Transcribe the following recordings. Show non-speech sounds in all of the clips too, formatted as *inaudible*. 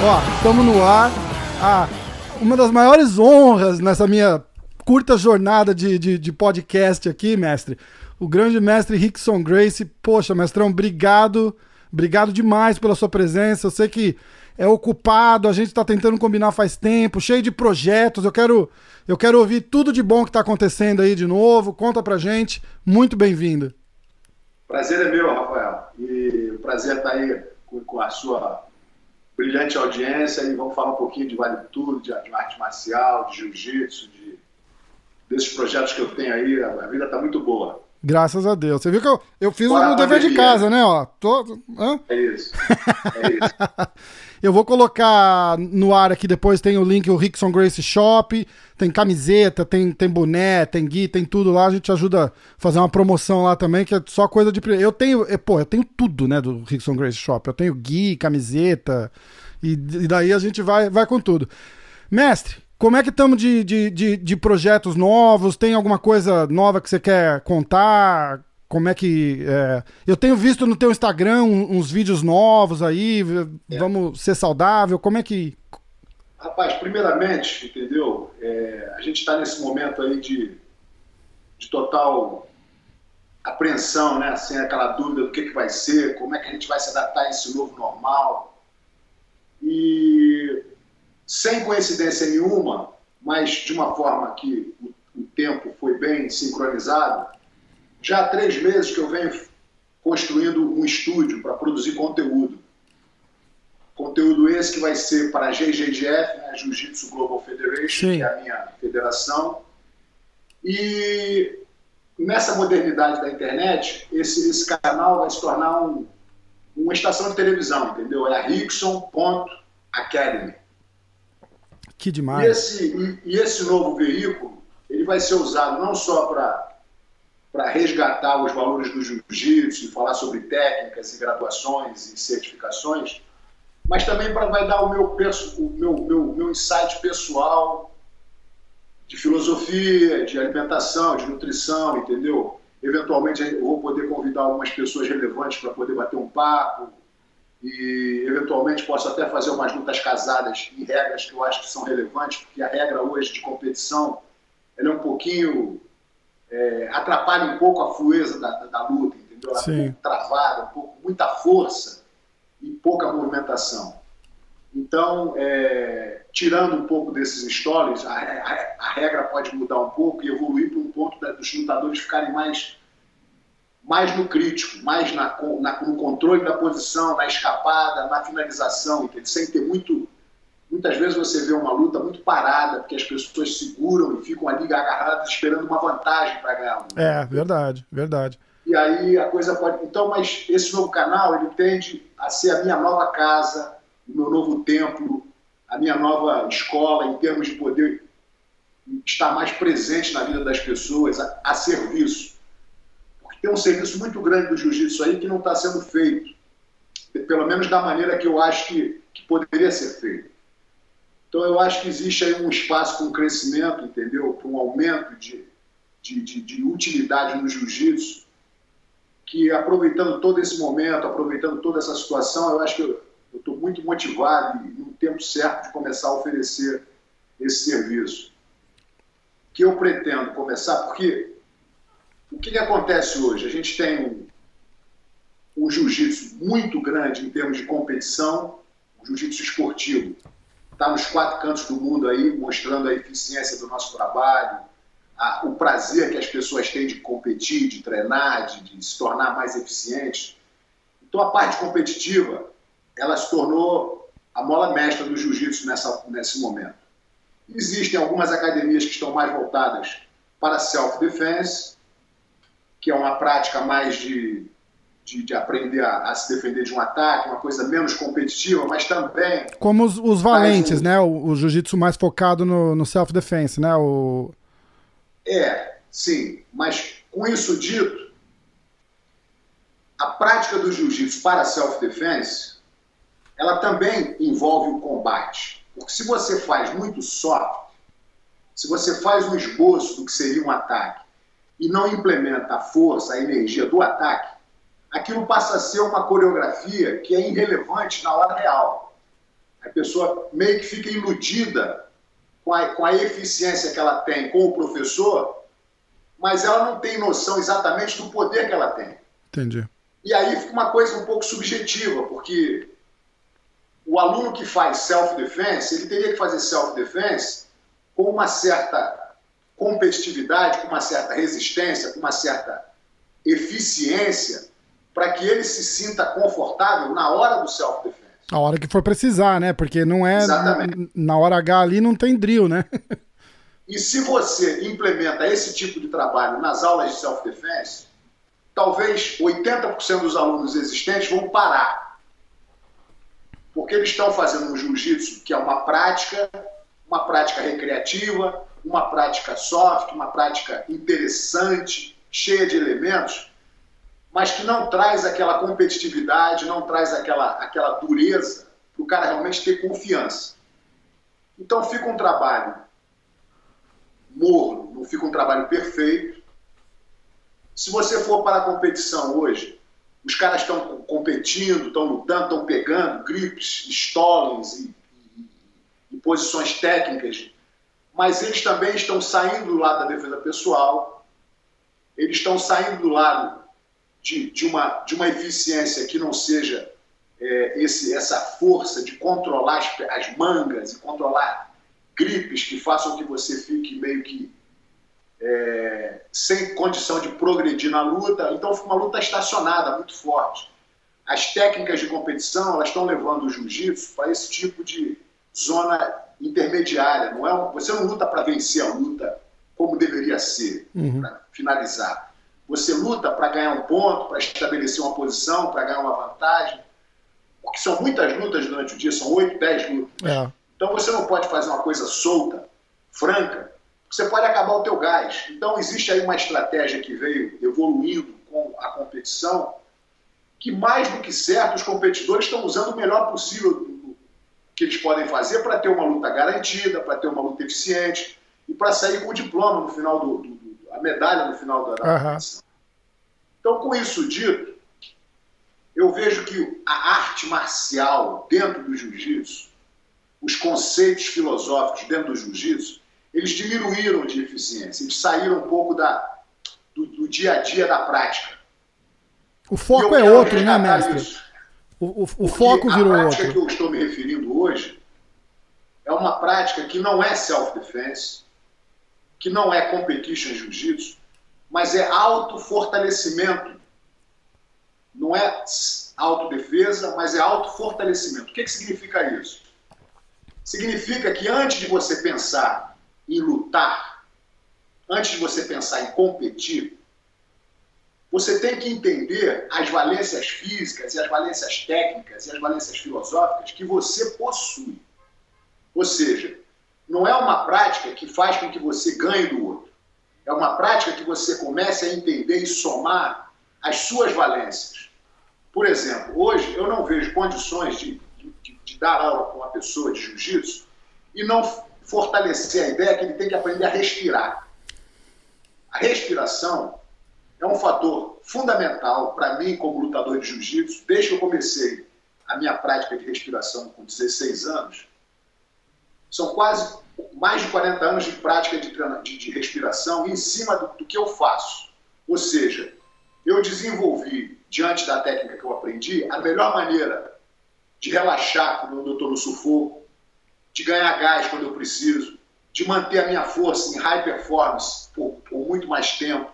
Ó, estamos no ar. Ah, uma das maiores honras nessa minha curta jornada de, de, de, podcast aqui, mestre. O grande mestre Rickson Grace. Poxa, mestrão, obrigado. Obrigado demais pela sua presença. Eu sei que é ocupado, a gente está tentando combinar faz tempo, cheio de projetos. Eu quero, eu quero ouvir tudo de bom que está acontecendo aí de novo. Conta pra gente. Muito bem-vindo. Prazer é meu, Rafael. E o prazer estar tá aí com, com a sua brilhante audiência e vamos falar um pouquinho de Vale Tudo, de, de arte marcial, de jiu-jitsu, de, desses projetos que eu tenho aí. A, vida está muito boa. Graças a Deus. Você viu que eu, eu fiz o dever de casa, né? Ó, tô, hã? É isso. É isso. *laughs* eu vou colocar no ar aqui depois, tem o link, o Rickson Grace Shop, tem camiseta, tem, tem boné, tem gui, tem tudo lá. A gente ajuda a fazer uma promoção lá também, que é só coisa de. Eu tenho, pô, eu tenho tudo, né, do Rickson Grace Shop. Eu tenho gui, camiseta, e, e daí a gente vai, vai com tudo. Mestre, como é que estamos de, de, de, de, projetos novos? Tem alguma coisa nova que você quer contar? Como é que. É... Eu tenho visto no teu Instagram uns vídeos novos aí. É. Vamos ser saudável. Como é que. Rapaz, primeiramente, entendeu? É, a gente está nesse momento aí de, de total apreensão, né? Sem aquela dúvida do que, que vai ser, como é que a gente vai se adaptar a esse novo normal. E sem coincidência nenhuma, mas de uma forma que o, o tempo foi bem sincronizado, já há três meses que eu venho construindo um estúdio para produzir conteúdo. Conteúdo esse que vai ser para a GGGF, né, Jiu-Jitsu Global Federation, Sim. que é a minha federação. E nessa modernidade da internet, esse, esse canal vai se tornar um, uma estação de televisão, entendeu? É a Rickson.academy. Que demais. E esse, e, e esse novo veículo, ele vai ser usado não só para resgatar os valores do jiu-jitsu e falar sobre técnicas e graduações e certificações, mas também para vai dar o meu, o meu, meu, meu insight pessoal de filosofia, de alimentação, de nutrição, entendeu? Eventualmente eu vou poder convidar algumas pessoas relevantes para poder bater um papo, e eventualmente posso até fazer umas lutas casadas em regras que eu acho que são relevantes, porque a regra hoje de competição ela é um pouquinho é, atrapalha um pouco a fluidez da, da, luta, entendeu? Ela pouco travada, um pouco, muita força e pouca movimentação. Então, é, tirando um pouco desses stories, a, a, a, regra pode mudar um pouco e evoluir para um ponto da, dos lutadores ficarem mais mais no crítico, mais na, na, no controle da posição, na escapada, na finalização, entende? sem ter muito. Muitas vezes você vê uma luta muito parada, porque as pessoas seguram e ficam ali agarradas esperando uma vantagem para ganhar. É, verdade, verdade. E aí a coisa pode. Então, mas esse novo canal, ele tende a ser a minha nova casa, o meu novo templo, a minha nova escola, em termos de poder estar mais presente na vida das pessoas, a, a serviço tem um serviço muito grande do jiu-jitsu aí que não está sendo feito, pelo menos da maneira que eu acho que, que poderia ser feito. Então eu acho que existe aí um espaço para um crescimento, entendeu? Para um aumento de, de, de, de utilidade no jiu-jitsu, que aproveitando todo esse momento, aproveitando toda essa situação, eu acho que eu estou muito motivado e no tempo certo de começar a oferecer esse serviço. Que eu pretendo começar, porque o que, que acontece hoje? A gente tem um, um jiu-jitsu muito grande em termos de competição, o jiu-jitsu esportivo está nos quatro cantos do mundo aí, mostrando a eficiência do nosso trabalho, a, o prazer que as pessoas têm de competir, de treinar, de, de se tornar mais eficientes. Então a parte competitiva, ela se tornou a mola mestra do jiu-jitsu nesse momento. Existem algumas academias que estão mais voltadas para self-defense, que é uma prática mais de, de, de aprender a, a, se defender de um ataque, uma coisa menos competitiva, mas também. Como os, os valentes, um... né? O, o jiu-jitsu mais focado no, no self-defense, né? O... É, sim. Mas com isso dito, a prática do jiu-jitsu para self-defense, ela também envolve o combate. Porque se você faz muito soft, se você faz um esboço do que seria um ataque e não implementa a força, a energia do ataque, aquilo passa a ser uma coreografia que é irrelevante na hora real. A pessoa meio que fica iludida com a, com a eficiência que ela tem com o professor, mas ela não tem noção exatamente do poder que ela tem. Entendi. E aí fica uma coisa um pouco subjetiva, porque o aluno que faz self-defense, ele teria que fazer self-defense com uma certa competitividade, com uma certa resistência, com uma certa eficiência, para que ele se sinta confortável na hora do self-defense. A hora que for precisar, né? Porque não é. Exatamente. Na hora H ali não tem drill, né? e se você implementa esse tipo de trabalho nas aulas de self-defense, talvez 80% dos alunos existentes vão parar. Porque eles estão fazendo um jiu-jitsu que é uma prática, uma prática recreativa, uma prática soft, uma prática interessante, cheia de elementos, mas que não traz aquela competitividade, não traz aquela, aquela dureza para o cara realmente ter confiança. Então fica um trabalho morno, não fica um trabalho perfeito. Se você for para a competição hoje, os caras estão competindo, estão lutando, estão pegando grips, stolings e, e, e posições técnicas, mas eles também estão saindo do lado da defesa pessoal, eles estão saindo do lado de, de, uma, de uma eficiência que não seja é, esse, essa força de controlar as, as mangas e controlar gripes que façam que você fique meio que é, sem condição de progredir na luta. Então fica uma luta estacionada, muito forte. As técnicas de competição elas estão levando o jiu-jitsu para esse tipo de zona intermediária. Não é, você não luta para vencer a luta como deveria ser, uhum. para finalizar. Você luta para ganhar um ponto, para estabelecer uma posição, para ganhar uma vantagem. Porque são muitas lutas durante o dia, são 8, 10 lutas. É. Então você não pode fazer uma coisa solta, franca, você pode acabar o teu gás. Então existe aí uma estratégia que veio evoluindo com a competição, que mais do que certo os competidores estão usando o melhor possível que eles podem fazer para ter uma luta garantida, para ter uma luta eficiente e para sair com o diploma no final do, do a medalha no final da, competição. Então, com isso dito, eu vejo que a arte marcial dentro do jiu-jitsu, os conceitos filosóficos dentro do jiu-jitsu, eles diminuíram de eficiência, eles saíram um pouco da, do, do dia a dia da prática. O foco é outro, né, mestre? O, o, o foco virou outro. A prática que eu estou me referindo hoje é uma prática que não é self-defense, que não é competition jiu-jitsu, mas é autofortalecimento. Não é autodefesa, mas é autofortalecimento. O que, que significa isso? Significa que antes de você pensar em lutar, antes de você pensar em competir, você tem que entender as valências físicas e as valências técnicas e as valências filosóficas que você possui. Ou seja, não é uma prática que faz com que você ganhe do outro. É uma prática que você comece a entender e somar as suas valências. Por exemplo, hoje eu não vejo condições de, de, de dar aula para uma pessoa de jiu-jitsu e não fortalecer a ideia que ele tem que aprender a respirar. A respiração é um fator fundamental para mim como lutador de jiu-jitsu. Desde que eu comecei a minha prática de respiração com 16 anos, são quase mais de 40 anos de prática de, de, de respiração em cima do, do, que eu faço. Ou seja, eu desenvolvi, diante da técnica que eu aprendi, a melhor maneira de relaxar quando eu estou no sufoco, de ganhar gás quando eu preciso, de manter a minha força em high performance por, por muito mais tempo,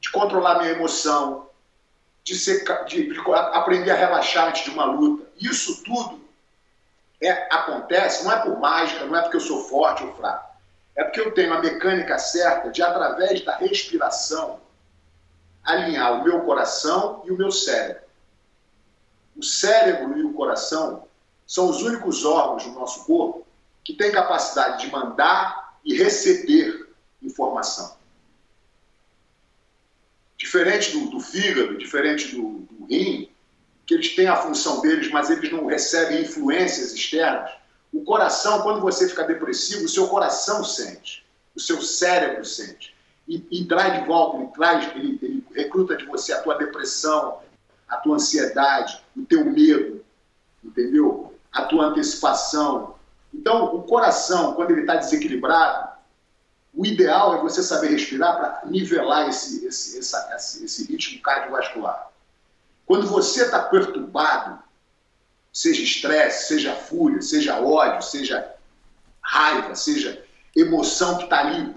de controlar minha emoção, de, ser, de, de aprender a relaxar antes de uma luta. Isso tudo é, acontece, não é por mágica, não é porque eu sou forte ou fraco. É porque eu tenho a mecânica certa de, através da respiração, alinhar o meu coração e o meu cérebro. O cérebro e o coração são os únicos órgãos do nosso corpo que têm capacidade de mandar e receber informação. Diferente do, do fígado, diferente do, do rim, que eles têm a função deles, mas eles não recebem influências externas. O coração, quando você fica depressivo, o seu coração sente, o seu cérebro sente. E, e traz de volta, ele traz, ele, ele recruta de você a tua depressão, a tua ansiedade, o teu medo, entendeu? A tua antecipação. Então, o coração, quando ele está desequilibrado, o ideal é você saber respirar para nivelar esse, esse, essa, esse ritmo cardiovascular. Quando você está perturbado, seja estresse, seja fúria, seja ódio, seja raiva, seja emoção que está ali,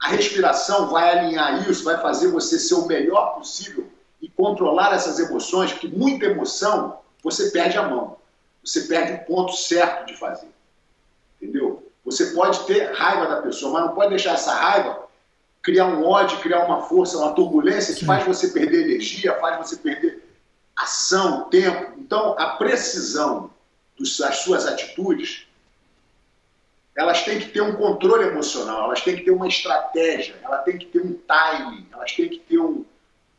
a respiração vai alinhar isso, vai fazer você ser o melhor possível e controlar essas emoções, porque muita emoção você perde a mão, você perde o ponto certo de fazer. Entendeu? Você pode ter raiva da pessoa, mas não pode deixar essa raiva criar um ódio, criar uma força, uma turbulência que faz você perder energia, faz você perder ação, tempo. Então, a precisão das suas atitudes, elas têm que ter um controle emocional, elas têm que ter uma estratégia, elas têm que ter um timing, elas têm que ter um,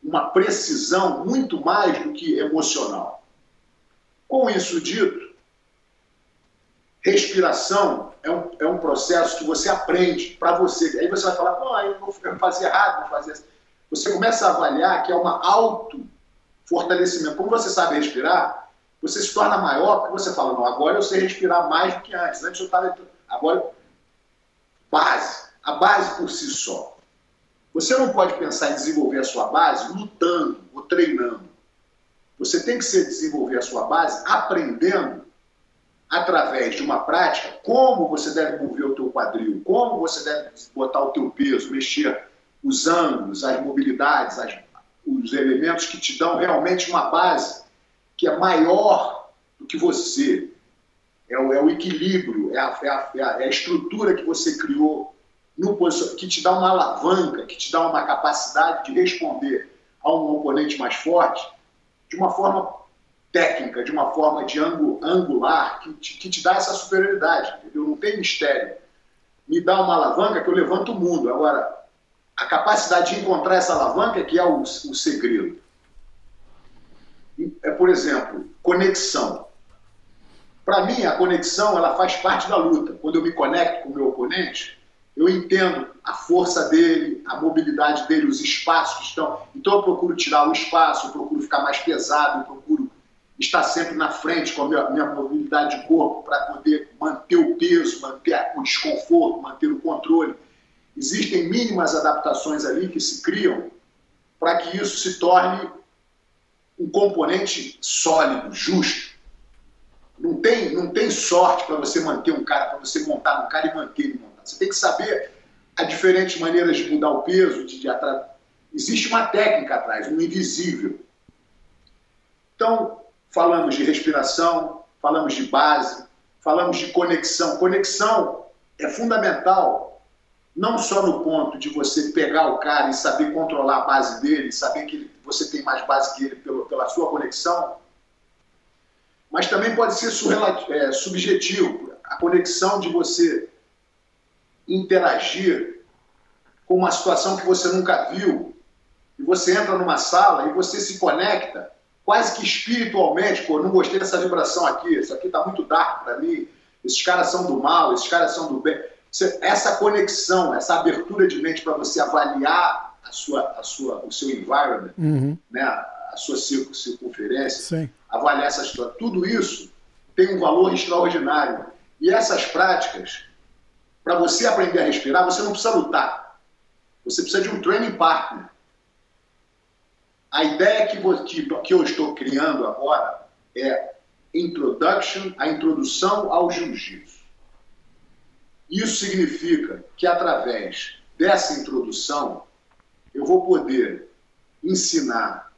uma precisão muito mais do que emocional. Com isso dito, respiração é um, é um processo que você aprende para você. Aí você vai falar, não, eu vou fazer errado, vou fazer assim. Você começa a avaliar que é uma auto-fortalecimento. Como você sabe respirar, você se torna maior porque você fala, não, agora eu sei respirar mais do que antes. Antes eu estava... Agora, base. A base por si só. Você não pode pensar em desenvolver a sua base lutando ou treinando. Você tem que ser desenvolver a sua base aprendendo através de uma prática, como você deve mover o teu quadril, como você deve botar o teu peso, mexer os ângulos, as mobilidades, as, os elementos que te dão realmente uma base que é maior do que você. É o, é o equilíbrio, é a, é, a, é a, estrutura que você criou no que te dá uma alavanca, que te dá uma capacidade de responder a um oponente mais forte de uma forma técnica, de uma forma de angular, que te, que te dá essa superioridade, entendeu? Não tem mistério. Me dá uma alavanca que eu levanto o mundo. Agora, a capacidade de encontrar essa alavanca que é o, o segredo. É, por exemplo, conexão. Para mim, a conexão ela faz parte da luta. Quando eu me conecto com o meu oponente, eu entendo a força dele, a mobilidade dele, os espaços que estão. Então eu procuro tirar o espaço, eu procuro ficar mais pesado, eu procuro estar sempre na frente com a minha, minha mobilidade de corpo para poder manter o peso, manter o desconforto, manter o controle. Existem mínimas adaptações ali que se criam para que isso se torne um componente sólido, justo. Não tem, não tem sorte para você manter um cara, para você montar um cara e manter ele montado. Você tem que saber as diferentes maneiras de mudar o peso, de, de atra... existe uma técnica atrás, um invisível. Então, falamos de respiração, falamos de base, falamos de conexão. Conexão é fundamental, não só no ponto de você pegar o cara e saber controlar a base dele, saber que você tem mais base que ele pelo, pela sua conexão, mas também pode ser é, subjetivo a conexão de você interagir com uma situação que você nunca viu, e você entra numa sala e você se conecta quase que espiritualmente, pô, não gostei dessa vibração aqui, isso aqui tá muito dark para mim, esses caras são do mal, esses caras são do bem. Essa conexão, essa abertura de mente para você avaliar a sua, a sua, o seu environment, uhum. né, a sua circunferência, Sim. avaliar essa história, tudo isso tem um valor extraordinário. E essas práticas, para você aprender a respirar, você não precisa lutar. Você precisa de um training partner. A ideia que, que eu estou criando agora é introduction, a introdução ao jiu-jitsu. Isso significa que através dessa introdução eu vou poder ensinar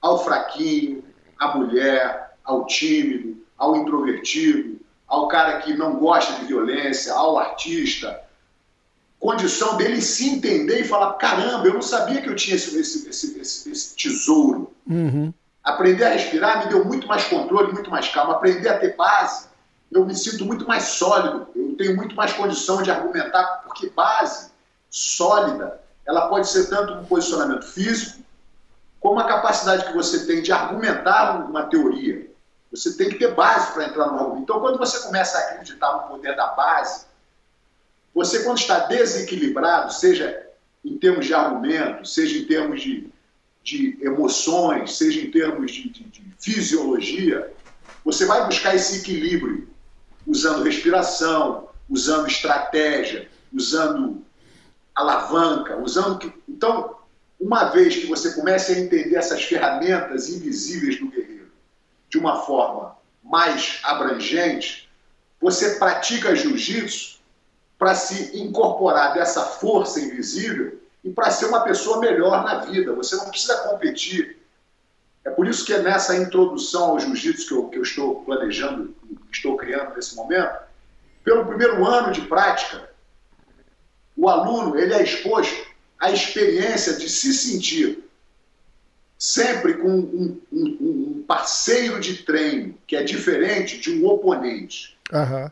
ao fraquinho, à mulher, ao tímido, ao introvertido, ao cara que não gosta de violência, ao artista, condição dele se entender e falar: caramba, eu não sabia que eu tinha esse, esse, esse, esse tesouro. Uhum. Aprender a respirar me deu muito mais controle, muito mais calma. Aprender a ter base, eu me sinto muito mais sólido, eu tenho muito mais condição de argumentar, porque base sólida, ela pode ser tanto um posicionamento físico, como a capacidade que você tem de argumentar uma teoria. Você tem que ter base para entrar no jogo. Então, quando você começa a acreditar no poder da base, você, quando está desequilibrado, seja em termos de argumento, seja em termos de, de emoções, seja em termos de, de, de fisiologia, você vai buscar esse equilíbrio usando respiração, usando estratégia, usando alavanca, usando. Então, uma vez que você comece a entender essas ferramentas invisíveis do guerreiro de uma forma mais abrangente, você pratica jiu-jitsu para se incorporar dessa força invisível e para ser uma pessoa melhor na vida. Você não precisa competir. É por isso que é nessa introdução ao jiu-jitsu que que eu estou planejando, que estou criando nesse momento, pelo primeiro ano de prática, o aluno ele é exposto à experiência de se sentir sempre com um, um, um parceiro de treino que é diferente de um oponente. Uhum.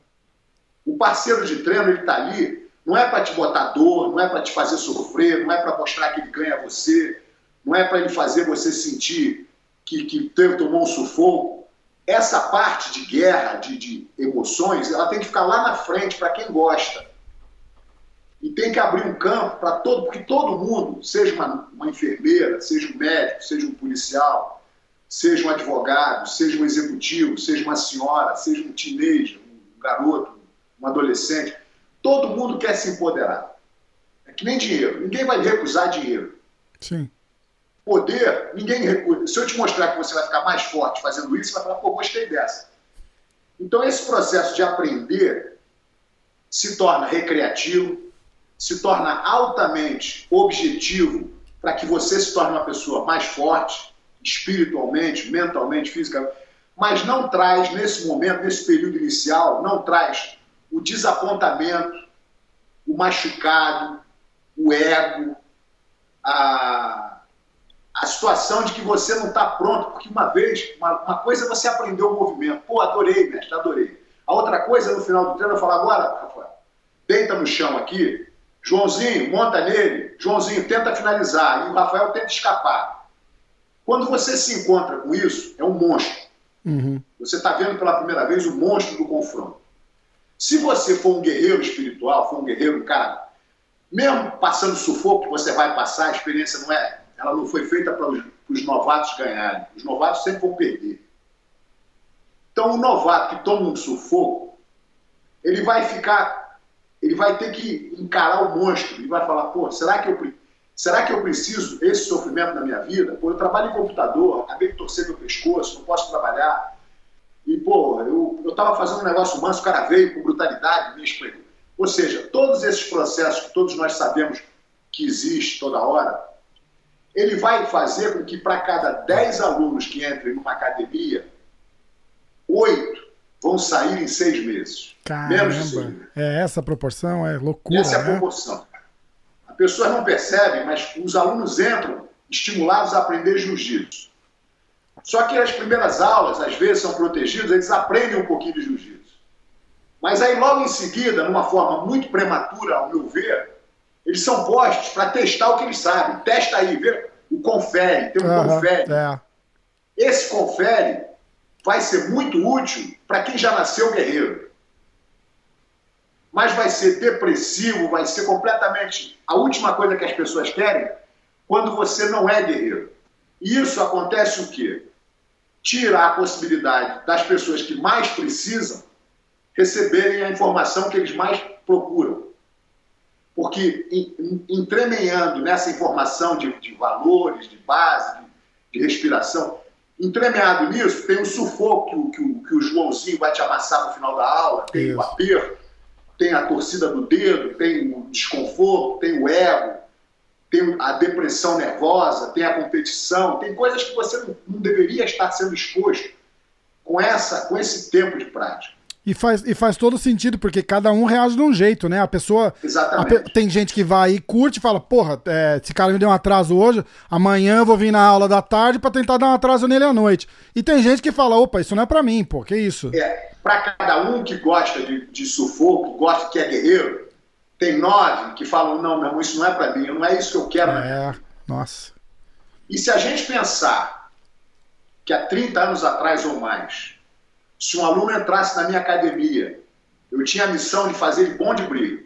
O parceiro de treino ele está ali não é para te botar dor, não é para te fazer sofrer, não é para mostrar que ele ganha você, não é para ele fazer você sentir que, que tomou um sufoco. Essa parte de guerra, de, de emoções, ela tem que ficar lá na frente para quem gosta. E tem que abrir um campo para todo, porque todo mundo, seja uma, uma enfermeira, seja um médico, seja um policial, seja um advogado, seja um executivo, seja uma senhora, seja um teenager, um garoto, um adolescente, todo mundo quer se empoderar. É que nem dinheiro. Ninguém vai recusar dinheiro. Sim. Poder, ninguém recusa. Se eu te mostrar que você vai ficar mais forte fazendo isso, você vai falar, pô, gostei dessa. Então, esse processo de aprender se torna recreativo, se torna altamente objetivo para que você se torne uma pessoa mais forte, espiritualmente, mentalmente, fisicamente, mas não traz, nesse momento, nesse período inicial, não traz o desapontamento, o machucado, o ego, a, a situação de que você não está pronto, porque uma vez, uma, uma, coisa você aprendeu o movimento, pô, adorei, mestre, adorei. A outra coisa, no final do treino, eu falo, agora, Rafael, deita no chão aqui, Joãozinho, monta nele, Joãozinho, tenta finalizar, e o Rafael tenta escapar. Quando você se encontra com isso, é um monstro. Uhum. Você está vendo pela primeira vez o monstro do confronto. Se você for um guerreiro espiritual, for um guerreiro, cara, mesmo passando sufoco que você vai passar, a experiência não é, ela não foi feita para os, os novatos ganharem. Os novatos sempre vão perder. Então, o novato que toma um sufoco, ele vai ficar, ele vai ter que encarar o monstro e vai falar, pô, será que eu Será que eu preciso esse sofrimento na minha vida? Pô, eu trabalho em computador, acabei de torcer meu pescoço, não posso trabalhar. E, pô, eu, eu fazendo um negócio manso, o cara veio com brutalidade, me espremeu. Ou seja, todos esses processos que todos nós sabemos que existe toda hora, ele vai fazer com que para cada 10 alunos que entrem numa academia, oito vão sair em seis meses. Caramba, menos é essa proporção, é loucura. Essa é a né? proporção. As pessoas não percebem, mas os alunos entram estimulados a aprender jiu-jitsu. Só que as primeiras aulas, às vezes, são protegidas, eles aprendem um pouquinho de jiu-jitsu. Mas aí, logo em seguida, numa forma muito prematura, ao meu ver, eles são postos para testar o que eles sabem. Testa aí, vê o confere, tem um uhum, confere. É. Esse confere vai ser muito útil para quem já nasceu guerreiro. Mas vai ser depressivo, vai ser completamente a última coisa que as pessoas querem quando você não é guerreiro. E isso acontece o quê? Tira a possibilidade das pessoas que mais precisam receberem a informação que eles mais procuram. Porque entremeando nessa informação de, de valores, de base, de, de, respiração, entremeado nisso, tem o sufoco que o, que o Joãozinho vai te amassar no final da aula, tem Isso. o aperto, tem a torcida do dedo, tem o desconforto, tem o ego, tem a depressão nervosa, tem a competição, tem coisas que você não deveria estar sendo exposto com, essa, com esse tempo de prática. E faz, e faz todo sentido, porque cada um reage de um jeito, né? A pessoa. Exatamente. A, tem gente que vai e curte e fala, porra, é, esse cara me deu um atraso hoje, amanhã eu vou vir na aula da tarde para tentar dar um atraso nele à noite. E tem gente que fala, opa, isso não é para mim, pô, que isso? É, para cada um que gosta de, de sufoco, gosta que é guerreiro, tem nove que falam, não, meu irmão, isso não é para mim, não é isso que eu quero. É, nossa. E se a gente pensar que há 30 anos atrás ou mais, se um aluno entrasse na minha academia, eu tinha a missão de fazer ele bom de briga.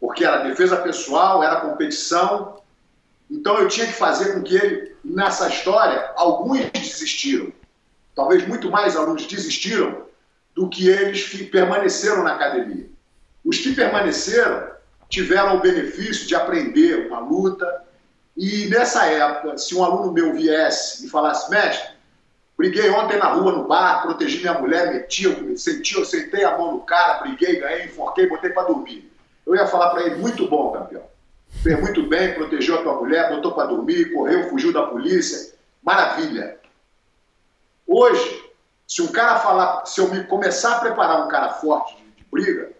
Porque era defesa pessoal, era competição. Então eu tinha que fazer com que ele, nessa história, alguns desistiram. Talvez muito mais alunos desistiram do que eles permaneceram na academia. Os que permaneceram tiveram o benefício de aprender uma luta. E nessa época, se um aluno meu viesse e falasse, mestre, briguei ontem na rua, no bar, protegi minha mulher, meti, eu senti, eu sentei a mão no cara, briguei, ganhei, enforquei, botei para dormir. Eu ia falar para ele, muito bom, campeão. Fez muito bem, protegeu a tua mulher, botou para dormir, correu, fugiu da polícia. Maravilha. Hoje, se um cara falar, se eu me começar a preparar um cara forte de, de briga,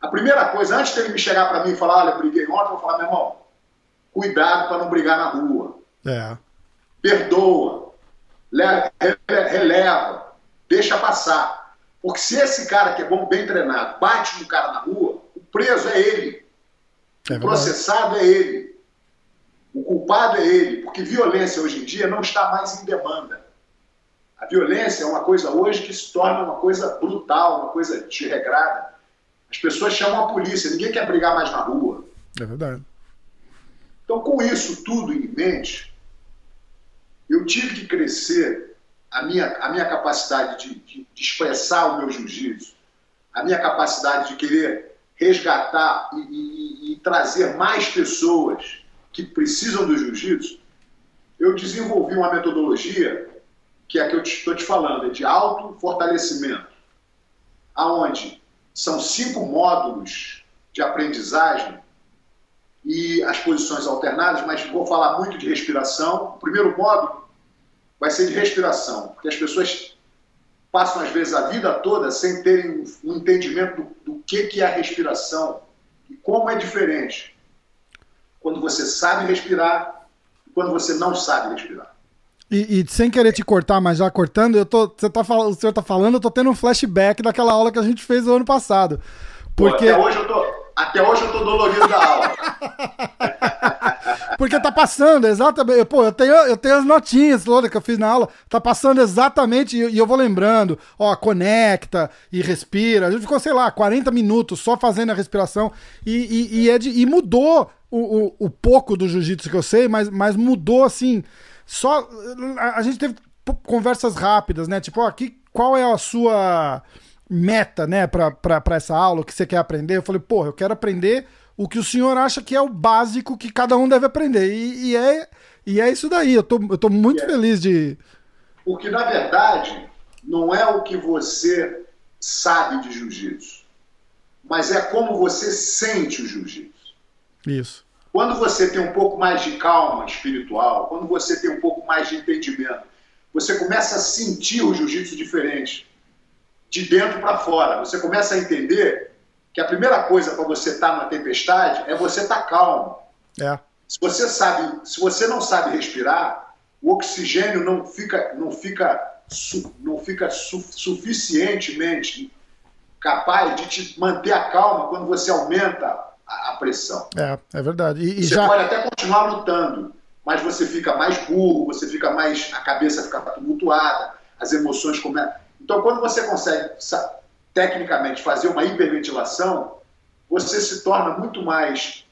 a primeira coisa, antes dele me chegar para mim e falar, olha, briguei ontem, eu vou falar, meu irmão, cuidado para não brigar na rua. É. Perdoa, releva, deixa passar. Porque se esse cara que é bom, bem treinado, bate no cara na rua, o preso é ele. É o processado é ele. O culpado é ele. Porque violência hoje em dia não está mais em demanda. A violência é uma coisa hoje que se torna uma coisa brutal, uma coisa desregrada. As pessoas chamam a polícia, ninguém quer brigar mais na rua. É verdade. Então, com isso tudo em mente, eu tive que crescer a minha, a minha capacidade de, de, de expressar o meu jiu-jitsu, a minha capacidade de querer resgatar e, e, e trazer mais pessoas que precisam do jiu-jitsu. Eu desenvolvi uma metodologia que é a que eu estou te falando, é de alto fortalecimento, aonde são cinco módulos de aprendizagem e as posições alternadas, mas vou falar muito de respiração. O primeiro módulo vai ser de respiração, porque as pessoas passam às vezes a vida toda sem terem um entendimento do, do que, que é a respiração e como é diferente quando você sabe respirar e quando você não sabe respirar. E, e, sem querer te cortar, mas já cortando, eu tô, você tá, o senhor tá falando, eu tô tendo um flashback daquela aula que a gente fez no ano passado. Porque... Pô, até, hoje eu tô, até hoje eu tô dolorido da aula. *laughs* Porque tá passando exatamente. Pô, eu tenho, eu tenho as notinhas todas que eu fiz na aula. Tá passando exatamente. E, eu vou lembrando. Ó, conecta e respira. A gente ficou, sei lá, 40 minutos só fazendo a respiração. E, e, e, é de, e mudou o, o, o pouco do jiu-jitsu que eu sei, mas, mas mudou assim só. A, a gente teve conversas rápidas, né? Tipo, ó, qual é a sua meta, né, pra essa aula, o que você quer aprender? Eu falei, pô, eu quero aprender o que o senhor acha que é o básico que cada um deve aprender. E, e é, e é isso daí. Eu tô, eu tô muito é. feliz de. Porque, na verdade, não é o que você sabe de jiu-jitsu, mas é como você sente o jiu-jitsu. Isso. Quando você tem um pouco mais de calma espiritual, quando você tem um pouco mais de entendimento, você começa a sentir o jiu-jitsu diferente, de dentro para fora. Você começa a entender que a primeira coisa para você estar tá na tempestade é você estar tá calmo. É. Se você sabe, se você não sabe respirar, o oxigênio não fica, não fica, não fica su suficientemente capaz de te manter a calma quando você aumenta a, a pressão. É, é verdade. E, e você já... pode até continuar lutando, mas você fica mais burro, você fica mais. a cabeça fica tumultuada, as emoções começam. Então, quando você consegue, tecnicamente, fazer uma hiperventilação, você se torna muito mais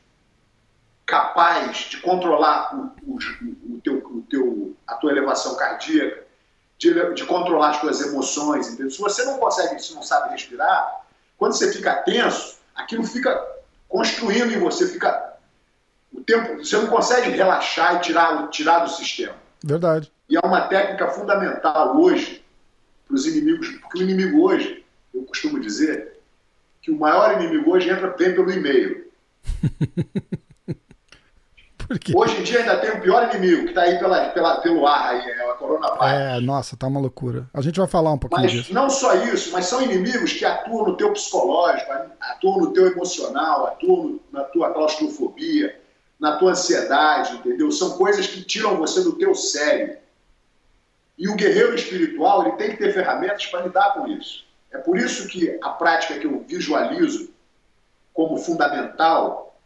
capaz de controlar o, o, o, teu, o teu, a tua elevação cardíaca, de, de controlar as tuas emoções. Entendeu? Se você não consegue, se não sabe respirar, quando você fica tenso, aquilo fica construindo em você, fica o tempo, você não consegue relaxar e tirar, tirar do sistema. Verdade. E é uma técnica fundamental hoje para os inimigos, porque o inimigo hoje, eu costumo dizer, que o maior inimigo hoje entra bem pelo e-mail. *laughs* Hoje em dia ainda tem o pior inimigo que está aí pela, pela, pelo ar, aí, é a coronavírus. É, nossa, tá uma loucura. A gente vai falar um pouquinho mas disso. Não só isso, mas são inimigos que atuam no teu psicológico, atuam no teu emocional, atuam na tua claustrofobia, na tua ansiedade, entendeu? São coisas que tiram você do teu sério. E o guerreiro espiritual ele tem que ter ferramentas para lidar com isso. É por isso que a prática que eu visualizo como fundamental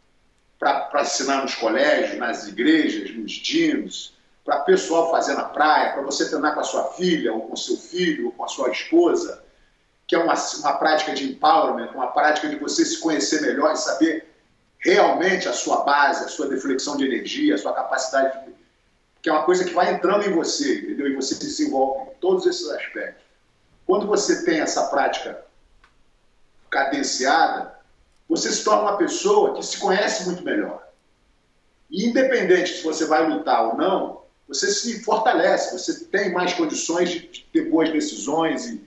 para ensinar nos colégios, nas igrejas, nos dinos, para pessoal fazer na praia, para você treinar com a sua filha, ou com seu filho, ou com a sua esposa, que é uma, uma prática de empowerment, uma prática de você se conhecer melhor e saber realmente a sua base, a sua deflexão de energia, a sua capacidade de, que é uma coisa que vai entrando em você, entendeu? E você se desenvolve em todos esses aspectos. Quando você tem essa prática cadenciada, você se torna uma pessoa que se conhece muito melhor. E independente se você vai lutar ou não, você se fortalece, você tem mais condições de ter boas decisões e,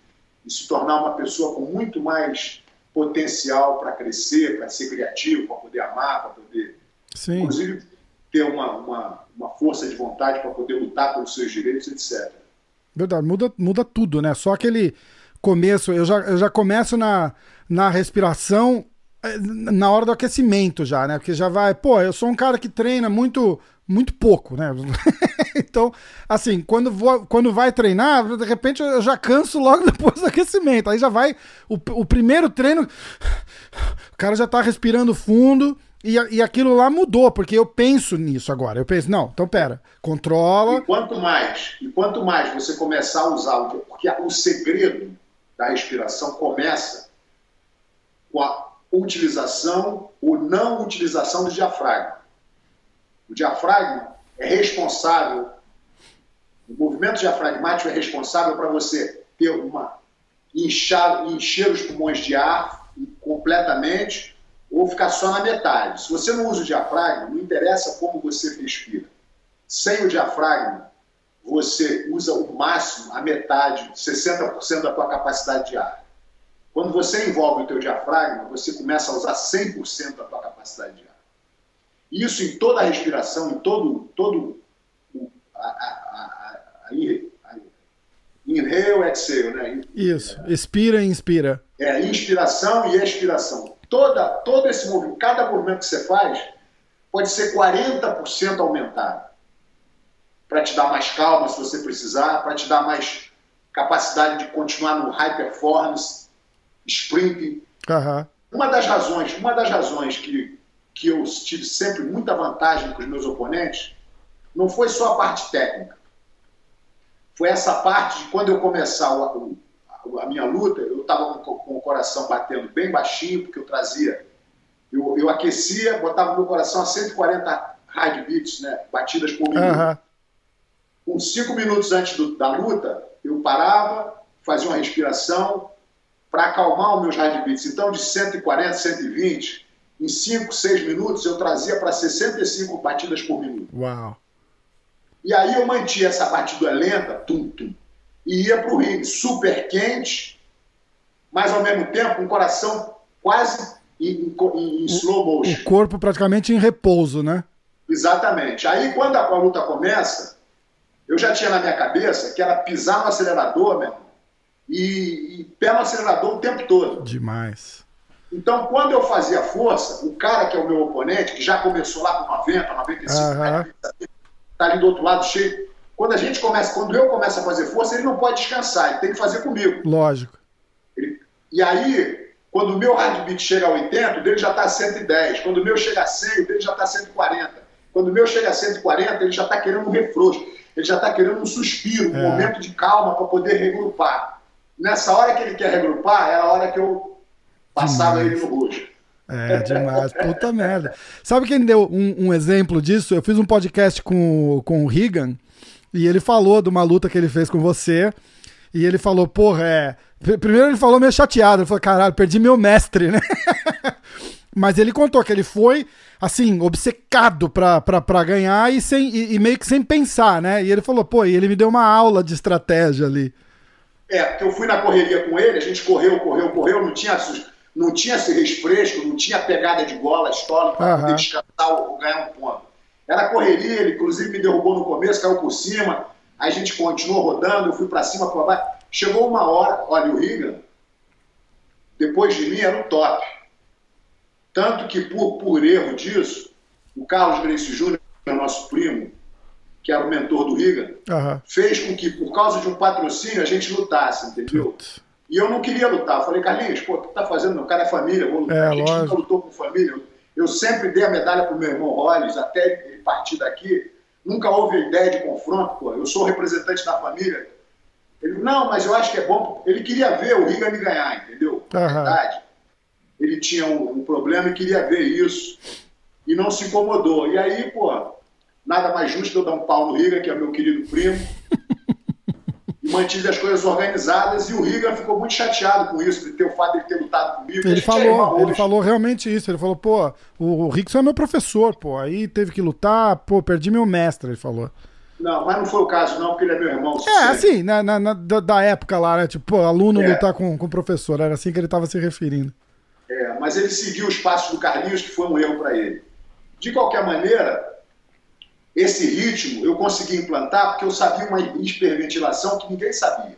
e se tornar uma pessoa com muito mais potencial para crescer, para ser criativo, para poder amar, para poder, Sim. inclusive, ter uma, uma, uma força de vontade para poder lutar pelos seus direitos, etc. Verdade, muda, muda tudo, né? Só aquele começo, eu já, eu já começo na, na respiração eh, na hora do aquecimento já, né? Porque já vai, pô, eu sou um cara que treina muito muito pouco, né? *laughs* então, assim, quando, vou, quando vai treinar, de repente eu já canso logo *laughs* depois do aquecimento. Aí já vai o, o primeiro treino, o cara já tá respirando fundo e, e aquilo lá mudou, porque eu penso nisso agora. Eu penso, não, então pera, controla. E quanto mais, e quanto mais você começar a usar, porque o segredo da respiração começa com a utilização ou não utilização do diafragma. O diafragma é responsável, o movimento diafragmático é responsável para você ter uma inchar, encher os pulmões de ar completamente ou ficar só na metade. Se você não usa o diafragma, não interessa como você respira. Sem o diafragma, você usa o máximo, a metade, 60% da tua capacidade de ar. Quando você envolve o teu diafragma, você começa a usar 100% da tua capacidade de ar. Isso em toda a respiração, em todo, todo a, a, a, a inhale, exhale, né? Isso, expira e inspira. É, inspiração e expiração. Toda, todo esse movimento, cada movimento que você faz, pode ser 40% aumentado. Para te dar mais calma se você precisar, para te dar mais capacidade de continuar no high performance, sprinting. Uhum. Uma das razões, uma das razões que que eu tive sempre muita vantagem com os meus oponentes, não foi só a parte técnica. Foi essa parte de quando eu começar a, a minha luta, eu estava com, com, o coração batendo bem baixinho, porque eu trazia, eu, eu aquecia, botava meu coração a 140 heartbeats, né, batidas por minuto. Uhum. Com cinco minutos antes do, da luta, eu parava, fazia uma respiração para acalmar os meus heartbeats. Então, de 140, 120, em 5, 6 minutos, eu trazia para 65 batidas por minuto. Uau! E aí eu mantinha essa batida lenta, tum, tum, e ia para o ringue super quente, mas ao mesmo tempo um coração quase em, em, em slow motion. O corpo praticamente em repouso, né? Exatamente. Aí quando a, a luta começa, eu já tinha na minha cabeça que era pisar no acelerador, meu irmão, e, e pé no acelerador o tempo todo. Demais. Então, quando eu fazia força, o cara que é o meu oponente, que já começou lá com 90, 95, uhum. tá ali do outro lado cheio. Quando a gente começa, quando eu começo a fazer força, ele não pode descansar, ele tem que fazer comigo. Lógico. Ele, e aí, quando o meu heartbeat chega a 80, o dele já está a 110. Quando o meu chega a 100, o dele já está a 140. Quando o meu chega a 140, ele já está querendo um refrouxo. Ele já está querendo um suspiro, um é. momento de calma para poder regrupar. Nessa hora que ele quer regrupar, é a hora que eu Passava ele no roxo. É, demais. Puta merda. Sabe quem deu um, um, exemplo disso? Eu fiz um podcast com, com o Regan e ele falou de uma luta que ele fez com você. E ele falou, porra, é. Primeiro ele falou meio chateado. Ele falou, caralho, perdi meu mestre, né? *laughs* Mas ele contou que ele foi, assim, obcecado pra, pra, pra ganhar e, sem, e, e meio que sem pensar, né? E ele falou, pô, e ele me deu uma aula de estratégia ali. É, porque eu fui na correria com ele, a gente correu, correu, correu, não tinha não tinha esse refresco, não tinha pegada de bola histórica para uhum. poder descansar ou ganhar um ponto. Era correria, ele inclusive me derrubou no começo, caiu por cima, aí a gente continuou rodando, eu fui para cima, para baixo. Chegou uma hora, olha, o Riga, depois de mim, era o top. Tanto que, por, por erro disso, o Carlos Grace Júnior, nosso primo, que era o mentor do Riga, uhum. fez com que, por causa de um patrocínio, a gente lutasse, entendeu? Putz. E eu não queria lutar. Eu falei, Carlinhos, pô, o que tá fazendo? Meu cara é família, vou lutar. É, a gente lógico. nunca lutou com família. Eu sempre dei a medalha pro meu irmão Rollins, até ele partir daqui. nunca houve ideia de confronto, pô. Eu sou representante da família. Ele, não, mas eu acho que é bom. Ele queria ver o Riga me ganhar, entendeu? Na Aham. verdade, ele tinha um, um problema e queria ver isso. E não se incomodou. E aí, pô, nada mais justo que eu dar um pau no Riga, que é meu querido primo. Mantive as coisas organizadas. E o Riga ficou muito chateado com isso, de ter o fato de ele ter lutado comigo. Ele falou, ele hoje. falou realmente isso. Ele falou, pô, o, o Rickson é meu professor, pô. Aí teve que lutar, pô, perdi meu mestre, ele falou. Não, mas não foi o caso, não, porque ele é meu irmão. É, assim, na, na- na- da, época lá, né? Tipo, pô, aluno É. lutar com, com professor. Era assim que ele tava se referindo. É, mas ele seguiu os passos do Carlinhos, que foi um erro para ele. De qualquer maneira, esse ritmo eu consegui implantar porque eu sabia uma hiperventilação que ninguém sabia.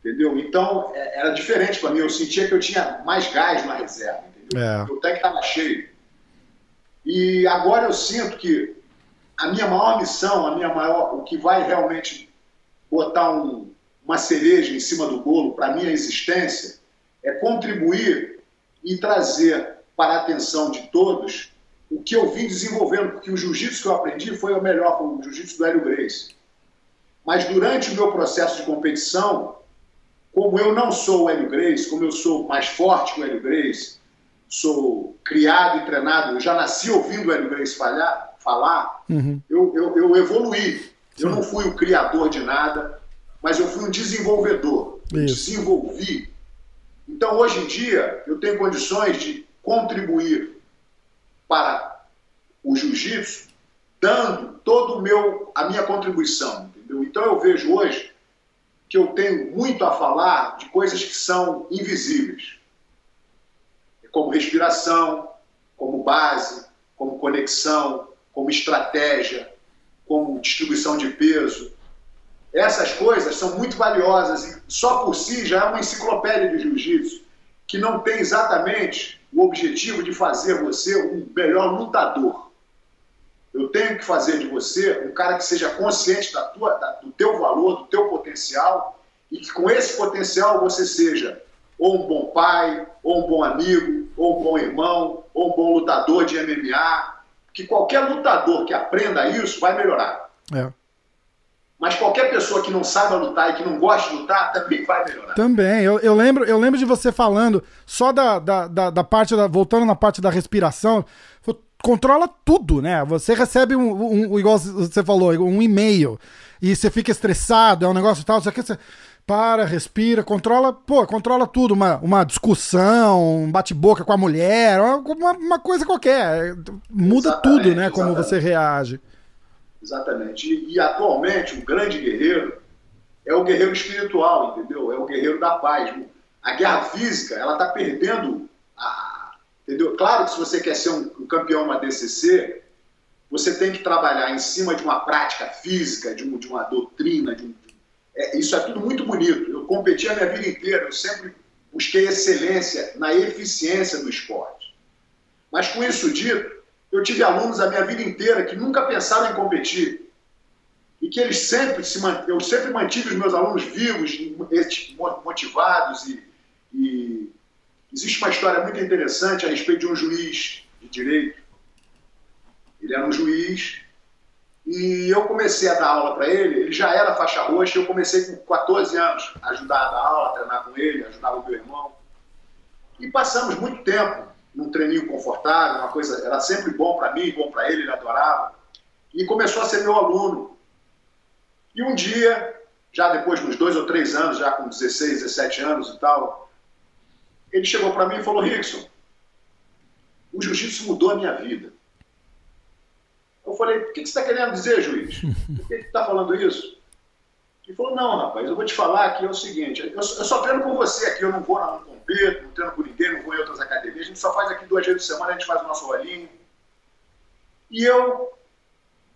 Entendeu? Então, é, era diferente para mim. Eu sentia que eu tinha mais gás na reserva. Entendeu? É. O tanque estava cheio. E agora eu sinto que a minha maior missão, a minha maior, o que vai realmente botar um- uma cereja em cima do bolo para a minha existência é contribuir e trazer para a atenção de todos o que eu vim desenvolvendo, porque o jiu-jitsu que eu aprendi foi o melhor, foi o jiu-jitsu do Hélio Grace. Mas durante o meu processo de competição, como eu não sou o Hélio Grace, como eu sou mais forte que o Hélio Grace, sou criado e treinado, eu já nasci ouvindo o Hélio Grace falhar, falar, Uhum. eu, eu, eu evoluí. Eu não fui o criador de nada, mas eu fui um desenvolvedor. Eu desenvolvi. Então, hoje em dia, eu tenho condições de contribuir para o jiu-jitsu, dando todo o meu a minha contribuição, entendeu? Então eu vejo hoje que eu tenho muito a falar de coisas que são invisíveis, como respiração, como base, como conexão, como estratégia, como distribuição de peso. Essas coisas são muito valiosas e só por si já é uma enciclopédia de jiu-jitsu que não tem exatamente o objetivo de fazer você um melhor lutador. Eu tenho que fazer de você um cara que seja consciente da tua, da- do teu valor, do teu potencial e que com esse potencial você seja ou um bom pai, ou um bom amigo, ou um bom irmão, ou um bom lutador de MMA. Que qualquer lutador que aprenda isso vai melhorar. É. Mas qualquer pessoa que não saiba lutar e que não goste de lutar também vai melhorar. Também, eu, eu lembro, eu lembro de você falando só da, da, da, da parte da. Voltando na parte da respiração, controla tudo, né? Você recebe um, um- um- igual você falou, um e-mail, e você fica estressado, é um negócio tal, que você para, respira, controla, pô, controla tudo, uma, uma discussão, um bate-boca com a mulher, uma, uma coisa qualquer. Muda Exatamente, tudo, né? Como exatamente. você reage. Exatamente. E, e, atualmente o grande guerreiro é o guerreiro espiritual, entendeu? É o guerreiro da paz. A guerra física, ela está perdendo a, entendeu? Claro que se você quer ser um, um campeão uma DCC, você tem que trabalhar em cima de uma prática física, de, um, de uma doutrina, de um, é, isso é tudo muito bonito. Eu competi a minha vida inteira, eu sempre busquei excelência na eficiência do esporte. Mas com isso dito, eu tive alunos a minha vida inteira que nunca pensaram em competir e que eles sempre se man... eu sempre mantive os meus alunos vivos, motivados e, e existe uma história muito interessante a respeito de um juiz de direito. Ele era um juiz e eu comecei a dar aula para ele. Ele já era faixa roxa. Eu comecei com 14 anos a ajudar a dar aula, a treinar com ele, ajudava o meu irmão. E passamos muito tempo num treininho confortável, uma coisa era sempre bom para mim, bom para ele, ele adorava. E começou a ser meu aluno. E um dia, já depois de uns dois ou três anos, já com 16, 17 anos e tal, ele chegou para mim e falou: Rickson, o jiu-jitsu mudou a minha vida. Eu falei: o que você está querendo dizer, juiz? Por que você está falando isso? Ele falou: não, rapaz, eu vou te falar que é o seguinte: eu, eu só treino com você aqui, eu não vou, não compito, não treino com ninguém, não vou em outras academias, a gente só faz aqui duas vezes por semana, a gente faz o nosso rolinho. E eu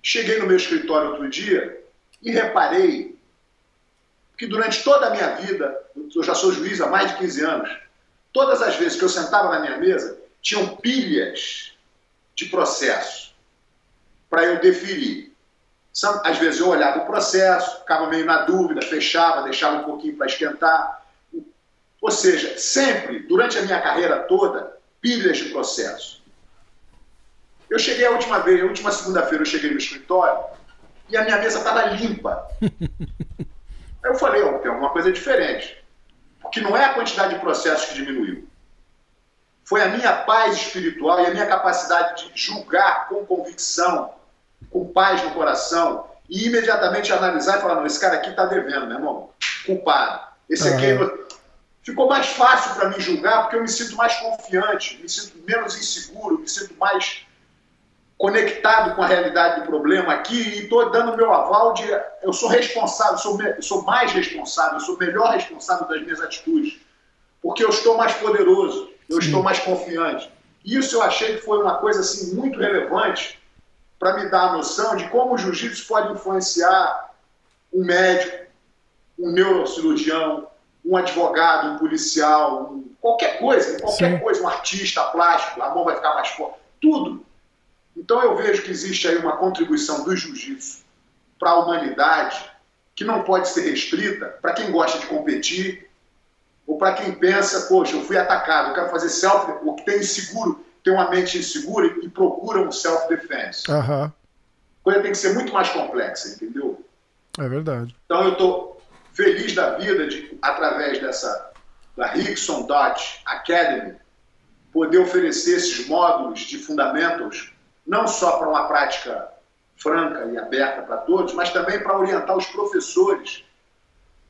cheguei no meu escritório outro dia e reparei que durante toda a minha vida, eu já sou juiz há mais de 15 anos, todas as vezes que eu sentava na minha mesa, tinham pilhas de processo para eu deferir. Às vezes eu olhava o processo, ficava meio na dúvida, fechava, deixava um pouquinho para esquentar. Ou seja, sempre, durante a minha carreira toda, pilhas de processo. Eu cheguei a última vez, a última segunda-feira eu cheguei no escritório e a minha mesa estava limpa. Aí *laughs* eu falei, oh, tem alguma coisa diferente. Porque não é a quantidade de processos que diminuiu. Foi a minha paz espiritual e a minha capacidade de julgar com convicção, com paz no coração, e imediatamente analisar e falar, não, esse cara aqui está devendo, meu irmão, culpado. Esse aqui uhum. ficou mais fácil para mim julgar porque eu me sinto mais confiante, me sinto menos inseguro, me sinto mais conectado com a realidade do problema aqui e estou dando meu aval de eu sou responsável, sou, eu sou mais responsável, sou melhor responsável das minhas atitudes, porque eu estou mais poderoso, eu Sim. estou mais confiante. Isso eu achei que foi uma coisa assim muito relevante para me dar a noção de como o jiu-jitsu pode influenciar um médico, um neurocirurgião, um advogado, um policial, um, qualquer coisa, qualquer Sim. coisa, um artista plástico, a mão vai ficar mais forte, tudo então eu vejo que existe aí uma contribuição do jiu-jitsu para a humanidade que não pode ser restrita para quem gosta de competir ou para quem pensa, poxa, eu fui atacado, eu quero fazer self, ou que tem inseguro, tem uma mente insegura e procura um self-defense. Uhum. Coisa tem que ser muito mais complexa, entendeu? É verdade. Então eu estou feliz da vida de, através dessa da Rickson Dodge Academy, poder oferecer esses módulos de fundamentals não só para uma prática franca e aberta para todos, mas também para orientar os professores,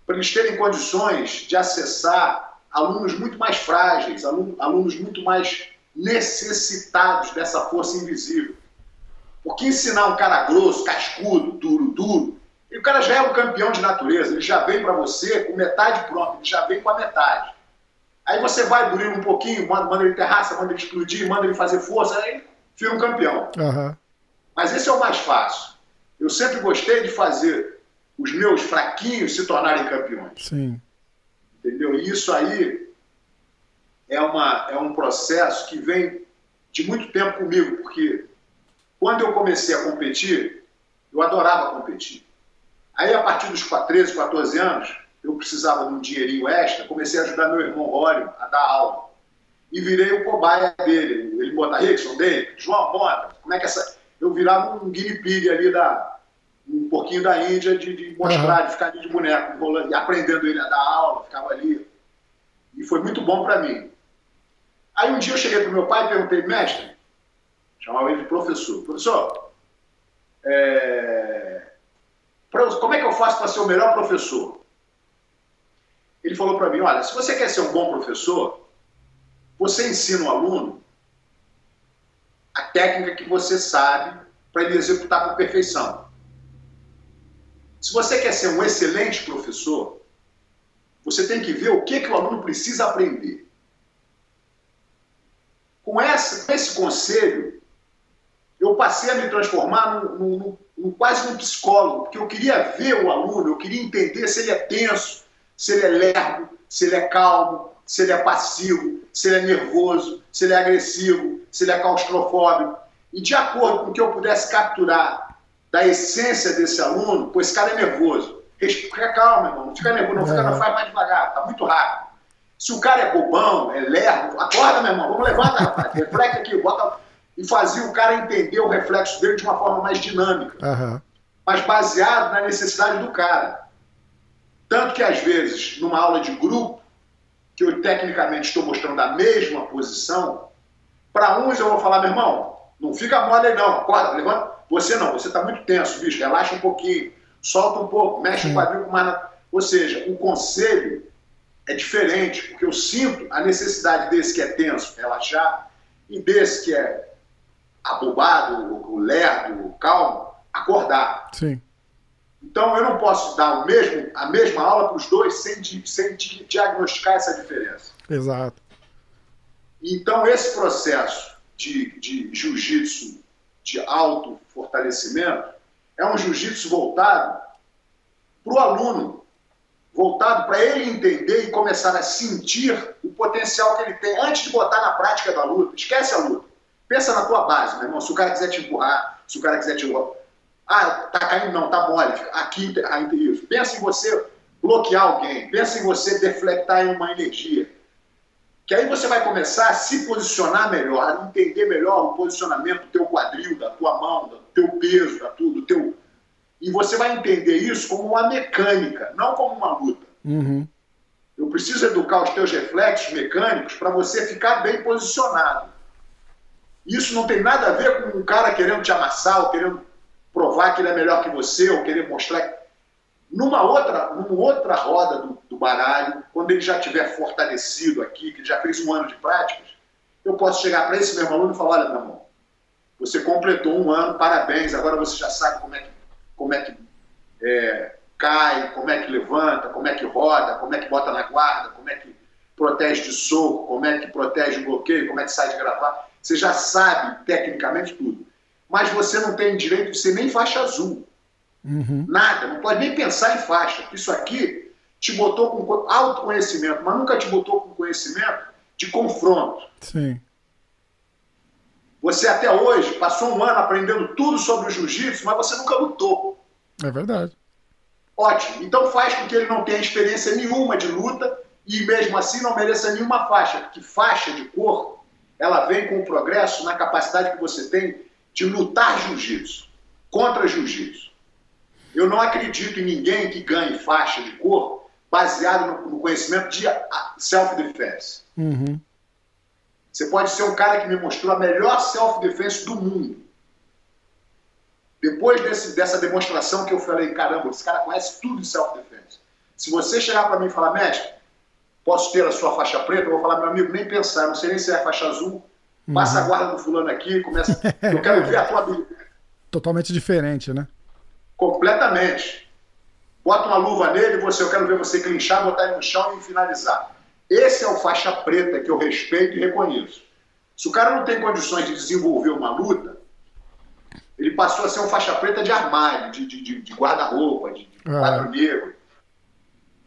para eles terem condições de acessar alunos muito mais frágeis, alunos muito mais necessitados dessa força invisível. Porque ensinar um cara grosso, cascudo, duro, duro, e o cara já é um campeão de natureza, ele já vem para você com metade pronta, ele já vem com a metade. Aí você vai burir um pouquinho, manda, manda ele terraça, manda ele explodir, manda ele fazer força, aí vira um campeão. Uhum. Mas esse é o mais fácil. Eu sempre gostei de fazer os meus fraquinhos se tornarem campeões. Sim. Entendeu? E isso aí é, uma, é um processo que vem de muito tempo comigo, porque quando eu comecei a competir, eu adorava competir. Aí, a partir dos 13, 14 anos, eu precisava de um dinheirinho extra, comecei a ajudar meu irmão Rório a dar aula e virei o cobaia dele. Ele bota Rickson, dele, João, bota. Como é que essa. Eu virava um guinea pig ali da. Um pouquinho da Índia de, de mostrar, uhum. de ficar ali de boneco, rolando, e aprendendo ele a dar aula, ficava ali. E foi muito bom para mim. Aí um dia eu cheguei pro meu pai e perguntei, mestre, chamava ele de professor, professor, é... como é que eu faço para ser o melhor professor? Ele falou para mim, olha, se você quer ser um bom professor, você ensina o aluno a técnica que você sabe para ele executar com perfeição. Se você quer ser um excelente professor, você tem que ver o que, que o aluno precisa aprender. Com, essa, com esse conselho, eu passei a me transformar num, num, num, quase num psicólogo, porque eu queria ver o aluno, eu queria entender se ele é tenso, se ele é lerdo, se ele é calmo, se ele é passivo, se ele é nervoso, se ele é agressivo, se ele é claustrofóbico. E de acordo com o que eu pudesse capturar da essência desse aluno, pois esse cara é nervoso. Fica calmo, irmão, não fica nervoso, não, fica, não faz mais devagar, tá muito rápido. Se o cara é bobão, é lerdo, acorda, meu irmão, vamos levantar, rapaz, reflete aqui, bota. E fazia o cara entender o reflexo dele de uma forma mais dinâmica, uhum. mas baseado na necessidade do cara. Tanto que, às vezes, numa aula de grupo, que eu tecnicamente estou mostrando a mesma posição, para uns eu vou falar, meu irmão, não fica mole aí não, acorda, levanta. Você não, você está muito tenso, bicho, relaxa um pouquinho, solta um pouco, mexe o quadril com mais. Ou seja, o conselho é diferente, porque eu sinto a necessidade desse que é tenso, relaxar, e desse que é abobado, lerdo, calmo, acordar. Sim. Então, eu não posso dar o mesmo, a mesma aula para os dois sem, sem diagnosticar essa diferença. Exato. Então, esse processo de, de jiu-jitsu de auto-fortalecimento é um jiu-jitsu voltado para o aluno, voltado para ele entender e começar a sentir o potencial que ele tem antes de botar na prática da luta. Esquece a luta. Pensa na tua base, meu irmão. Se o cara quiser te empurrar, se o cara quiser te ah, tá caindo, não, tá mole. Aqui, ainda isso. Pensa em você bloquear alguém. Pensa em você deflectar em uma energia. Que aí você vai começar a se posicionar melhor, a entender melhor o posicionamento do teu quadril, da tua mão, do teu peso, da tudo, do teu. E você vai entender isso como uma mecânica, não como uma luta. Uhum. Eu preciso educar os teus reflexos mecânicos para você ficar bem posicionado. Isso não tem nada a ver com um cara querendo te amassar, ou querendo provar que ele é melhor que você, ou querer mostrar. Numa outra, numa outra roda do, do baralho, quando ele já tiver fortalecido aqui, que já fez um ano de práticas, eu posso chegar para esse mesmo aluno e falar: olha, meu irmão, você completou um ano, parabéns, agora você já sabe como é que, como é que é, cai, como é que levanta, como é que roda, como é que bota na guarda, como é que protege de soco, como é que protege o bloqueio, como é que sai de gravar. Você já sabe tecnicamente tudo. Mas você não tem direito de ser nem faixa azul. Uhum. Nada, não pode nem pensar em faixa. Isso aqui te botou com autoconhecimento, mas nunca te botou com conhecimento de confronto. Sim. Você até hoje passou um ano aprendendo tudo sobre o jiu-jitsu, mas você nunca lutou. É verdade. Ótimo. Então faz com que ele não tenha experiência nenhuma de luta e mesmo assim não mereça nenhuma faixa, porque faixa de cor, ela vem com o progresso na capacidade que você tem de lutar jiu-jitsu, contra jiu-jitsu. Eu não acredito em ninguém que ganhe faixa de cor baseado no, conhecimento de self-defense. Uhum. Você pode ser um cara que me mostrou a melhor self-defense do mundo. Depois desse, dessa demonstração que eu falei, caramba, esse cara conhece tudo de self-defense. Se você chegar para mim e falar, mestre, posso ter a sua faixa preta? Eu vou falar, meu amigo, nem pensar, não sei nem se é faixa azul. Passa uhum. a guarda do fulano aqui, começa. Eu *laughs* quero ver a tua habilidade. Totalmente diferente, né? Completamente. Bota uma luva nele, você, eu quero ver você clinchar, botar ele no chão e finalizar. Esse é o faixa preta que eu respeito e reconheço. Se o cara não tem condições de desenvolver uma luta, ele passou a ser um faixa preta de armário, de, de, de guarda-roupa, de, de ah. quadro negro.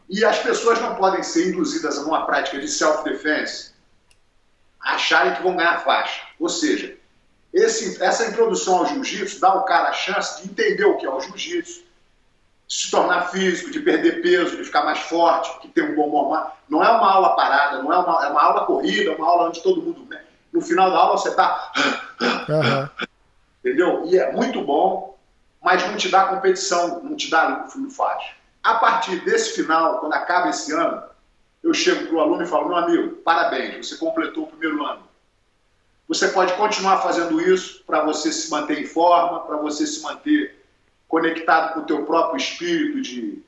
E as pessoas não podem ser induzidas a uma prática de self-defense acharem que vão ganhar faixa. Ou seja, esse, essa introdução ao jiu-jitsu dá ao cara a chance de entender o que é o jiu-jitsu, se tornar físico, de perder peso, de ficar mais forte, de ter um bom humor. Não é uma aula parada, não é uma, é uma aula corrida, é uma aula onde todo mundo. Né? No final da aula você está. Uhum. Entendeu? E é muito bom, mas não te dá competição, não te dá faixa. A partir desse final, quando acaba esse ano, eu chego para o aluno e falo: meu amigo, parabéns, você completou o primeiro ano. Você pode continuar fazendo isso para você se manter em forma, para você se manter conectado com o teu próprio espírito, de,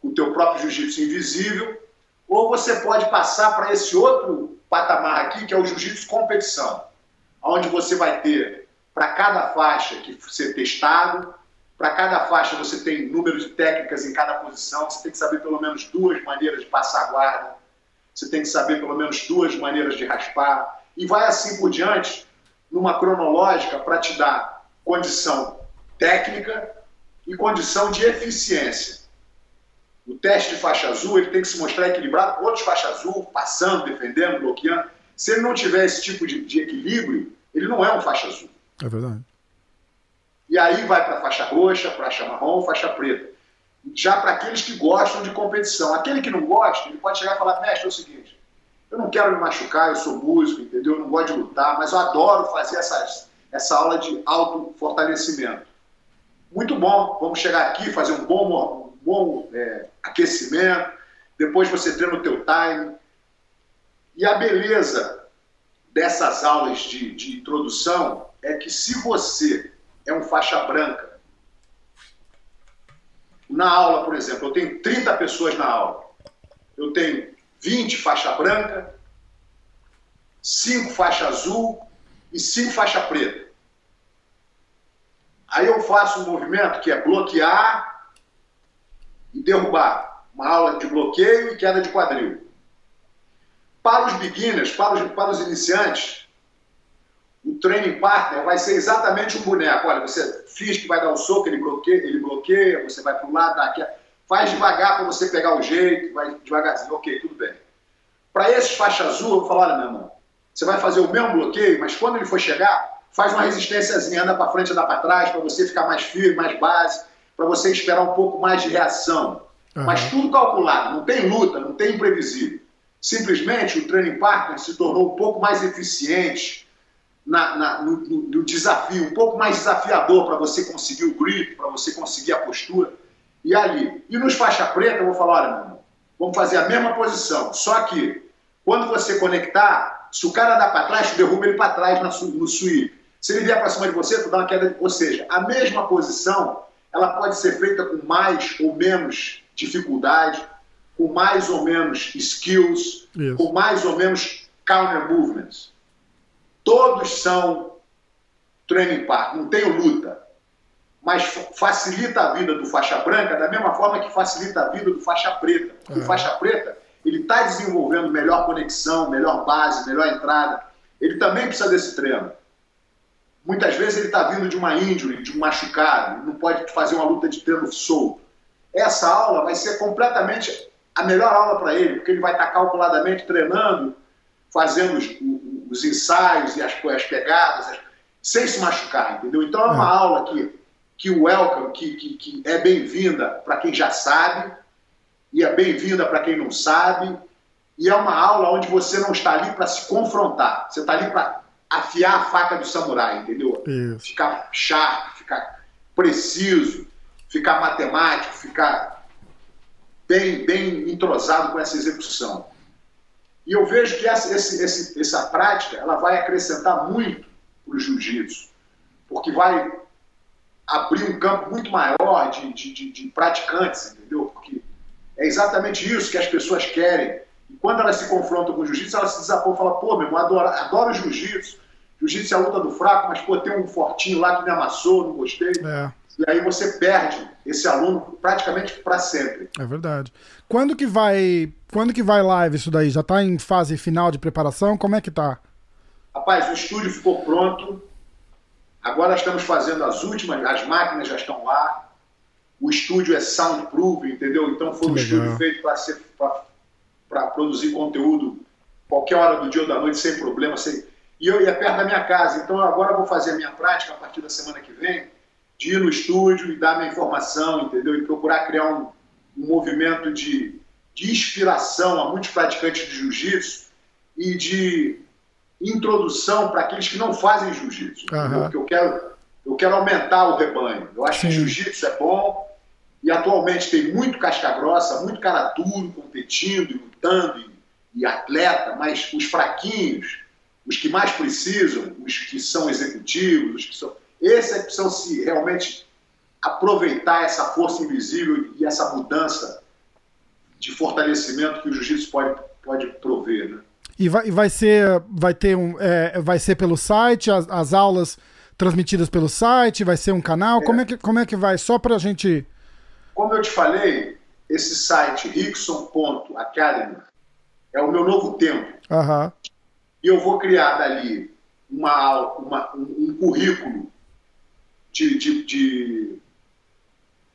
com o teu próprio jiu-jitsu invisível, ou você pode passar para esse outro patamar aqui, que é o jiu-jitsu competição, onde você vai ter, para cada faixa que ser testado, para cada faixa você tem número de técnicas em cada posição, você tem que saber pelo menos duas maneiras de passar a guarda, você tem que saber pelo menos duas maneiras de raspar, e vai assim por diante, numa cronológica para te dar condição técnica e condição de eficiência. O teste de faixa azul ele tem que se mostrar equilibrado com outros faixa azul, passando, defendendo, bloqueando. Se ele não tiver esse tipo de, de equilíbrio, ele não é um faixa azul. É verdade. E aí vai para faixa roxa, faixa marrom, faixa preta já para aqueles que gostam de competição. Aquele que não gosta, ele pode chegar e falar, mestre, é o seguinte, eu não quero me machucar, eu sou músico, entendeu? Eu não gosto de lutar, mas eu adoro fazer essas, essa aula de auto-fortalecimento. Muito bom, vamos chegar aqui, fazer um bom, um bom é, aquecimento, depois você treina o teu time. E a beleza dessas aulas de, de introdução é que se você é um faixa branca, na aula, por exemplo, eu tenho 30 pessoas na aula. Eu tenho 20 faixa branca, 5 faixa azul e 5 faixa preta. Aí eu faço um movimento que é bloquear e derrubar. Uma aula de bloqueio e queda de quadril. Para os beginners, para os, para os iniciantes, o training partner vai ser exatamente um boneco. Olha, você finge que vai dar um soco, ele bloqueia, ele bloqueia você vai para o lado, dá. Faz devagar para você pegar o jeito, vai devagarzinho, ok, tudo bem. Para esses faixa azul, eu vou falar, olha, meu irmão, você vai fazer o mesmo bloqueio, mas quando ele for chegar, faz uma resistênciazinha, anda para frente, anda para trás, para você ficar mais firme, mais base, para você esperar um pouco mais de reação. Uhum. Mas tudo calculado, não tem luta, não tem imprevisível. Simplesmente o training partner se tornou um pouco mais eficiente na, na, no, no, desafio, um pouco mais desafiador para você conseguir o grip, para você conseguir a postura. E ali. E nos faixa preta, eu vou falar: olha, meu irmão, vamos fazer a mesma posição, só que quando você conectar, se o cara dá para trás, derruba ele para trás no sweep. Se ele vier para cima de você, tu dá uma queda. Ou seja, a mesma posição, ela pode ser feita com mais ou menos dificuldade, com mais ou menos skills, Isso. com mais ou menos counter movements. Todos são training partner, não tem luta. Mas facilita a vida do faixa branca da mesma forma que facilita a vida do faixa preta. Porque o faixa preta, ele está desenvolvendo melhor conexão, melhor base, melhor entrada. Ele também precisa desse treino. Muitas vezes ele está vindo de uma injury, de um machucado, não pode fazer uma luta de treino solto. Essa aula vai ser completamente a melhor aula para ele, porque ele vai estar tá calculadamente treinando, fazendo os, os ensaios e as, as pegadas, as, sem se machucar, entendeu? Então é uma é. aula que, que o welcome, que, que, que é bem-vinda para quem já sabe, e é bem-vinda para quem não sabe, e é uma aula onde você não está ali para se confrontar, você está ali para afiar a faca do samurai, entendeu? Isso. Ficar sharp, ficar preciso, ficar matemático, ficar bem, bem entrosado com essa execução. E eu vejo que essa, esse, essa prática ela vai acrescentar muito para o jiu-jitsu, porque vai abrir um campo muito maior de, de, de, de, praticantes, entendeu? Porque é exatamente isso que as pessoas querem. E quando elas se confrontam com o jiu-jitsu, elas se desapoiam e falam, pô, meu irmão, adoro, adoro jiu-jitsu, jiu-jitsu é a luta do fraco, mas pô, tem um fortinho lá que me amassou, não gostei. É. E aí você perde esse aluno praticamente para sempre. É verdade. Quando que vai, quando que vai live isso daí? Já está em fase final de preparação? Como é que tá? Rapaz, o estúdio ficou pronto. Agora estamos fazendo as últimas, as máquinas já estão lá. O estúdio é soundproof, entendeu? Então foi que um legal. estúdio feito para ser para produzir conteúdo qualquer hora do dia ou da noite sem problema, sem... E eu ia perto da minha casa, então agora vou fazer a minha prática a partir da semana que vem de ir no estúdio e dar minha informação, entendeu? E procurar criar um, um movimento de, de inspiração a muitos praticantes de jiu-jitsu e de introdução para aqueles que não fazem jiu-jitsu. Uhum. Porque eu quero, eu quero aumentar o rebanho. Eu acho Sim. que jiu-jitsu é bom e atualmente tem muito casca grossa, muito cara duro competindo lutando e, e atleta, mas os fraquinhos, os que mais precisam, os que são executivos, os que são esse é que precisam se realmente aproveitar essa força invisível e essa mudança de fortalecimento que o jiu-jitsu pode, pode prover, né? E vai, vai ser, vai ter um, é, vai ser pelo site, as, as, aulas transmitidas pelo site, vai ser um canal, é. como, é que, como é que vai? Só pra gente... Como eu te falei, esse site, rickson.academy, é o meu novo tempo. Uhum. E eu vou criar dali uma, uma, um, um currículo de, de, de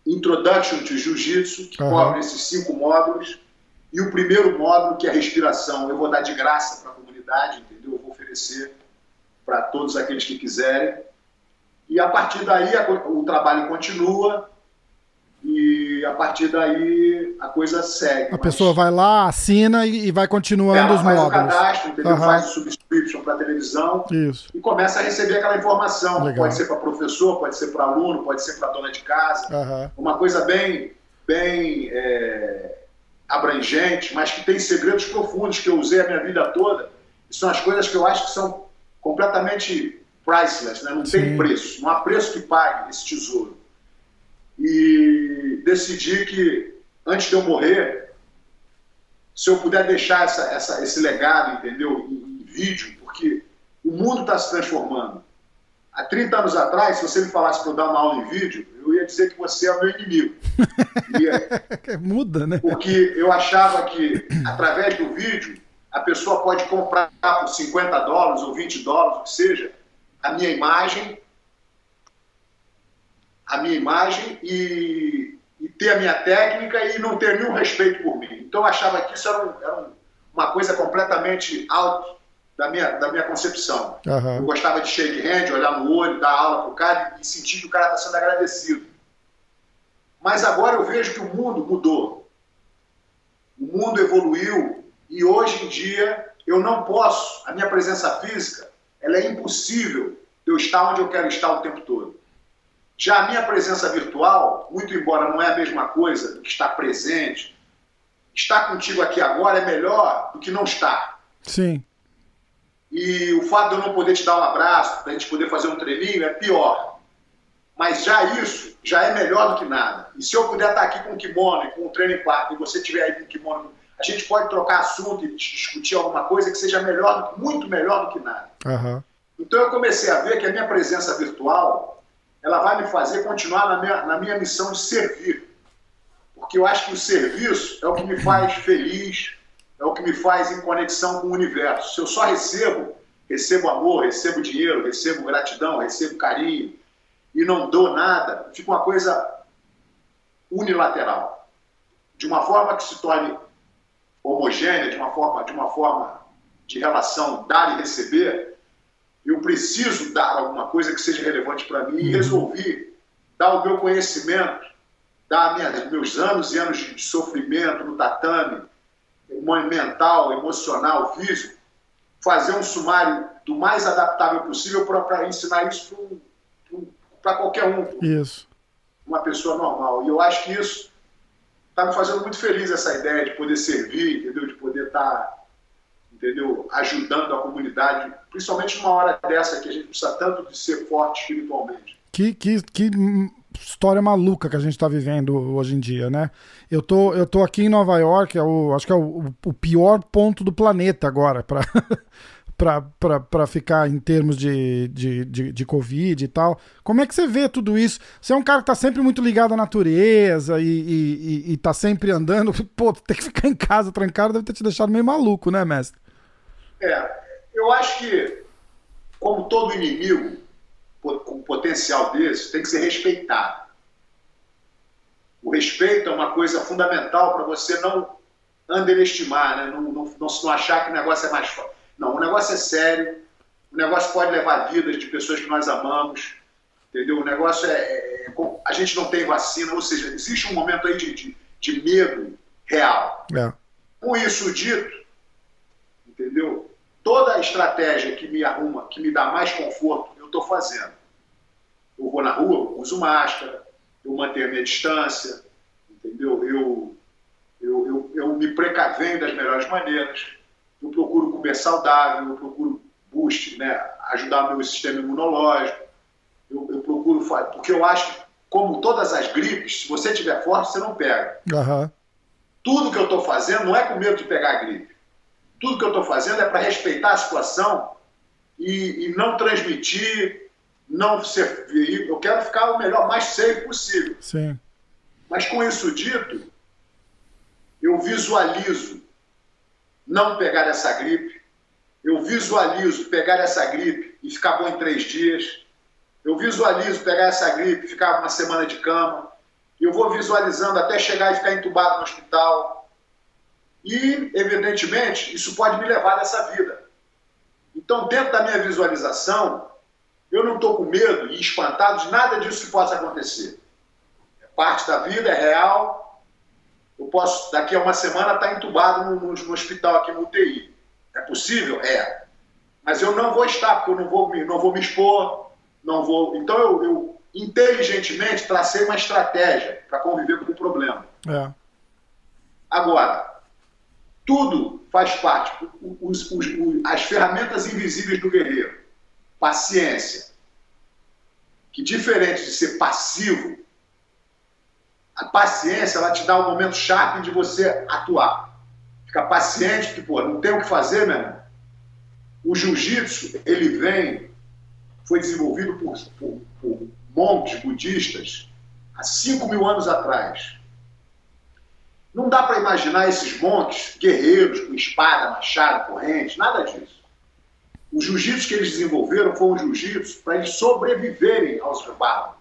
Introduction to Jiu-Jitsu, que uhum. cobre esses cinco módulos. E o primeiro módulo, que é a respiração, eu vou dar de graça para a comunidade, entendeu? Eu vou oferecer para todos aqueles que quiserem. E a partir daí o trabalho continua a partir daí a coisa segue. A mas... pessoa vai lá, assina e, e vai continuando Ela os faz módulos. Faz o cadastro, entendeu? Uhum. faz o subscription para televisão Isso. e começa a receber aquela informação. Legal. Pode ser para professor, pode ser para aluno, pode ser para dona de casa. Uhum. Uma coisa bem, bem é, abrangente, mas que tem segredos profundos que eu usei a minha vida toda. E são as coisas que eu acho que são completamente priceless, né? não Sim. tem preço, não há preço que pague esse tesouro e decidi que, antes de eu morrer, se eu puder deixar essa, essa, esse legado, entendeu, em, em vídeo, porque o mundo está se transformando. Há 30 anos atrás, se você me falasse para eu dar uma aula em vídeo, eu ia dizer que você é o meu inimigo. *laughs* Ia... Muda, né? Porque eu achava que, através do vídeo, a pessoa pode comprar por 50 dólares ou 20 dólares, o que seja, a minha imagem a minha imagem e, e, ter a minha técnica e não ter nenhum respeito por mim. Então eu achava que isso era, um, era uma coisa completamente alto da minha, da minha concepção. Uhum. Eu gostava de shake hand, olhar no olho, dar aula para o cara e sentir que o cara está sendo agradecido. Mas agora eu vejo que o mundo mudou. O mundo evoluiu E hoje em dia eu não posso, a minha presença física, ela é impossível de eu estar onde eu quero estar o tempo todo. Já a minha presença virtual, muito embora não é a mesma coisa que estar presente, estar contigo aqui agora é melhor do que não estar. Sim. E o fato de eu não poder te dar um abraço, para a gente poder fazer um treininho, é pior. Mas já isso, já é melhor do que nada. E se eu puder estar aqui com o kimono com o training partner, e você estiver aí com o kimono, a gente pode trocar assunto e discutir alguma coisa que seja melhor, muito melhor do que nada. Uhum. Então eu comecei a ver que a minha presença virtual, ela vai me fazer continuar na minha, na minha missão de servir. Porque eu acho que o serviço é o que me faz feliz, é o que me faz em conexão com o universo. Se eu só recebo, recebo amor, recebo dinheiro, recebo gratidão, recebo carinho e não dou nada, fica uma coisa unilateral. De uma forma que se torne homogênea, de uma forma de, uma forma de relação dar e receber, eu preciso dar alguma coisa que seja relevante para mim e uhum. resolvi dar o meu conhecimento, dar minha, meus anos e anos de sofrimento no tatame, mental, emocional, físico, fazer um sumário do mais adaptável possível para ensinar isso para qualquer um. Isso. Uma pessoa normal. E eu acho que isso está me fazendo muito feliz, essa ideia de poder servir, entendeu? De poder estar, tá, entendeu? Ajudando a comunidade, principalmente numa hora dessa que a gente precisa tanto de ser forte espiritualmente. Que, que, que história maluca que a gente está vivendo hoje em dia, né? Eu tô, eu tô aqui em Nova York, é o, acho que é o, o pior ponto do planeta agora para *laughs* para ficar em termos de, de, de, de, Covid e tal. Como é que você vê tudo isso? Você é um cara que tá sempre muito ligado à natureza e, e, e tá sempre andando. *laughs* Pô, ter que ficar em casa trancado deve ter te deixado meio maluco, né, mestre? É, eu acho que, como todo inimigo com potencial desse, tem que ser respeitado. O respeito é uma coisa fundamental para você não underestimar, né? não, não, não, não achar que o negócio é mais forte. Não, o negócio é sério, o negócio pode levar vidas de pessoas que nós amamos, entendeu? O negócio é, é, é a gente não tem vacina, ou seja, existe um momento aí de, de, de medo real. É. Com isso dito, entendeu? Toda a estratégia que me arruma, que me dá mais conforto, eu estou fazendo. Eu vou na rua, uso máscara, eu mantenho a minha distância, entendeu? Eu, eu, eu, eu me precavendo das melhores maneiras eu procuro comer saudável, eu procuro boost, né, ajudar meu sistema imunológico, eu, eu procuro fazer, porque eu acho que, como todas as gripes, se você tiver forte, você não pega. Uhum. Tudo que eu estou fazendo não é com medo de pegar a gripe. Tudo que eu estou fazendo é para respeitar a situação e, e, não transmitir, não ser. Eu quero ficar o melhor, mais safe possível. Sim. Mas com isso dito, eu visualizo não pegar essa gripe. Eu visualizo pegar essa gripe e ficar bom em três dias. Eu visualizo pegar essa gripe e ficar uma semana de cama. Eu vou visualizando até chegar e ficar entubado no hospital. E, evidentemente, isso pode me levar nessa vida. Então, dentro da minha visualização, eu não estou com medo e espantado de nada disso que possa acontecer. É parte da vida, é real, eu posso, daqui a uma semana, estar tá entubado no, no, hospital aqui no UTI. É possível? É. Mas eu não vou estar, porque eu não vou, não vou me expor, não vou. Então eu, eu inteligentemente tracei uma estratégia para conviver com o problema. É. Agora, tudo faz parte. Os, os, as ferramentas invisíveis do guerreiro. Paciência. Que diferente de ser passivo, a paciência, ela te dá um momento chave de você atuar. Fica paciente, que, pô, não tem o que fazer, meu irmão. O jiu-jitsu, ele vem, foi desenvolvido por, por, por monges budistas há 5 mil anos atrás. Não dá para imaginar esses montes guerreiros com espada, machado, corrente, nada disso. O jiu-jitsu que eles desenvolveram foi um jiu-jitsu para eles sobreviverem aos bárbaros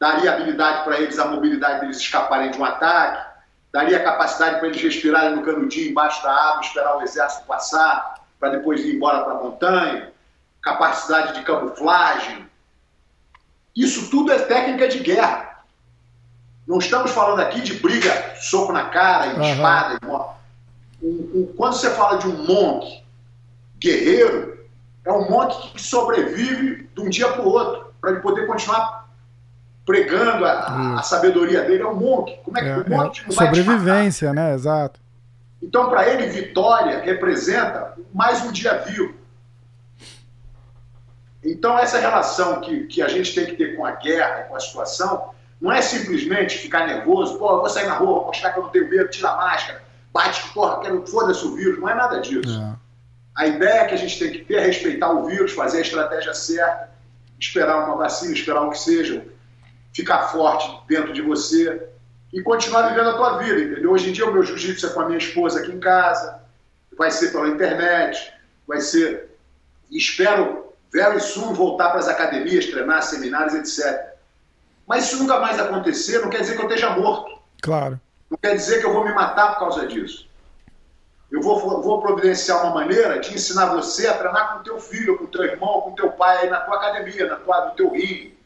daria habilidade para eles, a mobilidade deles escaparem de um ataque, daria capacidade para eles respirarem no canudinho embaixo da água, esperar o exército passar, para depois ir embora para a montanha, capacidade de camuflagem. Isso tudo é técnica de guerra. Não estamos falando aqui de briga, soco na cara, uhum. espada. um, um, quando você fala de um monk guerreiro, é um monk que sobrevive de um dia para o outro, para ele poder continuar pregando a, a, sabedoria dele. É um monk. Como é que É, o monk é sobrevivência, né? Exato. Então, para ele, vitória representa mais um dia vivo. Então, essa relação que, que a gente tem que ter com a guerra, com a situação, não é simplesmente ficar nervoso, pô, eu vou sair na rua, mostrar que eu não tenho medo, tira a máscara, bate, porra, quero, foda-se o vírus. Não é nada disso. É. A ideia que a gente tem que ter é respeitar o vírus, fazer a estratégia certa, esperar uma vacina, esperar o que seja, ficar forte dentro de você e continuar vivendo a tua vida, entendeu? Hoje em dia o meu jiu-jitsu é com a minha esposa aqui em casa, vai ser pela internet, vai ser. Espero, very soon, voltar para as academias, treinar, seminários, etc. Mas isso nunca mais acontecer, não quer dizer que eu esteja morto. Claro. Não quer dizer que eu vou me matar por causa disso. Eu vou, vou providenciar uma maneira de ensinar você a treinar com teu filho, com teu irmão, com teu pai aí na tua academia, na tua, no teu ringue.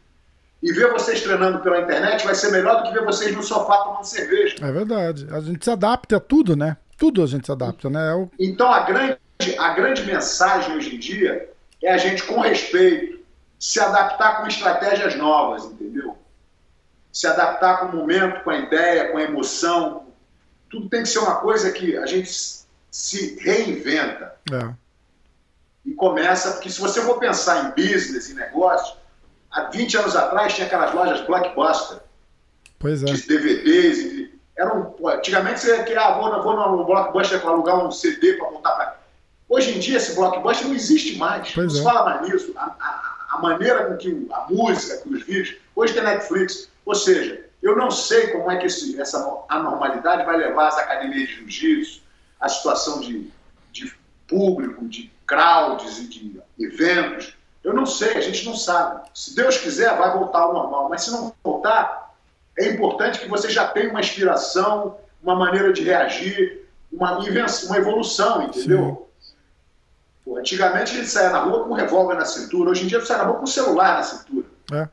E ver vocês treinando pela internet vai ser melhor do que ver vocês no sofá tomando cerveja. É verdade. A gente se adapta a tudo, né? Tudo a gente se adapta, né? É o- Então a grande, a grande mensagem hoje em dia é a gente, com respeito, se adaptar com estratégias novas, entendeu? Se adaptar com o momento, com a ideia, com a emoção. Tudo tem que ser uma coisa que a gente se reinventa é. e começa, porque se você for pensar em business, em negócio, há 20 anos atrás tinha aquelas lojas blockbuster Pois é. de DVDs. E, eram, pô, antigamente você queria, ah, vou, vou no blockbuster para alugar um CD para voltar para. Hoje em dia esse blockbuster não existe mais. Pois não se é. fala mais nisso. A, a- a maneira com que a música, que os vídeos. Hoje tem Netflix. Ou seja, eu não sei como é que esse, essa anormalidade vai levar as academias de jiu-jitsu, a situação de, de público, de crowds e de eventos. Eu não sei, a gente não sabe. Se Deus quiser, vai voltar ao normal. Mas se não voltar, é importante que você já tenha uma inspiração, uma maneira de reagir, uma, invenção, uma evolução, entendeu? Pô, antigamente a gente saía na rua com um revólver na cintura, hoje em dia você sai na rua com um celular na cintura. É.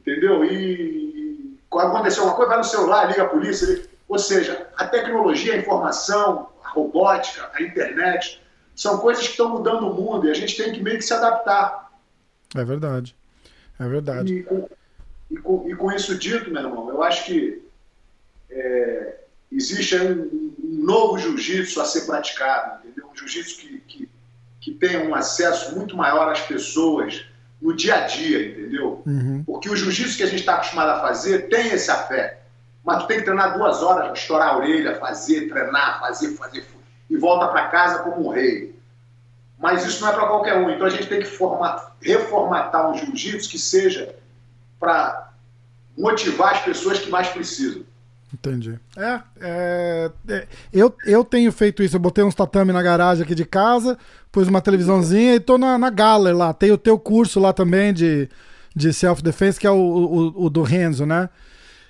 Entendeu? E aconteceu alguma coisa, vai no celular, liga a polícia. liga- Ou seja, a tecnologia, a informação, a robótica, a internet, são coisas que estão mudando o mundo e a gente tem que meio que se adaptar. É verdade. É verdade. E com, e com- e com isso dito, meu irmão, eu acho que é, existe um, um novo jiu-jitsu a ser praticado, entendeu? Um jiu-jitsu que, que, que tenha um acesso muito maior às pessoas no dia a dia, entendeu? Uhum. Porque o jiu-jitsu que a gente está acostumado a fazer tem esse afeto. Mas tu tem que treinar duas horas, estourar a orelha, fazer, treinar, fazer, fazer, e volta para casa como um rei. Mas isso não é para qualquer um. Então a gente tem que formar, reformatar um jiu-jitsu que seja para motivar as pessoas que mais precisam. Entendi. É, é, é, eu, eu tenho feito isso. Eu botei uns tatame na garagem aqui de casa, pus uma televisãozinha e tô na, na Galler lá. Tem o teu curso lá também de, de self-defense, que é o, o, o do Renzo, né?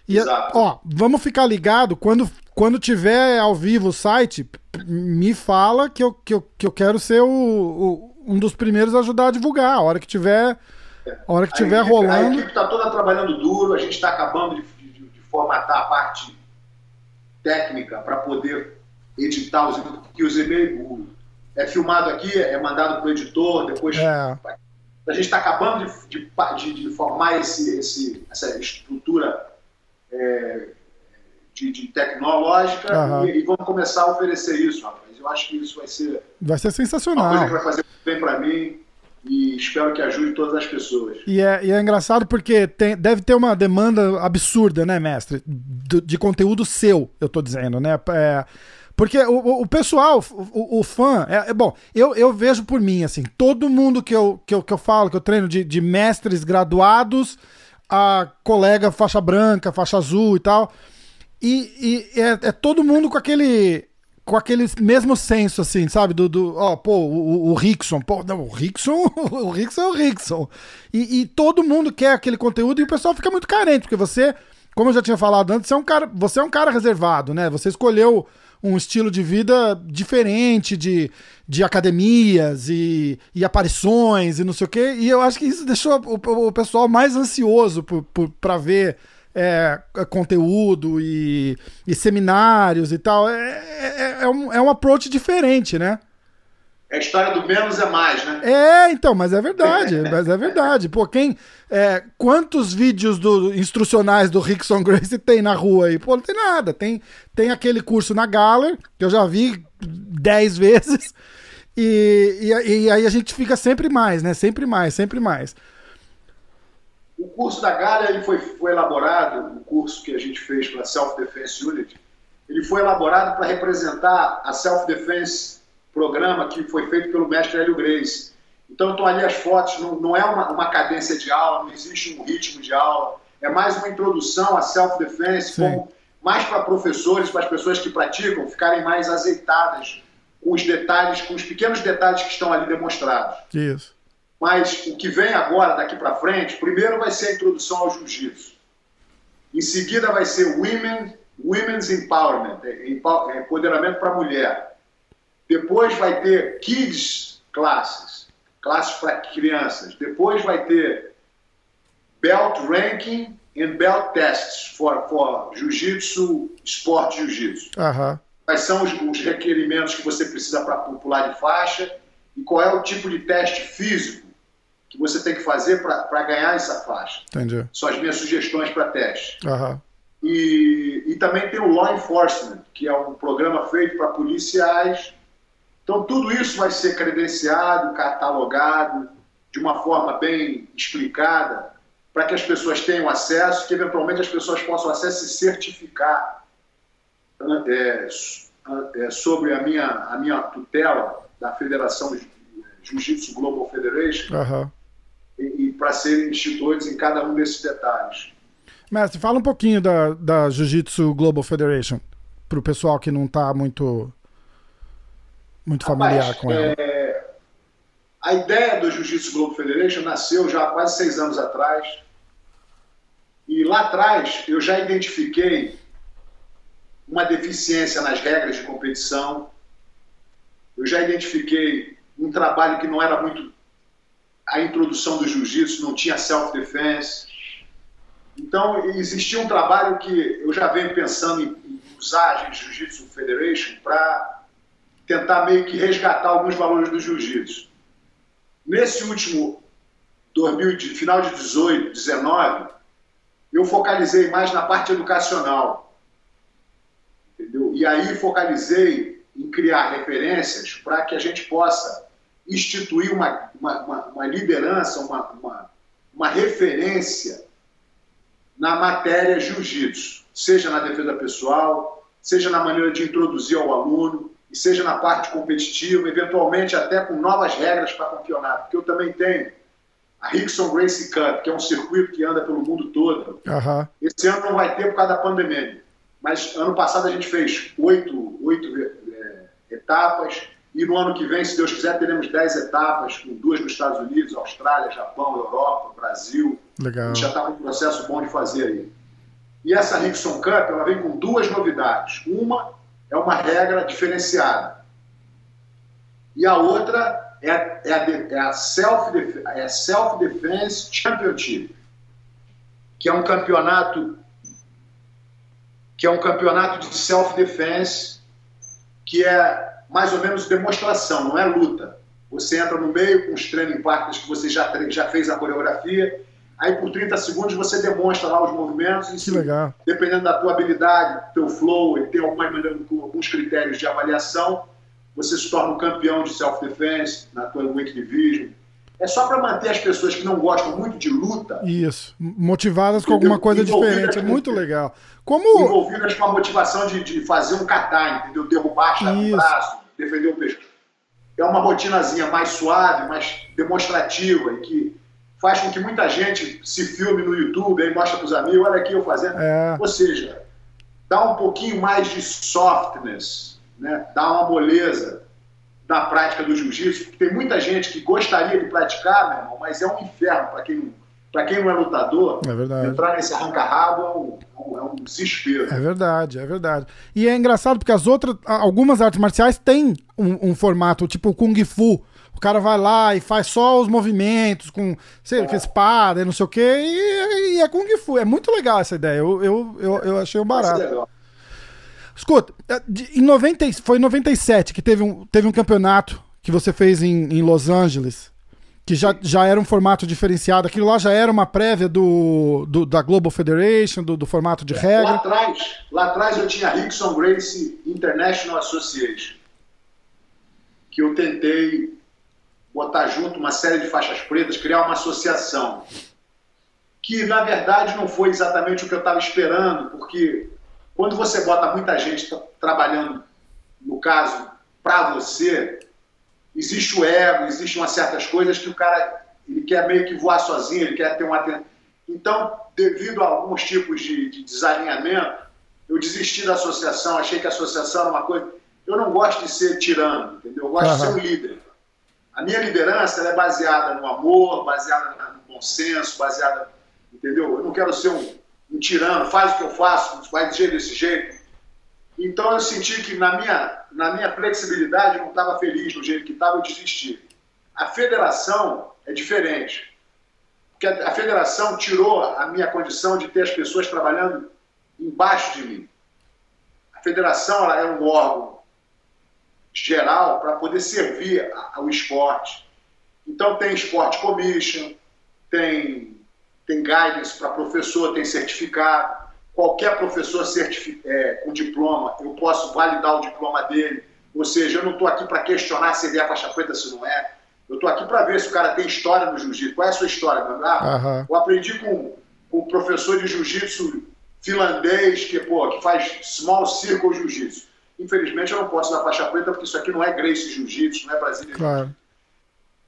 E, Exato. ó, vamos ficar ligado quando, quando tiver ao vivo o site, me fala que eu, que eu, que eu quero ser o, o- um dos primeiros a ajudar a divulgar. A hora que tiver, a hora que tiver a equipe, A rolando. equipe está toda trabalhando duro, a gente está acabando de formatar a parte técnica para poder editar os vídeos, porque os e-mails é filmado aqui, é mandado para o editor, depois É, a gente está acabando de, de, de- formar esse, esse- essa estrutura é, de, de tecnológica Aham. e, e vamos começar a oferecer isso, rapaz. Eu acho que isso vai ser vai ser uma coisa que sensacional. vai fazer bem para mim e espero que ajude todas as pessoas. E é, e é engraçado porque tem- deve ter uma demanda absurda, né, mestre? Do- de conteúdo seu, eu tô dizendo, né? É, porque o, o- o pessoal, o, o fã, é, é bom, eu, eu vejo por mim, assim, todo mundo que eu, que eu, que eu falo, que eu treino de, de mestres graduados, a colega faixa branca, faixa azul e tal, e, e é, é todo mundo com aquele com aquele mesmo senso, assim, sabe? Do, do ó, pô, o, o Rickson, pô, não, o Rickson, *laughs* o Rickson é o Rickson. E, e todo mundo quer aquele conteúdo e o pessoal fica muito carente, porque você, como eu já tinha falado antes, você é um cara, você é um cara reservado, né? Você escolheu um estilo de vida diferente de, de academias e, e aparições e não sei o quê, e eu acho que isso deixou o, o pessoal mais ansioso pra ver é, conteúdo e, e, seminários e tal. É, é, é, um, é um approach diferente, né? É a história do menos é mais, né? É, então, mas é verdade, *laughs* mas é verdade. Pô, quem. É, quantos vídeos do, instrucionais do Rickson Grace *laughs* tem na rua aí? Pô, não tem nada. Tem, tem aquele curso na Galler, que eu já vi dez vezes. *laughs* E, e, e, aí a gente fica sempre mais, né? Sempre mais, sempre mais. O curso da Galler ele foi, foi elaborado, o curso que a gente fez para a Self Defense Unit, ele foi elaborado para representar a Self Defense programa que foi feito pelo mestre Hélio Grace. Então, estão ali as fotos, não, não é uma, uma, cadência de aula, não existe um ritmo de aula, é mais uma introdução à self-defense, mais para professores, para as pessoas que praticam, ficarem mais azeitadas com os detalhes, com os pequenos detalhes que estão ali demonstrados. Isso. Mas o que vem agora, daqui para frente, primeiro vai ser a introdução ao jiu-jitsu. Em seguida vai ser Women, Women's Empowerment, é, é, empoderamento para a mulher. Depois vai ter Kids classes, classes para crianças. Depois vai ter Belt Ranking and Belt Tests for, for Jiu-Jitsu, esporte Jiu-Jitsu. Uhum. Quais são os, os requerimentos que você precisa para pular de faixa e qual é o tipo de teste físico que você tem que fazer para ganhar essa faixa. Entendi. São as minhas sugestões para teste. Uhum. E, e também tem o Law Enforcement, que é um programa feito para policiais então, tudo isso vai ser credenciado, catalogado, de uma forma bem explicada, para que as pessoas tenham acesso, que eventualmente as pessoas possam acesso e certificar é, é, sobre a minha, a minha tutela da Federação Jiu-Jitsu Global Federation uhum. E, e para serem instituídos em cada um desses detalhes. Mestre, fala um pouquinho da, da Jiu-Jitsu Global Federation, para o pessoal que não está muito muito familiar Rapaz, com ela. É... A ideia do Jiu-Jitsu Global Federation nasceu já há quase seis anos atrás. E lá atrás eu já identifiquei uma deficiência nas regras de competição. Eu já identifiquei um trabalho que não era muito. A introdução do jiu-jitsu não tinha self-defense. Então, existia um trabalho que eu já venho pensando em usar a Jiu-Jitsu Federation para tentar meio que resgatar alguns valores do jiu-jitsu. Nesse último 2000, final de 18, 19, eu focalizei mais na parte educacional. Entendeu? E aí focalizei em criar referências para que a gente possa instituir uma, uma, uma, uma liderança, uma, uma, uma referência na matéria jiu-jitsu, seja na defesa pessoal, seja na maneira de introduzir ao aluno, e seja na parte competitiva, eventualmente até com novas regras para campeonato. Porque eu também tenho a Rickson Gracie Cup, que é um circuito que anda pelo mundo todo. Uhum. Esse ano não vai ter por causa da pandemia. Mas ano passado a gente fez oito, oito é, etapas. E no ano que vem, se Deus quiser, teremos dez etapas, com duas nos Estados Unidos, Austrália, Japão, Europa, Brasil. Legal. A gente já está com um processo bom de fazer aí. E essa Rickson Cup, ela vem com duas novidades. Uma é uma regra diferenciada. E a outra é a, é a, é a Self-Defense é Self Championship, que é um campeonato que é um campeonato de self-defense que é mais ou menos demonstração, não é luta. Você entra no meio com os training partners que você já, já fez a coreografia Aí por 30 segundos você demonstra lá os movimentos. E, que legal. Dependendo da tua habilidade, teu flow, ele tem alguns critérios de avaliação. Você se torna um campeão de self-defense na tua Week Division. É só para manter as pessoas que não gostam muito de luta. Isso, motivadas com alguma coisa diferente. É muito legal. Como... Envolvidas com a motivação de, de fazer um kata, entendeu? Derrubar, achar braço, defender o pescoço. É uma rotinazinha mais suave, mais demonstrativa e que faz com que muita gente se filme no YouTube, aí mostra para os amigos, olha aqui eu fazendo. É. Ou seja, dá um pouquinho mais de softness, né? dá uma moleza na prática do jiu-jitsu, porque tem muita gente que gostaria de praticar, meu irmão, mas é um inferno para quem, para quem não é lutador. É. Entrar nesse arranca-rabo é um, é um desespero. É verdade, é verdade. E é engraçado porque as outras, algumas artes marciais têm um, um formato tipo Kung Fu O cara vai lá e faz só os movimentos com, sei, com espada e não sei o que, e, e, é Kung Fu. É muito legal essa ideia. Eu, eu, eu, eu achei um barato. Escuta, é, em 90, foi em 97 que teve um, teve um campeonato que você fez em, em Los Angeles que já, já era um formato diferenciado. Aquilo lá já era uma prévia do, do da Global Federation, do, do formato de regra. Lá atrás, lá atrás eu tinha a Rickson Gracie International Association, que eu tentei botar junto uma série de faixas pretas, criar uma associação. Que na verdade não foi exatamente o que eu estava esperando, porque quando você bota muita gente trabalhando, no caso, para você, existe o ego, existem umas certas coisas que o cara ele quer meio que voar sozinho, ele quer ter um atenção. Então, devido a alguns tipos de, de, desalinhamento, eu desisti da associação, achei que a associação era uma coisa. Eu não gosto de ser tirano, entendeu? Eu gosto uhum. de ser um líder. A minha liderança é baseada no amor, baseada no bom senso, baseada. Entendeu? Eu não quero ser um, um tirano, faz o que eu faço, vai de desse jeito. Então eu senti que na minha, na minha flexibilidade eu não estava feliz do jeito que estava, eu desisti. A federação é diferente. Porque a, a federação tirou a minha condição de ter as pessoas trabalhando embaixo de mim. A federação ela é um órgão geral para poder servir ao esporte. Então tem esporte commission, tem, tem guidance para professor, tem certificado qualquer professor é, com diploma, eu posso validar o diploma dele. Ou seja, eu não estou aqui para questionar se ele é faixa preta, se não é. Eu estou aqui para ver se o cara tem história no jiu-jitsu. Qual é a sua história, meu ah, uhum. Eu aprendi com, com um professor de jiu-jitsu finlandês que, pô, que faz small circle jiu-jitsu. Infelizmente, eu não posso dar faixa preta porque isso aqui não é Grace Jiu-Jitsu, não é Brasília claro.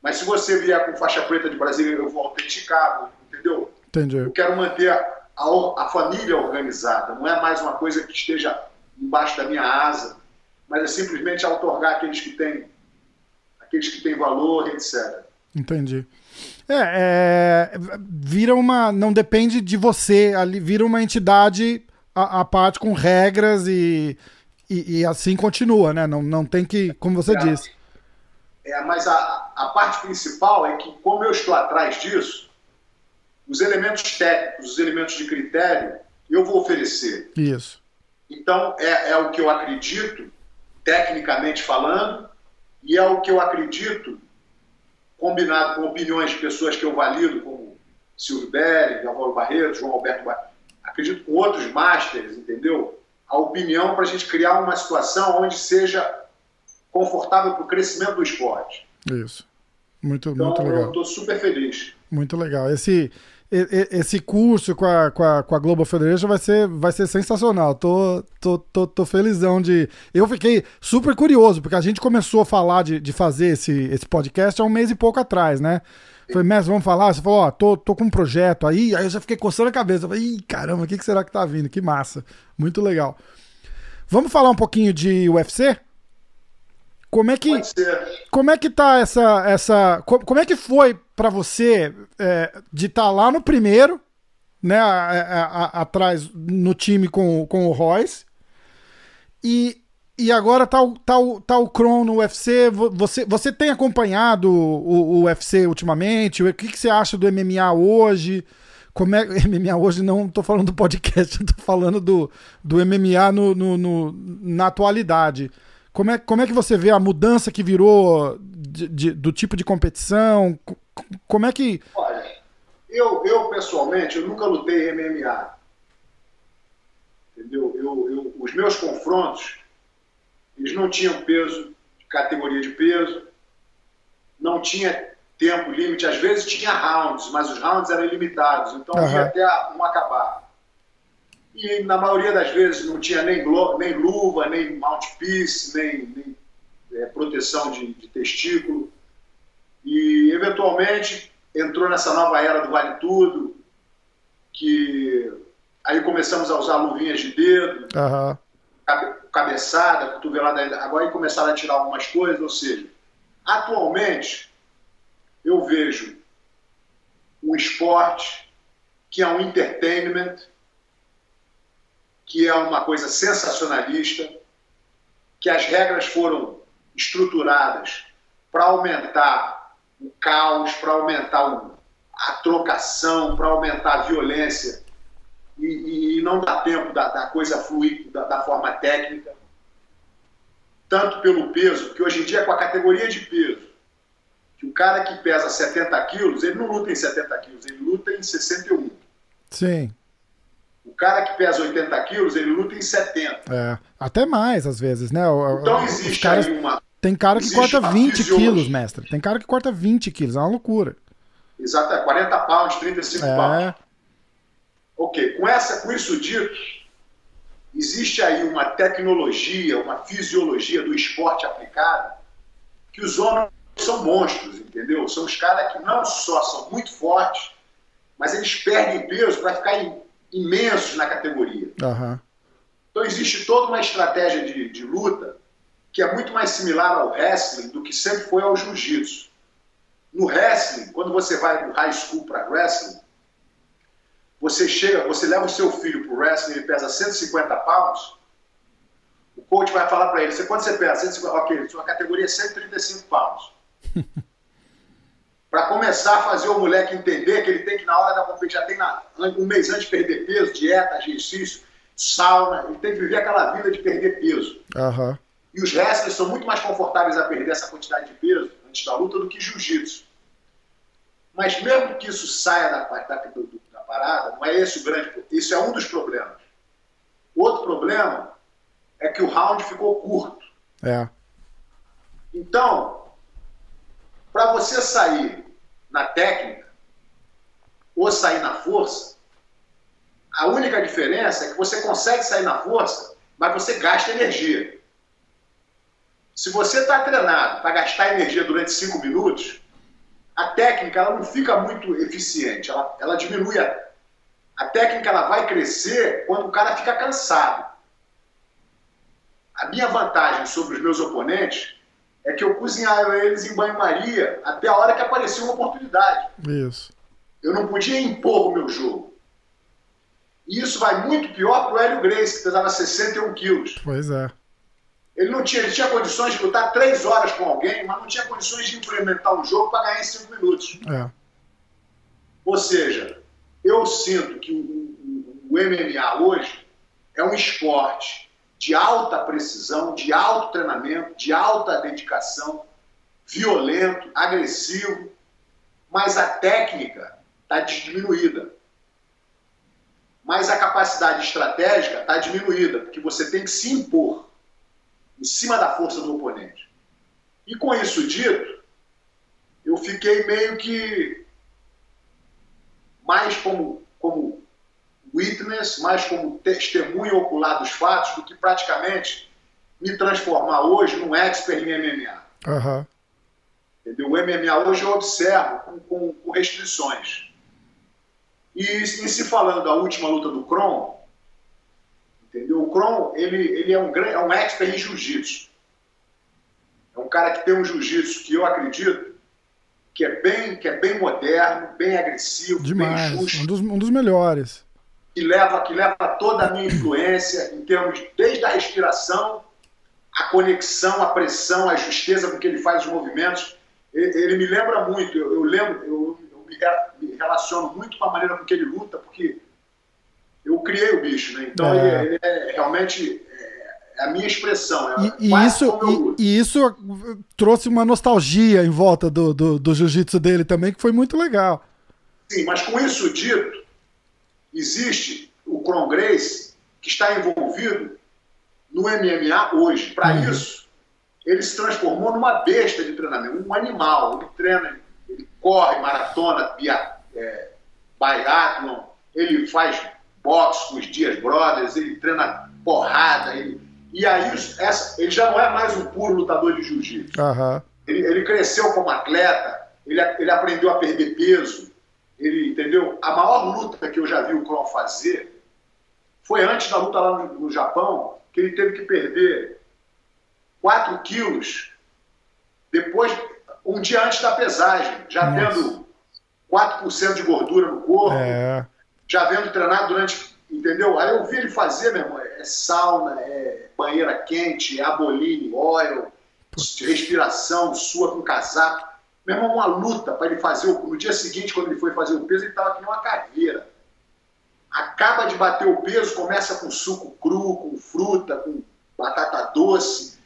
Mas se você vier com faixa preta de Brasília, eu vou autenticar, entendeu? Entendi. Eu quero manter a, a família organizada, não é mais uma coisa que esteja embaixo da minha asa, mas é simplesmente otorgar aqueles que têm aqueles que têm valor, etc. Entendi. É, é, vira uma. Não depende de você, ali vira uma entidade a, parte com regras e, e, e, assim continua, né? Não, não tem que, como você é, disse. É, mas a, a parte principal é que, como eu estou atrás disso, os elementos técnicos, os elementos de critério, eu vou oferecer. Isso. Então, é, é o que eu acredito, tecnicamente falando, e é o que eu acredito, combinado com opiniões de pessoas que eu valido, como Silvio Belli, Álvaro Barreto, João Alberto Barreto, acredito com outros masters, entendeu? A opinião para a gente criar uma situação onde seja confortável para o crescimento do esporte. Isso. Muito, então, muito legal. Eu estou super feliz. Muito legal. Esse, esse curso com a, com a, com a Global Federation vai ser, vai ser sensacional. Tô, tô, tô, tô felizão de. Eu fiquei super curioso, porque a gente começou a falar de, de fazer esse, esse podcast há um mês e pouco atrás, né? Falei, mestre, vamos falar? Você falou, ó, tô, tô com um projeto aí, aí eu já fiquei coçando a cabeça. Falei, ih, caramba, o que, que será que tá vindo? Que massa. Muito legal. Vamos falar um pouquinho de UFC? Como é que como é que tá essa essa como é que foi para você é, de estar tá lá no primeiro, né, a, a, a, atrás no time com, com o Royce e, e agora tá o, tá, o, tá o Kron no UFC. Você, você tem acompanhado o, o UFC ultimamente? O que, que você acha do MMA hoje? Como é *laughs* MMA hoje não tô falando do podcast, *laughs* tô falando do, do MMA no, no, no na atualidade. Como é, como é que você vê a mudança que virou de, de, do tipo de competição? Como é que. Olha, eu, eu pessoalmente, eu nunca lutei MMA. Entendeu? Eu, eu, os meus confrontos, eles não tinham peso, categoria de peso, não tinha tempo limite, às vezes tinha rounds, mas os rounds eram ilimitados, então uhum. ia até um acabar e na maioria das vezes não tinha nem, nem luva, nem mouthpiece, nem, nem é, proteção de, de, testículo. E, eventualmente, entrou nessa nova era do Vale Tudo, que aí começamos a usar luvinhas de dedo, uhum. cabe, cabeçada, cotovelada, agora aí começaram a tirar algumas coisas, ou seja, atualmente eu vejo um esporte que é um entertainment, que é uma coisa sensacionalista, que as regras foram estruturadas para aumentar o caos, para aumentar a trocação, para aumentar a violência e, e, não dá tempo da, da coisa fluir da, da, forma técnica, tanto pelo peso, que hoje em dia com a categoria de peso, que o cara que pesa 70 quilos, ele não luta em 70 quilos, ele luta em 61. Sim. O cara que pesa 80 quilos, ele luta em 70. É, até mais às vezes, né? Então existe caras, aí uma. Tem cara que corta 20 quilos, mestre. Tem cara que corta 20 quilos, é uma loucura. Exato, é 40 pounds, 35 é. pounds. Ok, com, essa, com isso dito, existe aí uma tecnologia, uma fisiologia do esporte aplicado que os homens são monstros, entendeu? São os caras que não só são muito fortes, mas eles perdem peso para ficar imensos na categoria. Uhum. Então existe toda uma estratégia de, de luta que é muito mais similar ao wrestling do que sempre foi ao jiu-jitsu. No wrestling, quando você vai do high school para wrestling, você chega, você leva o seu filho para o wrestling, ele pesa 150 pounds, o coach vai falar para ele, você, quanto você pesa? 150, ok, sua categoria é 135 pounds. *laughs* para começar a fazer o moleque entender que ele tem que, na hora da competição, já tem na, um mês antes de perder peso, dieta, exercício, sauna, ele tem que viver aquela vida de perder peso. Uhum. E os wrestlers são muito mais confortáveis a perder essa quantidade de peso antes da luta do que jiu-jitsu. Mas mesmo que isso saia da, da, da, parada, não é esse o grande Isso é um dos problemas. Outro problema é que o round ficou curto. É. Então, para você sair na técnica ou sair na força, a única diferença é que você consegue sair na força, mas você gasta energia. Se você está treinado para gastar energia durante cinco minutos, a técnica ela não fica muito eficiente, ela, ela diminui. A, a técnica ela vai crescer quando o cara fica cansado. A minha vantagem sobre os meus oponentes é que eu cozinhava eles em banho-maria até a hora que aparecia uma oportunidade. Isso. Eu não podia impor o meu jogo. E isso vai muito pior para o Hélio Grace, que pesava 61 quilos. Pois é. Ele não tinha, ele tinha condições de lutar três horas com alguém, mas não tinha condições de implementar o jogo para ganhar em cinco minutos. É. Ou seja, eu sinto que o, o, o MMA hoje é um esporte de alta precisão, de alto treinamento, de alta dedicação, violento, agressivo, mas a técnica está diminuída. Mas a capacidade estratégica está diminuída, porque você tem que se impor em cima da força do oponente. E com isso dito, eu fiquei meio que mais como, como witness, mais como testemunho ocular dos fatos, do que praticamente me transformar hoje num expert em MMA. Uhum. Entendeu? O MMA hoje eu observo com, com, com restrições. E em se falando da última luta do Kron, Entendeu? O Kron, ele, ele é, um, é um expert em jiu-jitsu. É um cara que tem um jiu-jitsu que eu acredito que é bem, que é bem moderno, bem agressivo, Demais. bem justo. Um dos, um dos melhores. Que leva, que leva toda a minha influência em termos desde a respiração, a conexão, a pressão, a justeza com que ele faz os movimentos. Ele, ele me lembra muito, eu, eu lembro, eu, eu me, me relaciono muito com a maneira com que ele luta, porque eu criei o bicho, né? Então é. Ele, ele, é realmente é a minha expressão. É e, e isso, e, e, isso trouxe uma nostalgia em volta do, do, do jiu-jitsu dele também, que foi muito legal. Sim, mas com isso dito, existe o Cron Grace que está envolvido no MMA hoje. Para uhum. isso, ele se transformou numa besta de treinamento, um animal. Ele treina, ele corre maratona, bia, é, biathlon, ele faz boxe com os Dias Brothers, ele treina porrada, ele, e aí essa, ele já não é mais um puro lutador de jiu-jitsu. Uhum. Ele, ele, cresceu como atleta, ele, ele aprendeu a perder peso, ele entendeu? A maior luta que eu já vi o Kron fazer foi antes da luta lá no, no Japão, que ele teve que perder 4 quilos depois, um dia antes da pesagem, já Nossa. tendo 4% de gordura no corpo, é já vendo treinar durante. Entendeu? Aí eu vi ele fazer, meu irmão, é sauna, é banheira quente, é aboline, óleo, respiração, sua com casaco. Meu irmão, uma luta para ele fazer o. No dia seguinte, quando ele foi fazer o peso, ele estava aqui numa caveira. Acaba de bater o peso, começa com suco cru, com fruta, com batata doce,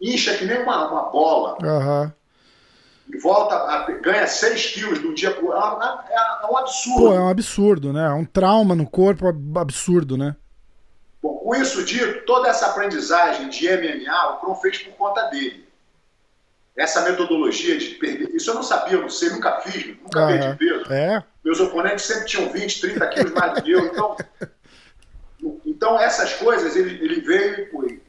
incha que nem uma, uma bola. Aham. E volta, a- ganha 6 quilos de um dia pro. É, é- é um absurdo. Pô, é um absurdo, né? É um trauma no corpo ab- absurdo, né? Bom, com isso dito, toda essa aprendizagem de MMA, o Kron fez por conta dele. Essa metodologia de perder. Isso eu não sabia, eu não sei, nunca fiz, nunca Aham. perdi peso. É, Meus oponentes sempre tinham 20, 30 quilos mais do que eu. Então, *laughs* então essas coisas, ele, ele veio e foi.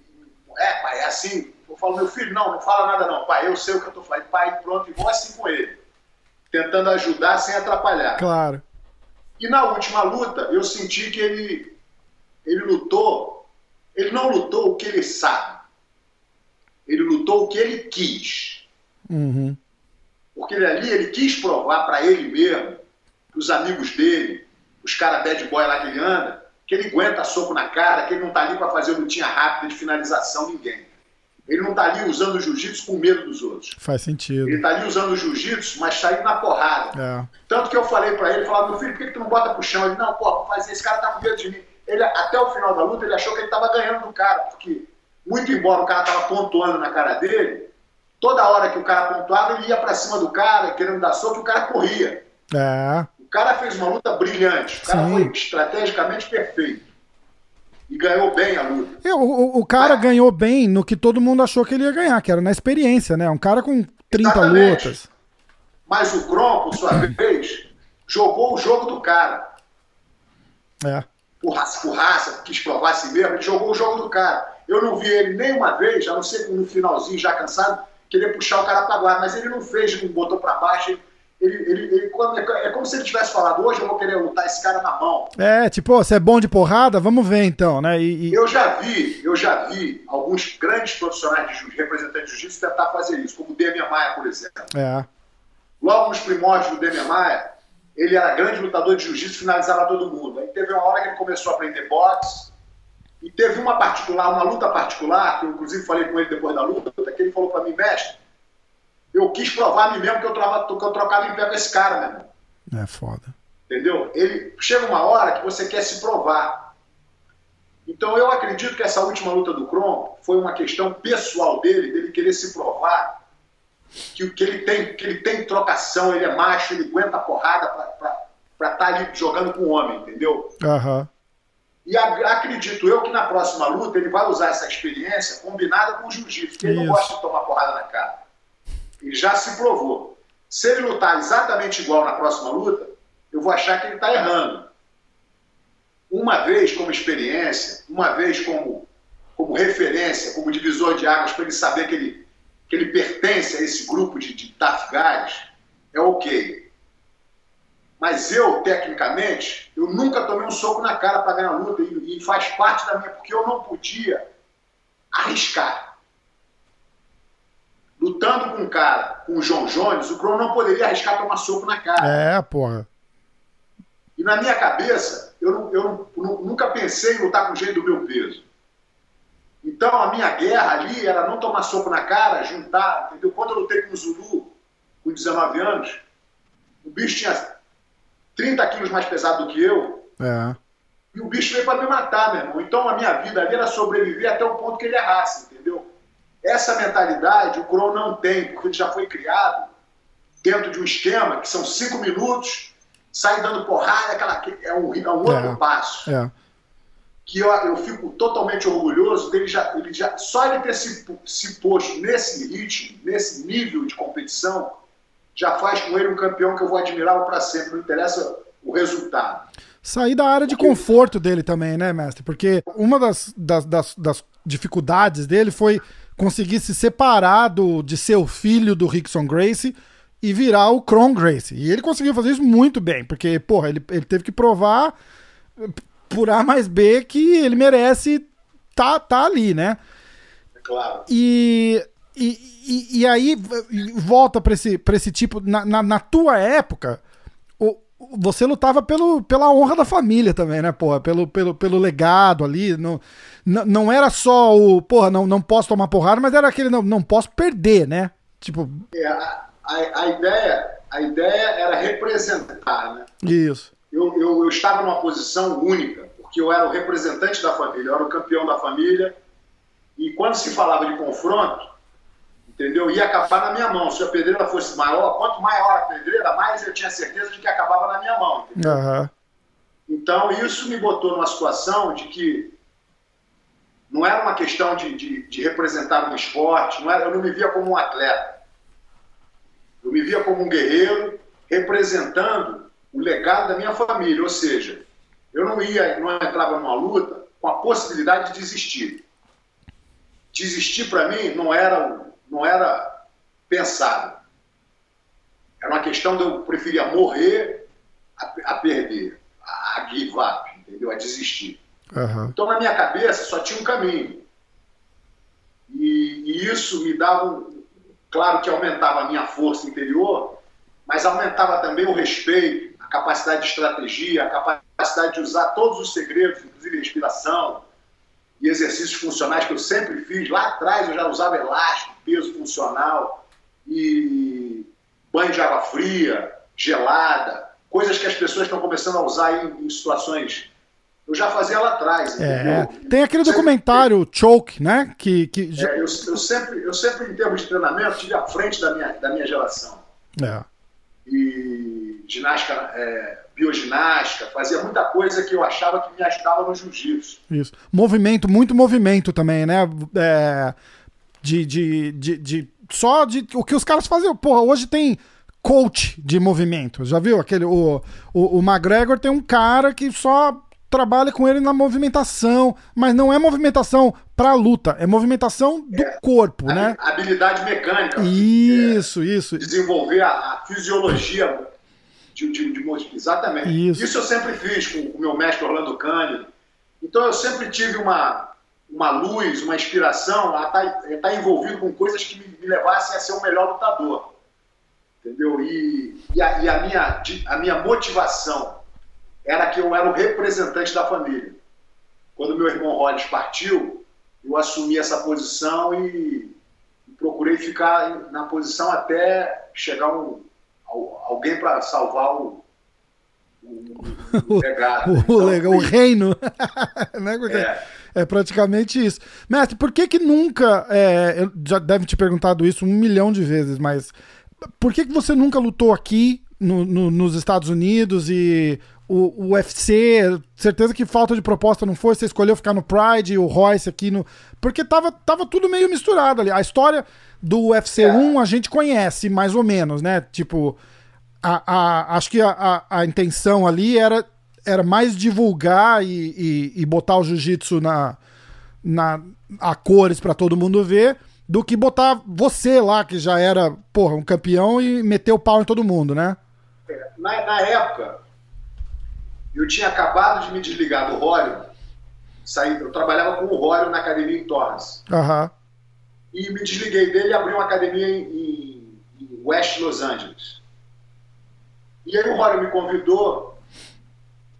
É, pai, é assim. Eu falo, meu filho, não, não fala nada não. Pai, eu sei o que eu tô falando. Pai, pronto, e vou assim com ele. Tentando ajudar sem atrapalhar. claro. E na última luta, eu senti que ele, ele lutou, ele não lutou o que ele sabe. Ele lutou o que ele quis. Uhum. Porque ele ali, ele quis provar para ele mesmo, para os amigos dele, os caras bad boy lá que ele anda, que ele aguenta soco na cara, que ele não tá ali para fazer lutinha rápida de finalização ninguém. Ele não tá ali usando o jiu-jitsu com medo dos outros. Faz sentido. Ele tá ali usando o jiu-jitsu, mas saindo na porrada. É. Tanto que eu falei pra ele, falava, meu filho, por que, que tu não bota pro chão? Ele, não, pô, vou fazer, esse cara tá com medo de mim. Ele, até o final da luta, ele achou que ele tava ganhando do cara, porque, muito embora o cara tava pontuando na cara dele, toda hora que o cara pontuava, ele ia pra cima do cara, querendo dar soco, e o cara corria. É. O cara fez uma luta brilhante, o cara Sim. foi estrategicamente perfeito. E ganhou bem a luta. É, O, o, cara ganhou bem no que todo mundo achou que ele ia ganhar, que era na experiência, né? Um cara com 30 Exatamente. lutas. Mas o Kron, por sua vez, jogou o jogo do cara. É. por raça, por raça, quis provar a si mesmo, ele jogou o jogo do cara. Eu não vi ele nem uma vez, a não ser no finalzinho, já cansado, querer puxar o cara para guarda, mas ele não fez, não botou para baixo. Ele, ele, ele- ele- quando- é como se ele tivesse falado: hoje eu vou querer lutar esse cara na mão. É, tipo, você é bom de porrada? Vamos ver então, né? E, e- Eu já vi, eu já vi alguns grandes profissionais de jiu representantes de jiu-jitsu tentar fazer isso, como o Demian Maia, por exemplo. É. Logo nos primórdios do Demian Maia, ele era grande lutador de jiu-jitsu, finalizava todo mundo. Aí teve uma hora que ele começou a aprender boxe, e teve uma particular, uma luta particular, que eu inclusive falei com ele depois da luta, que ele falou para mim, mestre, eu quis provar a mim mesmo que eu, trava, que eu trocava em pé com esse cara, meu irmão. É foda. Entendeu? Ele chega uma hora que você quer se provar. Então eu acredito que essa última luta do Kron foi uma questão pessoal dele, dele querer se provar que, que ele tem, que ele tem trocação, ele é macho, ele aguenta a porrada para estar ali jogando com o homem, entendeu? Aham. E acredito eu que na próxima luta ele vai usar essa experiência combinada com o jiu-jitsu, porque ele não gosta de tomar porrada na cara. Ele já se provou. Se ele lutar exatamente igual na próxima luta, eu vou achar que ele está errando. Uma vez como experiência, uma vez como, como referência, como divisor de águas, para ele saber que ele, que ele pertence a esse grupo de, de tough guys, é ok. Mas eu, tecnicamente, eu nunca tomei um soco na cara para ganhar a luta e, e faz parte da minha, porque eu não podia arriscar. Lutando com um cara, com o João Jones, o Crono não poderia arriscar tomar soco na cara. É, porra. E na minha cabeça, eu, eu nu- nunca pensei em lutar com o jeito do meu peso. Então a minha guerra ali era não tomar soco na cara, juntar, entendeu? Quando eu lutei com o Zulu, com 19 anos, o bicho tinha 30 quilos mais pesado do que eu, É. e o bicho veio para me matar, meu irmão. Então a minha vida ali era sobreviver até o ponto que ele errasse, entendeu? Essa mentalidade o Crow não tem, porque ele já foi criado dentro de um esquema que são cinco minutos, sai dando porrada, aquela, é, um, é um outro É. passo. É. Que eu, eu fico totalmente orgulhoso dele já, ele já. Só ele ter se, se posto nesse ritmo, nesse nível de competição, já faz com ele um campeão que eu vou admirá-lo para sempre. Não interessa o resultado. Sair da área de conforto dele também, né, mestre? Porque uma das, das, das, das dificuldades dele foi conseguir se separar do, de ser o filho do Rickson Gracie e virar o Kron Gracie. E ele conseguiu fazer isso muito bem, porque, porra, ele, ele teve que provar por A mais B que ele merece tá, tá ali, né? É claro. E, e, e, e aí volta pra esse, pra esse tipo. Na, na, na tua época, o, você lutava pelo, pela honra da família também, né, porra? Pelo, pelo, pelo legado ali. Não, não era só o, porra, não, não posso tomar porrada, mas era aquele, não, não posso perder, né? Tipo. É, a, a, ideia, a ideia era representar, né? Isso. Eu, eu, eu estava numa posição única, porque eu era o representante da família, eu era o campeão da família. E quando se falava de confronto, entendeu? Ia acabar na minha mão. Se a pedreira fosse maior, quanto maior a pedreira, mais eu tinha certeza de que acabava na minha mão. Uhum. Então isso me botou numa situação de que não era uma questão de, de, de representar um esporte, não era, eu não me via como um atleta. Eu me via como um guerreiro representando o legado da minha família, ou seja, eu não ia, não entrava numa luta com a possibilidade de desistir. Desistir para mim não era não era pensado. Era uma questão de eu preferia morrer a, a perder, a, a, give up, entendeu? A desistir. Uhum. Então, na minha cabeça, só tinha um caminho. E, e isso me dava, um, claro que aumentava a minha força interior, mas aumentava também o respeito, a capacidade de estratégia, a capacidade de usar todos os segredos, inclusive respiração, e exercícios funcionais que eu sempre fiz. Lá atrás eu já usava elástico, peso funcional e banho de água fria, gelada, coisas que as pessoas estão começando a usar em, em situações. Eu já fazia lá atrás. É, tem aquele documentário sempre, Choke, né? Que, que... É, eu, eu, sempre, eu sempre, em termos de treinamento, tive à frente da minha, da minha geração. É. E ginástica, é, bioginástica, fazia muita coisa que eu achava que me ajudava no jiu-jitsu. Isso. Movimento, muito movimento também, né? É, de, de, de, de, Só de. O que os caras faziam. Porra, hoje tem coach de movimento. Já viu? Aquele, o, o, o McGregor tem um cara que só trabalha com ele na movimentação, mas não é movimentação para luta, é movimentação do é, corpo, né? Habilidade mecânica. Isso, é, isso. Desenvolver a, a fisiologia de, de, de exatamente. Isso. Isso eu sempre fiz com o meu mestre Orlando Cândido. Então eu sempre tive uma, uma luz, uma inspiração a estar, tá, estar tá envolvido com coisas que me, me, levassem a ser o melhor lutador. Entendeu? E, e, a, e a, minha, a minha motivação era que eu era o representante da família. Quando meu irmão Rollins partiu, eu assumi essa posição e, e procurei ficar na posição até chegar um, alguém para salvar o, o, *laughs* legado. o, então, legal, o reino. *laughs* né? é. é. praticamente isso. Mestre, por que que nunca. É, eu já deve te perguntado isso um milhão de vezes, mas por que, que você nunca lutou aqui no, no, nos Estados Unidos e o, o UFC, certeza que falta de proposta não foi, você escolheu ficar no Pride, o Royce aqui no. Porque tava, tava tudo meio misturado ali. A história do UFC é. 1 a gente conhece, mais ou menos, né? Tipo, a, a, acho que a, a, a, intenção ali era, era mais divulgar e, e, e botar o jiu-jitsu na, na, a cores para todo mundo ver, do que botar você lá, que já era, porra, um campeão, e meter o pau em todo mundo, né? É, na, na época, eu tinha acabado de me desligar do Rório, saí, eu trabalhava com o Rório na academia em Torres. Uhum. E me desliguei dele e abri uma academia em, em, West Los Angeles. E aí o Rório me convidou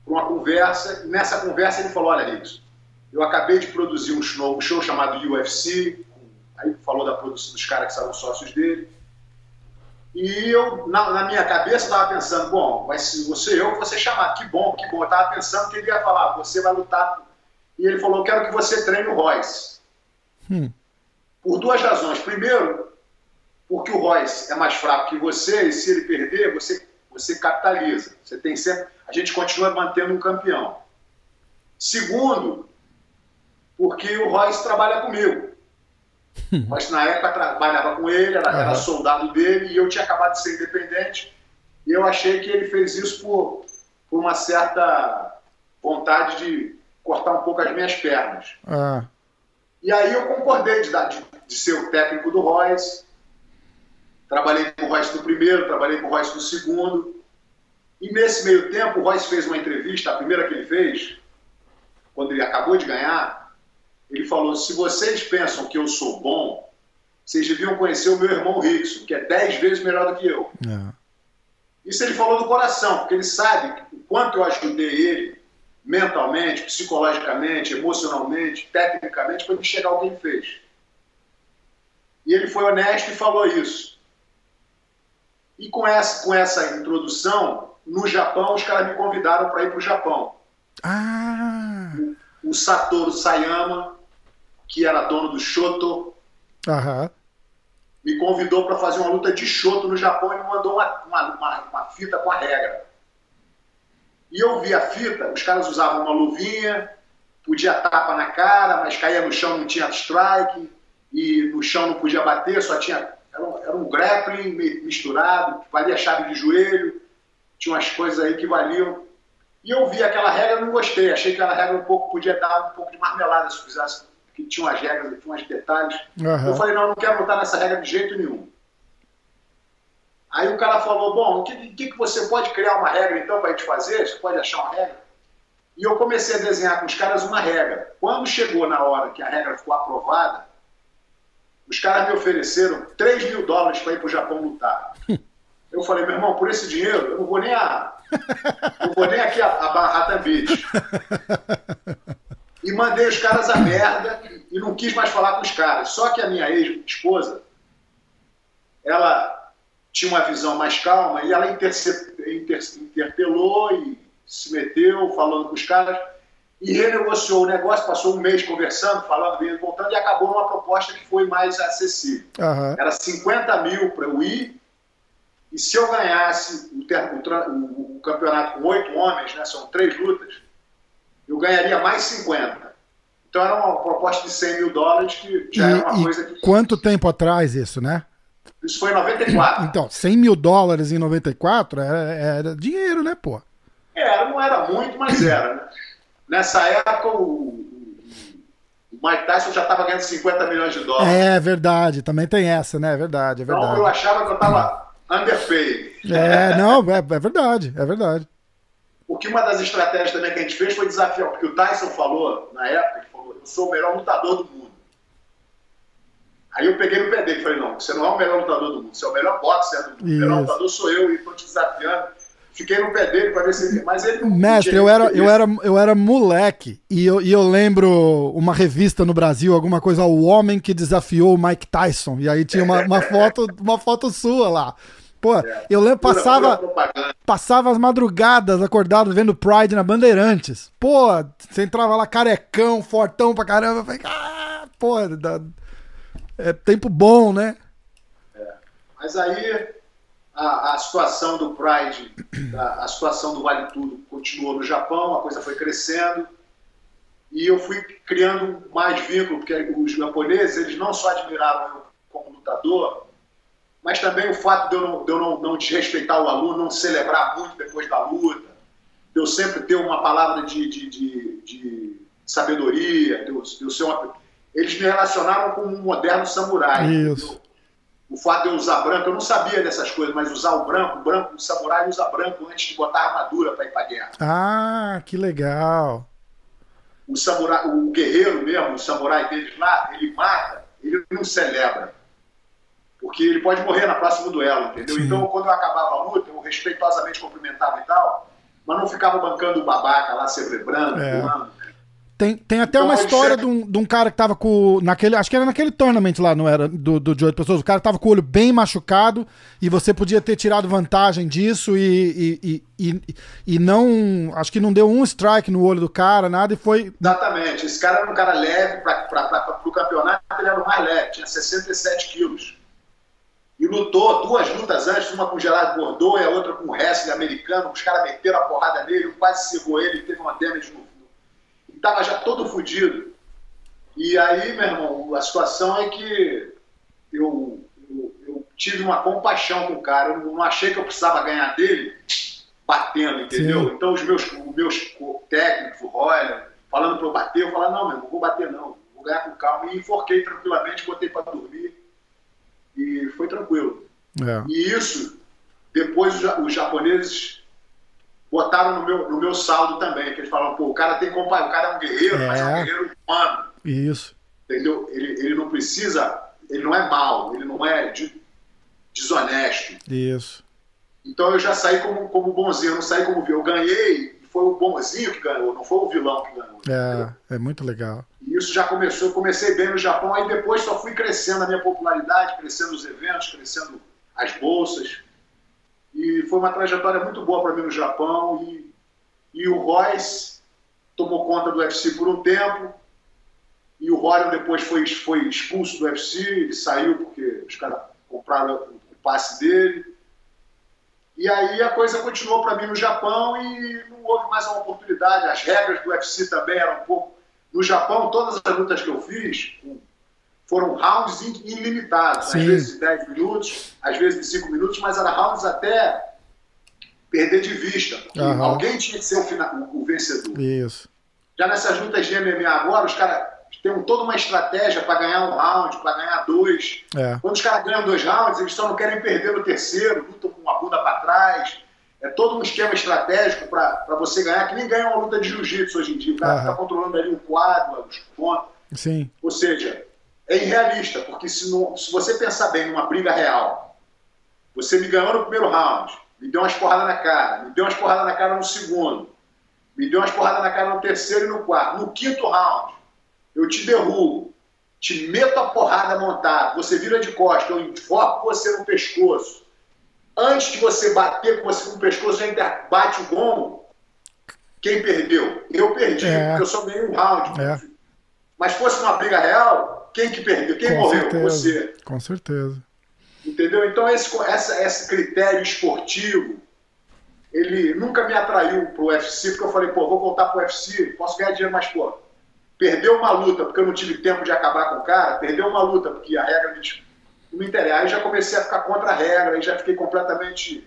para uma conversa, e nessa conversa ele falou, olha, Ricos, eu acabei de produzir um show, um show chamado UFC, aí falou da produção dos caras que são sócios dele, e eu, na, na minha cabeça, estava pensando, bom, vai ser você eu vou ser chamado, que bom, que bom. Eu estava pensando que ele ia falar, você vai lutar. E ele falou, quero que você treine o Royce. Hum. Por duas razões. Primeiro, porque o Royce é mais fraco que você, e se ele perder, você, você capitaliza. Você tem sempre. A gente continua mantendo um campeão. Segundo, porque o Royce trabalha comigo. *laughs* Mas na época trabalhava com ele, era, era, soldado dele e eu tinha acabado de ser independente. E eu achei que ele fez isso por, por uma certa vontade de cortar um pouco as minhas pernas. Uhum. E aí eu concordei de, de, de, ser o técnico do Royce. Trabalhei com o Royce no primeiro, trabalhei com o Royce no segundo. E nesse meio tempo, o Royce fez uma entrevista, a primeira que ele fez, quando ele acabou de ganhar, ele falou: se vocês pensam que eu sou bom, vocês deviam conhecer o meu irmão Rickson, que é dez vezes melhor do que eu. É. Isso ele falou do coração, porque ele sabe o quanto eu ajudei ele mentalmente, psicologicamente, emocionalmente, tecnicamente, para ele chegar ao que ele fez. E ele foi honesto e falou isso. E com essa, com essa introdução, no Japão, os caras me convidaram para ir para o Japão. Ah! O, o, Satoru Sayama, que era dono do Shoto, Aham. me convidou para fazer uma luta de Shoto no Japão e me mandou uma, uma, uma, uma fita com a regra. E eu vi a fita, os caras usavam uma luvinha, podia tapa na cara, mas caía no chão, não tinha strike, e no chão não podia bater, só tinha. Era um, era um grappling misturado, valia chave de joelho, tinha umas coisas aí que valiam. E eu vi aquela regra não gostei, achei que aquela regra um pouco podia dar um pouco de marmelada se fizesse, que tinha umas regras, tinha uns detalhes. Aham. Eu falei, não, não quero botar nessa regra de jeito nenhum. Aí o cara falou, bom, o que, que, que você pode criar uma regra então para a gente fazer? Você pode achar uma regra? E eu comecei a desenhar com os caras uma regra. Quando chegou na hora que a regra ficou aprovada, os caras me ofereceram 3 mil dólares para ir para o Japão lutar. *laughs* Eu falei, meu irmão, por esse dinheiro, eu não vou nem a. Não vou nem aqui a, a Manhattan Beach. *laughs* E mandei os caras a merda e não quis mais falar com os caras. Só que a minha ex-esposa, ela tinha uma visão mais calma e ela interpelou e se meteu falando com os caras e renegociou o negócio, passou um mês conversando, falando, vindo, voltando e acabou numa proposta que foi mais acessível. Aham. Era 50 mil para eu ir e se eu ganhasse o, o- o campeonato com oito homens, né, são três lutas, eu ganharia mais 50. Então era uma proposta de 100 mil dólares que já era uma E, coisa e que... quanto tempo atrás isso, né? Isso foi em 94. Então, 100 mil dólares em 94 era, era dinheiro, né, pô? Era, não era muito, mas era. Né? Nessa época, o, o Mike Tyson já estava ganhando 50 milhões de dólares. É verdade, também tem essa, né? É verdade, é então eu verdade. achava que eu estava underpaid. É, não, é, é verdade, é verdade. Porque uma das estratégias também que a gente fez foi desafiar, porque o Tyson falou, na época, ele falou, eu sou o melhor lutador do mundo. Aí eu peguei no pé dele e falei, não, você não é o melhor lutador do mundo, você é o melhor boxer do mundo, o melhor lutador sou eu e estou te desafiando. Fiquei no pé dele para ver se ele... Mas ele não Mestre, eu era, eu era, eu era moleque e eu, e eu lembro uma revista no Brasil, alguma coisa, o homem que desafiou o Mike Tyson. E aí tinha uma, uma foto, uma foto sua lá. Pô, eu lembro, passava, pura passava as madrugadas acordado vendo Pride na Bandeirantes. Pô, você entrava lá carecão, fortão pra caramba. Eu falei, ah, pô, dá- é tempo bom, né? Mas aí a, a situação do Pride, a, a situação do Vale Tudo continuou no Japão, a coisa foi crescendo e eu fui criando mais vínculo, porque os japoneses eles não só admiravam eu como lutador, mas também o fato de eu não, de eu não, não desrespeitar o aluno, não celebrar muito depois da luta, de eu sempre ter uma palavra de, de, de, de sabedoria, de eu, de eu ser uma... Eles me relacionavam como um moderno samurai. Isso. o fato de eu usar branco, eu não sabia dessas coisas, mas usar o branco, o branco, o samurai usa branco antes de botar a armadura para ir para guerra. Ah, que legal. O samurai, o guerreiro mesmo, o samurai deles lá, ele mata, ele não celebra. Porque ele pode morrer na próximo duelo, entendeu? Sim. Então, quando eu acabava a luta, eu respeitosamente cumprimentava e tal, mas não ficava bancando o babaca lá, celebrando, É. pulando. Tem, tem até Então, uma ele história de um, de um cara que tava com. Naquele, acho que era naquele tournament lá, não era? Do, do de oito pessoas. O cara tava com o olho bem machucado e você podia ter tirado vantagem disso e, e, e, e, e não. Acho que não deu um strike no olho do cara, nada, e foi. Exatamente. Esse cara era um cara leve para o campeonato, ele era o mais leve, tinha 67 quilos. E lutou duas lutas antes, uma com o Gerard Bordeaux e a outra com o wrestling americano. Os caras meteram a porrada nele, quase cegou ele, teve uma damage no. E tava já todo fudido. E aí, meu irmão, a situação é que eu, eu, eu tive uma compaixão com o cara. Eu não achei que eu precisava ganhar dele batendo, entendeu? Sim. Então os meus, os meus técnicos, o Royler, falando para eu bater, eu falava, não, meu, não vou bater não, vou ganhar com calma. E enforquei tranquilamente, botei para dormir e foi tranquilo. É. E isso, depois os, ja- os japoneses botaram no meu, no meu saldo também, que eles falam, pô, o cara tem compaixão, o cara é um guerreiro, mas é um É. guerreiro humano, Isso. entendeu? Ele, ele não precisa, ele não é mau, ele não é de- desonesto. Isso. Então eu já saí como, como bonzinho, eu não saí como. Eu ganhei, foi o bonzinho que ganhou, não foi o vilão que ganhou. É, é muito legal. E isso já começou, eu comecei bem no Japão, aí depois só fui crescendo a minha popularidade, crescendo os eventos, crescendo as bolsas. E foi uma trajetória muito boa para mim no Japão. E, e o Royce tomou conta do UFC por um tempo. E o Rorion depois foi, foi expulso do UFC, ele saiu porque os caras compraram o passe dele. E aí a coisa continuou para mim no Japão e não houve mais uma oportunidade. As regras do UFC também eram um pouco. No Japão, todas as lutas que eu fiz foram rounds ilimitados, Sim. às vezes de 10 minutos, às vezes de 5 minutos, mas eram rounds até perder de vista. Uhum. Alguém tinha que ser o, final, o vencedor. Isso. Já nessas lutas de MMA agora, os caras têm toda uma estratégia para ganhar um round, para ganhar dois. É. Quando os caras ganham dois rounds, eles só não querem perder no terceiro, lutam com a bunda para trás. É todo um esquema estratégico para você ganhar, que nem ganha uma luta de jiu-jitsu hoje em dia. O cara está controlando ali o quadro, os pontos. Sim. Ou seja, é irrealista, porque se, não, se você pensar bem numa briga real, você me ganhou no primeiro round, me deu umas porradas na cara, me deu umas porradas na cara no segundo, me deu umas porradas na cara no terceiro e no quarto. No quinto round, eu te derrubo, te meto a porrada montada, você vira de costas, eu enfoco você no pescoço. Antes de você bater com você no pescoço, já bate o gongo. Quem perdeu? Eu perdi, é. porque eu só ganhei um round. É. Mas fosse uma briga real, quem que perdeu? Quem com morreu? Certeza. Você. Com certeza. Entendeu? Então esse, essa, esse critério esportivo, ele nunca me atraiu pro UFC, porque eu falei, pô, vou voltar pro UFC, posso ganhar dinheiro, mas, pô, perdeu uma luta porque eu não tive tempo de acabar com o cara, perdeu uma luta porque a regra não me interessa. Aí já comecei a ficar contra a regra, aí já fiquei completamente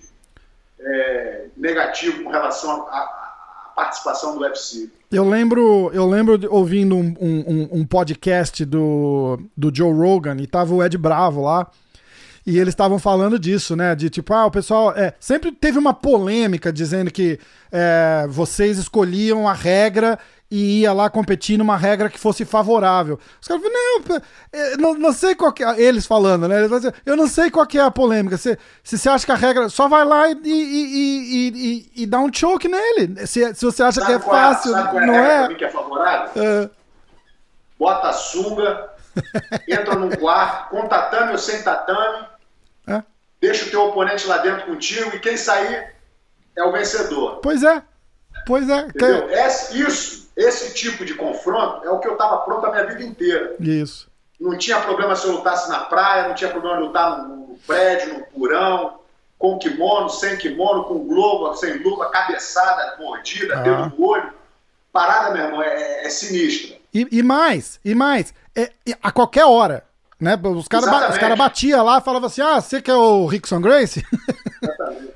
é, negativo com relação à participação do UFC. Eu lembro, eu lembro ouvindo um, um, um, podcast do, do Joe Rogan e tava o Ed Bravo lá. E eles estavam falando disso, né? De tipo, ah, o pessoal. É, sempre teve uma polêmica dizendo que é, vocês escolhiam a regra e ia lá competir numa regra que fosse favorável. Os caras falaram, não, é, não, não sei qual que é. Eles falando, né? Eles eu não sei qual que é a polêmica. Se, se você acha que a regra. Só vai lá e, e, e, e, e dá um choke nele. Se, se você acha sabe que é fácil, é, não é. que é favorável? É. Bota a sunga, *laughs* entra num quarto, com tatame ou sem tatame, é. deixa o teu oponente lá dentro contigo e quem sair é o vencedor. Pois é. Pois é. Entendeu? É, isso esse tipo de confronto é o que eu estava pronto a minha vida inteira. Isso. Não tinha problema se eu lutasse na praia, não tinha problema lutar no, no prédio, no porão, com kimono, sem kimono, com globo, sem luva, cabeçada, mordida, ah. dedo no olho. Parada, meu irmão, é, é sinistra. E, e, mais, e mais, é, a qualquer hora. Né? Os caras os cara batiam lá e falavam assim: ah, você que é o Rickson Grace? *laughs* Exatamente.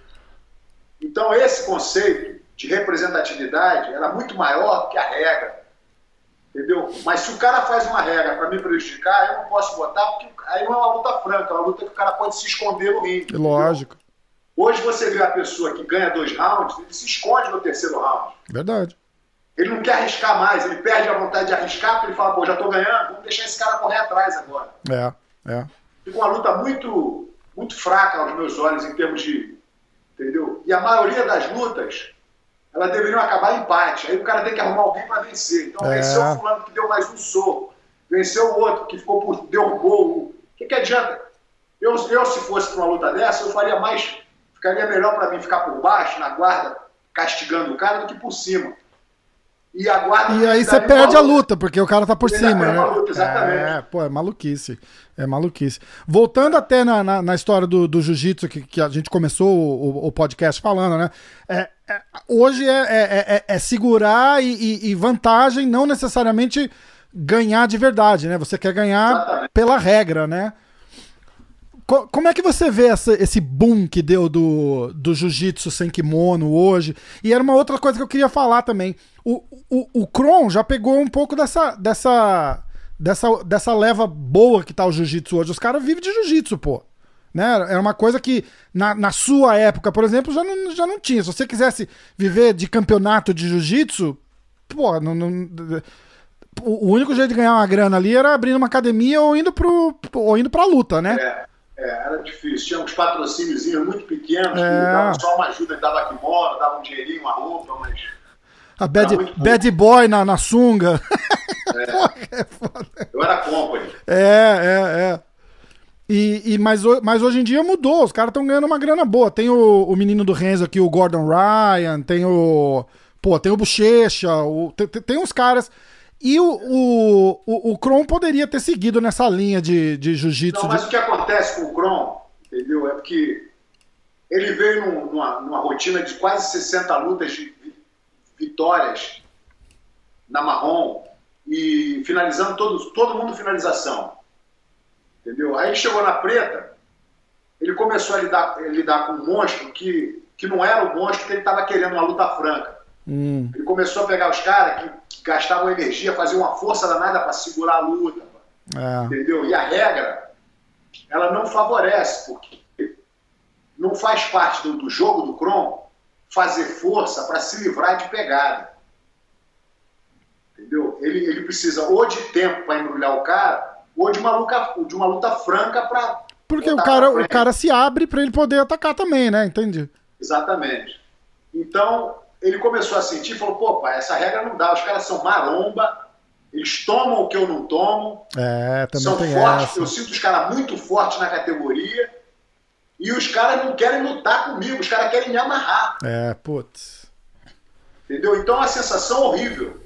Então, esse conceito de representatividade era muito maior do que a regra. Entendeu? Mas se o cara faz uma regra para me prejudicar, eu não posso botar, porque aí não é uma luta franca, é uma luta que o cara pode se esconder no ringue. Lógico. Hoje você vê a pessoa que ganha dois rounds, ele se esconde no terceiro round. Verdade. Ele não quer arriscar mais, ele perde a vontade de arriscar, porque ele fala, pô, já tô ganhando, vamos deixar esse cara correr atrás agora. É, é. Fica uma luta muito, muito fraca aos meus olhos em termos de. Entendeu? E a maioria das lutas elas deveriam acabar em empate. Aí o cara tem que arrumar alguém para vencer. Então é. venceu o fulano que deu mais um soco, venceu o outro que ficou por derrubou. O que, que adianta? Eu, eu, se fosse para uma luta dessa, eu faria mais. Ficaria melhor para mim ficar por baixo, na guarda, castigando o cara, do que por cima. E, e aí você perde a luta, porque o cara tá por cima, né? Luta, exatamente. É, pô, é maluquice. É maluquice. Voltando até na, na, na história do, do jiu-jitsu, que, que a gente começou o, o podcast falando, né? É, é, hoje é, é, é, é segurar e, e, e, vantagem, não necessariamente ganhar de verdade, né? Você quer ganhar exatamente. pela regra, né? Como é que você vê essa, esse boom que deu do, do jiu-jitsu sem kimono hoje? E era uma outra coisa que eu queria falar também. O, o, o Kron já pegou um pouco dessa, dessa, dessa, dessa leva boa que tá o jiu-jitsu hoje. Os caras vivem de jiu-jitsu, pô. Né? Era uma coisa que na, na sua época, por exemplo, já não, já não tinha. Se você quisesse viver de campeonato de jiu-jitsu, pô, não, não, o único jeito de ganhar uma grana ali era abrindo uma academia ou indo, pro, ou indo pra luta, né? É. É, era difícil. Tinha uns patrocínios muito pequenos, É. só uma ajuda, dava kimono, dava um dinheirinho, uma roupa, mas. A bad, bad boy na, na sunga. *laughs* Eu era company. É, é, é. E, e, mas, mas hoje em dia mudou, os caras estão ganhando uma grana boa. Tem o, o menino do Renzo aqui, o Gordon Ryan, tem o. Pô, tem o Bochecha, o, tem- tem uns caras. E o, o, o, o Kron poderia ter seguido nessa linha de, de jiu-jitsu. Não, mas de- o que acontece com o Kron, entendeu? É porque ele veio num- numa, numa rotina de quase 60 lutas de vi- vitórias na marrom e finalizando todo, todo mundo finalização. Entendeu? Aí chegou na preta, ele começou a lidar, a lidar com um monstro que, que não era o monstro que ele estava querendo uma luta franca. Hum, Ele começou a pegar os caras que, que gastavam energia, faziam uma força danada para segurar a luta. é, Entendeu? E a regra, ela não favorece, porque não faz parte do, do jogo do Kron fazer força para se livrar de pegada. Entendeu? Ele, ele precisa ou de tempo para embrulhar o cara, ou de uma luta, de uma luta franca para. porque o cara, o cara se abre pra ele poder atacar também, né? Entendi. Exatamente. Então, ele começou a sentir, falou, pô, pai, essa regra não dá, os caras são maromba, eles tomam o que eu não tomo, É, também são tem fortes, essa. eu sinto os caras muito fortes na categoria, e os caras não querem lutar comigo, os caras querem me amarrar, É, putz. entendeu? Então, é uma sensação horrível.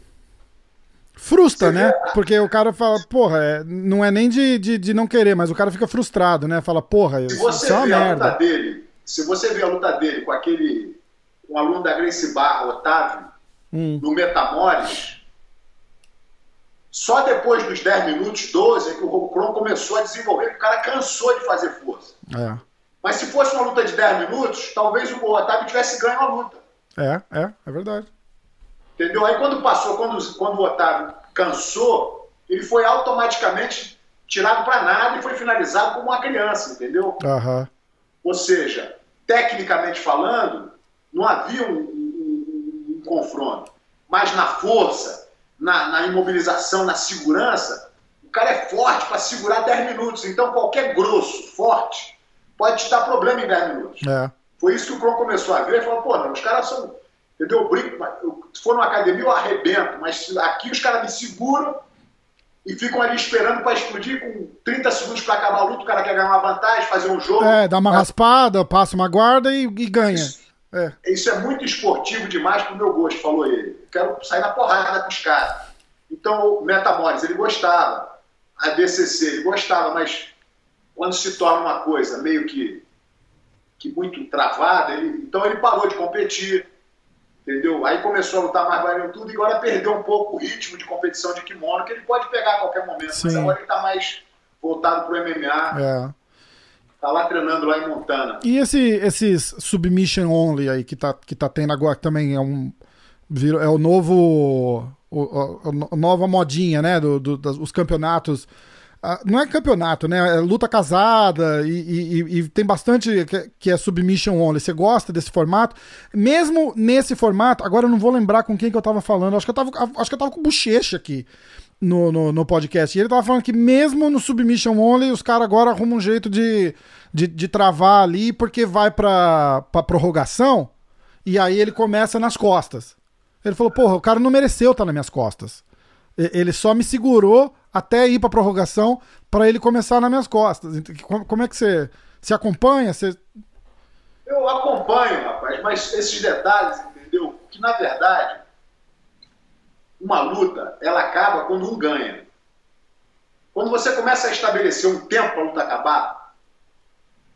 Frustra, né? Porque o cara fala, porra, é, não é nem de, de, de não querer, mas o cara fica frustrado, né? Fala, porra, Se você isso é uma vê a luta merda. dele, se você vê a luta dele com aquele, um aluno da Grace Barra, Otávio, Hum, no Metamores, só depois dos 10 minutos, 12, é que o Kron começou a desenvolver, o cara cansou de fazer força. é, Mas se fosse uma luta de 10 minutos, talvez o Otávio tivesse ganho a luta. é, é, é verdade. Entendeu? Aí quando passou, quando, quando o Otávio cansou, ele foi automaticamente tirado para nada e foi finalizado como uma criança, entendeu? Aham. Ou seja, tecnicamente falando, não havia um, um- um confronto. Mas na força, na, na imobilização, na segurança, o cara é forte para segurar 10 minutos. Então qualquer grosso, forte, pode te dar problema em 10 minutos. É. Foi isso que o Kron começou a ver e falou, pô, não, os caras são. Entendeu? Eu brinco, eu- se for numa academia eu arrebento, mas aqui os caras me seguram e ficam ali esperando para explodir com 30 segundos para acabar a luta, o cara quer ganhar uma vantagem, fazer um jogo. É, dá uma raspada, passa uma guarda e, e ganha. Isso, É. isso é muito esportivo demais pro meu gosto, falou ele. Eu quero sair na porrada com os caras. Então, o Metamores, ele gostava. A DCC, ele gostava, mas quando se torna uma coisa meio que, que muito travada, ele, então ele parou de competir. Entendeu? Aí começou a lutar mais valendo tudo e agora perdeu um pouco o ritmo de competição de kimono, que ele pode pegar a qualquer momento, mas Sim. agora ele está mais voltado pro MMA, É. tá lá treinando lá em Montana. E esse, esses submission only aí que tá, que tá tendo agora, que também é um. É o novo. O, a nova modinha, né? Do, do- das- os campeonatos. Ah, não é campeonato, né? É luta casada e, e- e- tem bastante que, que é submission only. Você gosta desse formato? Mesmo nesse formato, agora eu não vou lembrar com quem que eu tava falando. Acho que eu tava, acho que eu tava com Bochecha aqui no, no, no podcast. E ele tava falando que mesmo no submission only, os caras agora arrumam um jeito de, de, de travar ali porque vai pra, pra prorrogação e aí ele começa nas costas. Ele falou, porra, o cara não mereceu estar nas minhas costas. Ele só me segurou até ir pra prorrogação pra ele começar nas minhas costas. Ent- Como, como é que você se acompanha? Você... Eu acompanho, rapaz, mas esses detalhes, entendeu? Que na verdade, uma luta, ela acaba quando um ganha. Quando você começa a estabelecer um tempo para a luta acabar,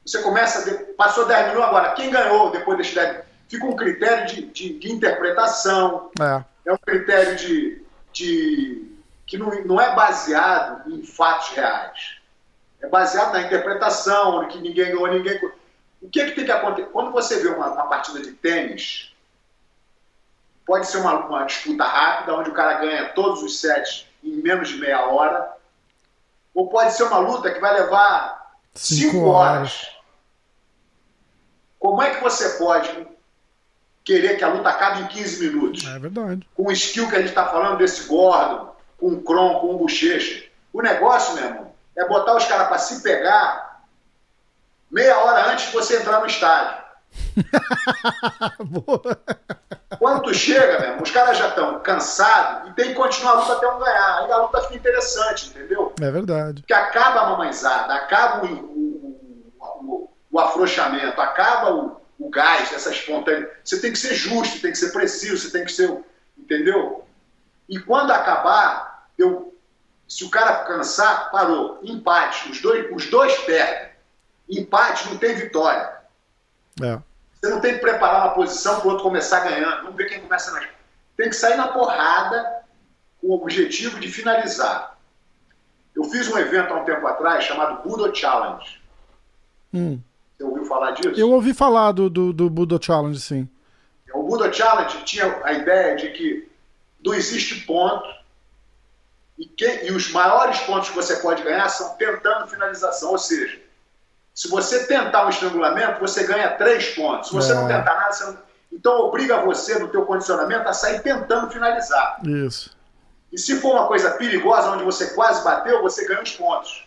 você começa a. Passou 10 minutos agora, quem ganhou depois desse 10 Fica um critério de, de- de interpretação, É, é um critério de, de que não, não é baseado em fatos reais. É baseado na interpretação, que ninguém ganhou, ninguém. O que, que tem que acontecer? Quando você vê uma, uma partida de tênis, pode ser uma, uma disputa rápida, onde o cara ganha todos os sets em menos de meia hora, ou pode ser uma luta que vai levar Cinco cinco horas. Como é que você pode querer que a luta acabe em 15 minutos? é verdade. com o skill que a gente está falando desse Gordon, com o Kron, com o Bochecha. O negócio, meu irmão, é botar os caras para se pegar meia hora antes de você entrar no estádio. *laughs* Quando tu chega, mesmo, os caras já estão cansados e tem que continuar a luta até um ganhar. Aí a luta fica interessante, entendeu? É verdade. Porque acaba a mamãezada, acaba o, o, o, o afrouxamento, acaba o, o gás, essa espontaneidade. Você tem que ser justo, tem que ser preciso, você tem que ser. Entendeu? E quando acabar, eu, se o cara cansar, parou. Empate. Os dois, os dois perdem. Empate não tem vitória. É. Você não tem que preparar uma posição para o outro começar ganhando. Vamos ver quem começa mais. Tem que sair na porrada com o objetivo de finalizar. Eu fiz um evento há um tempo atrás chamado Budo Challenge. Hum. Você ouviu falar disso? Eu ouvi falar do, do, do Budo Challenge, sim. O Budo Challenge tinha a ideia de que não existe ponto e, quem, e os maiores pontos que você pode ganhar são tentando finalização. Ou seja, se você tentar um estrangulamento, você ganha três pontos. Se você é. não tentar nada, você não... então obriga você, no teu condicionamento, a sair tentando finalizar. Isso. E se for uma coisa perigosa, onde você quase bateu, você ganha os pontos.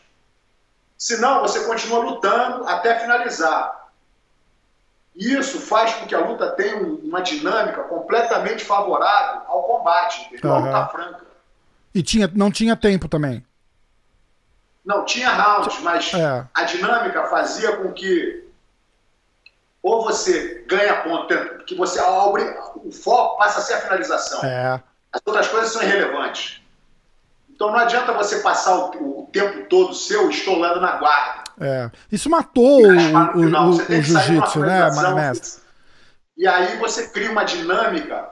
Se não, você continua lutando até finalizar. E isso faz com que a luta tenha uma dinâmica completamente favorável ao combate, entendeu? Uhum. A luta franca. E tinha, não tinha tempo também. Não, tinha rounds, mas é. a dinâmica fazia com que ou você ganha ponto, que você o foco passa a ser a finalização. É. As outras coisas são irrelevantes. Então não adianta você passar o, o tempo todo seu estolando na guarda. É. Isso matou o, o, o, jiu-jitsu, né, mestre? E aí você cria uma dinâmica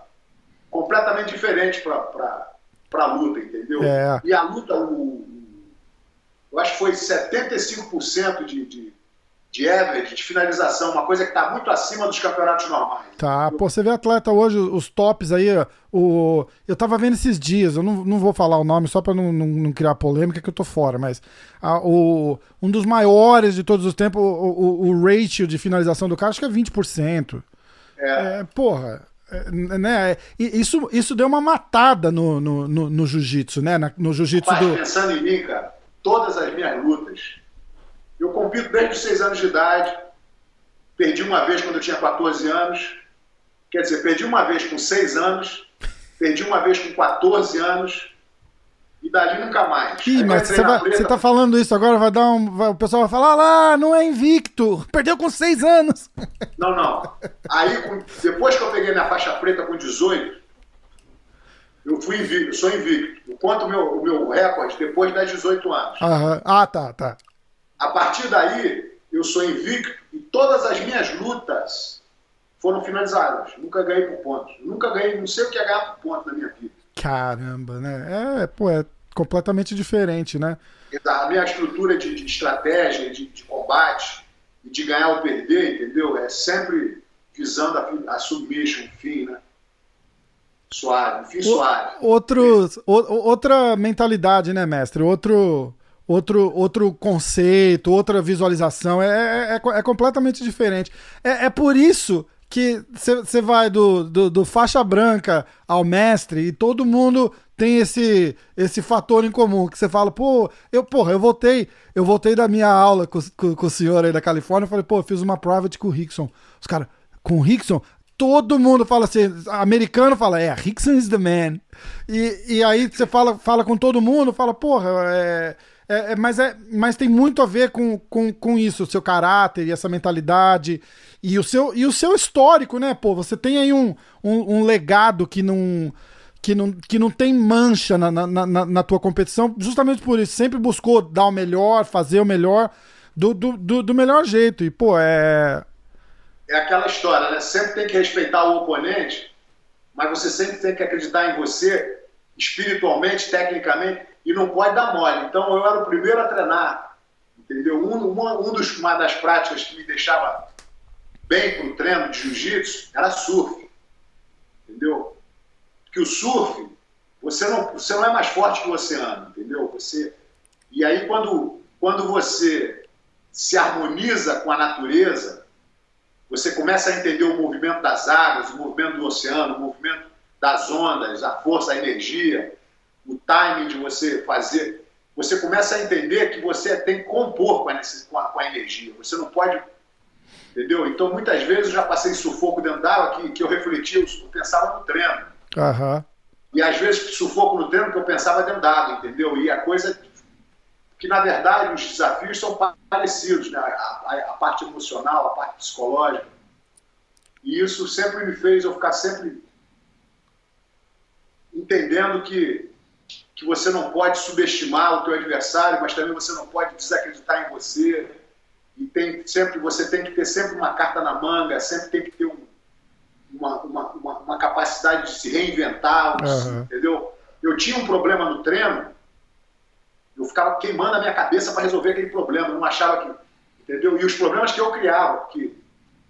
completamente diferente para a luta, entendeu? É. E a luta, o, eu acho que foi 75% de, de, de average, de finalização, uma coisa que está muito acima dos campeonatos normais. Tá, pô, você vê atleta hoje, os tops aí, o... eu tava vendo esses dias, eu não, não vou falar o nome só para não, não, não, criar polêmica que eu tô fora, mas a, o, um dos maiores de todos os tempos, o, o, o ratio de finalização do cara, acho que é 20%. É. é porra, é, né? Isso, isso deu uma matada no, no, no, no jiu-jitsu, né? No jiu-jitsu do. Pensando em mim, cara, todas as minhas lutas. Eu compito desde os 6 anos de idade, perdi uma vez quando eu tinha 14 anos, quer dizer, perdi uma vez com 6 anos, perdi uma vez com 14 anos, e dali nunca mais. Ih, mas você, vai, você tá falando isso agora, vai dar um. Vai, o pessoal vai falar, ah lá, não é invicto, perdeu com 6 anos. Não, não. Aí, depois que eu peguei minha faixa preta com 18, eu fui invicto, eu sou invicto. Eu conto o meu, o meu recorde depois das 18 anos. Aham. Ah, tá, tá. A partir daí, eu sou invicto e todas as minhas lutas foram finalizadas. Nunca ganhei por pontos. Nunca ganhei, não sei o que é ganhar por pontos na minha vida. Caramba, né? É, pô, é completamente diferente, né? A minha estrutura de, de estratégia, de, de combate, e de ganhar ou perder, entendeu? É sempre visando a, a submission, fim, né? Suave, fim suave. Outros, o, outra mentalidade, né, mestre? Outro, outro, outro conceito, outra visualização. É, é, é, é completamente diferente. É, é por isso que você vai do, do, do, faixa branca ao mestre e todo mundo tem esse esse fator em comum que você fala, pô, eu, porra, eu voltei, eu voltei da minha aula com, com, com o senhor aí da Califórnia, falei, pô, eu fiz uma private com o Rickson. Os caras, com o Rickson? Todo mundo fala assim, americano fala, é, Rickson is the man. E, e aí você fala, fala com todo mundo, fala, porra, é, é, é, mas, é, mas tem muito a ver com, com, com isso, o seu caráter e essa mentalidade e o seu, e o seu histórico, né? Pô, você tem aí um, um, um legado que não, que, não, que não tem mancha na, na, na, na, tua competição, justamente por isso. Sempre buscou dar o melhor, fazer o melhor do, do, do, do melhor jeito. E, pô, é é aquela história, né? Sempre tem que respeitar o oponente, mas você sempre tem que acreditar em você, espiritualmente, tecnicamente, e não pode dar mole. Então eu era o primeiro a treinar, entendeu? Um, uma, um dos, uma das práticas que me deixava bem para o treino de jiu-jitsu era surf, entendeu? Porque o surf, você não, você não é mais forte que o oceano, entendeu? Você, e aí quando, quando você se harmoniza com a natureza, você começa a entender o movimento das águas, o movimento do oceano, o movimento das ondas, a força, a energia, o timing de você fazer. você começa a entender que você tem que compor com a, com a, com a energia. Você não pode. Entendeu? Então, muitas vezes eu já passei sufoco dentro d'água que, que eu refletia, eu pensava no treino. Uhum. E às vezes sufoco no treino que eu pensava dentro d'água, entendeu? E a coisa. Que na verdade os desafios são parecidos, né? A, a, a parte emocional, a parte psicológica. E isso sempre me fez eu ficar sempre entendendo que que você não pode subestimar o teu adversário, mas também você não pode desacreditar em você. E tem sempre, você tem que ter sempre uma carta na manga, sempre tem que ter um, uma, uma, uma, uma, capacidade de se reinventar, uhum. entendeu? Eu tinha um problema no treino, eu ficava queimando a minha cabeça para resolver aquele problema, não achava que, entendeu? E os problemas que eu criava, que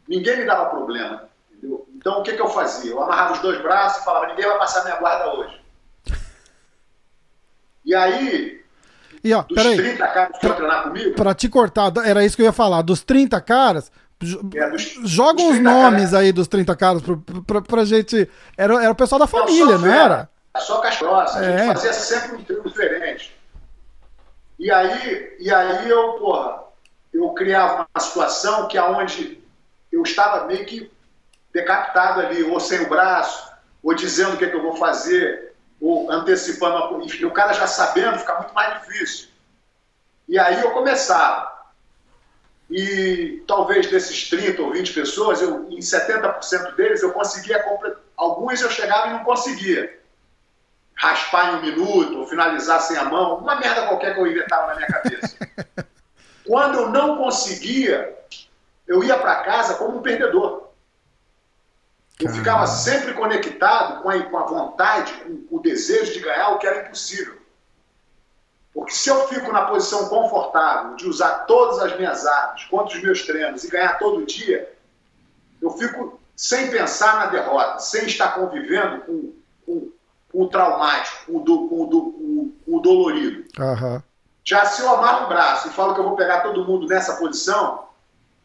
ninguém me dava problema, entendeu? Então o que, que eu fazia? Eu amarrava os dois braços e falava, ninguém vai passar minha guarda hoje. *laughs* E aí, e, ó, dos peraí, 30 caras que vão treinar comigo. Pra te cortar, era isso que eu ia falar. Dos 30 caras. É, dos, joga os nomes caras. aí dos 30 caras pra, pra, pra gente. Era, era o pessoal da família, não, não era? Só castroça, a é. gente fazia sempre um treino diferente. E aí, e aí eu, porra, eu criava uma situação que aonde eu estava meio que decapitado ali, ou sem o braço, ou dizendo o que, é que eu vou fazer, ou antecipando, e o cara já sabendo, fica muito mais difícil. E aí eu começava. E talvez desses 30 ou 20 pessoas, eu, em 70% deles eu conseguia Alguns eu chegava e não conseguia. Raspar em um minuto, ou finalizar sem a mão, uma merda qualquer que eu inventava na minha cabeça. *laughs* Quando eu não conseguia, eu ia para casa como um perdedor. Eu ficava sempre conectado com a, com a vontade, com o desejo de ganhar o que era impossível. Porque se eu fico na posição confortável de usar todas as minhas armas contra os meus treinos e ganhar todo dia, eu fico sem pensar na derrota, sem estar convivendo com, o traumático, o, do, o, do, com o dolorido. Uhum. Já se eu amarro o braço e falo que eu vou pegar todo mundo nessa posição,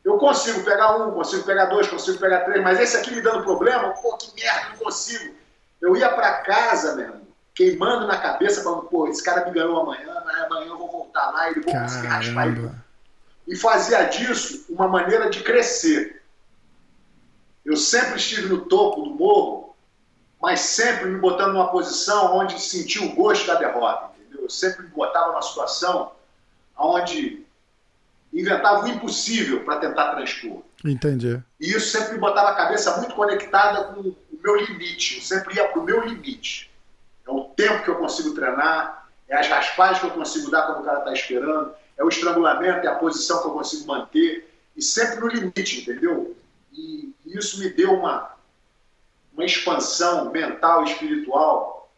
eu consigo pegar um, consigo pegar dois, consigo pegar três, mas esse aqui me dando problema, pô, que merda, não consigo. Eu ia para casa, mesmo, queimando na cabeça, falando, pô, esse cara me ganhou amanhã, amanhã eu vou voltar lá e ele vou conseguir raspar ele. E fazia disso uma maneira de crescer. Eu sempre estive no topo do morro, mas sempre me botando numa posição onde senti o gosto da derrota, entendeu? Eu sempre me botava numa situação onde inventava o impossível para tentar transpor. Entendi. E isso sempre me botava a cabeça muito conectada com o meu limite. Eu sempre ia para o meu limite. É o tempo que eu consigo treinar, é as raspagens que eu consigo dar quando o cara está esperando, é o estrangulamento, é a posição que eu consigo manter. E sempre no limite, entendeu? E isso me deu uma, uma expansão mental e espiritual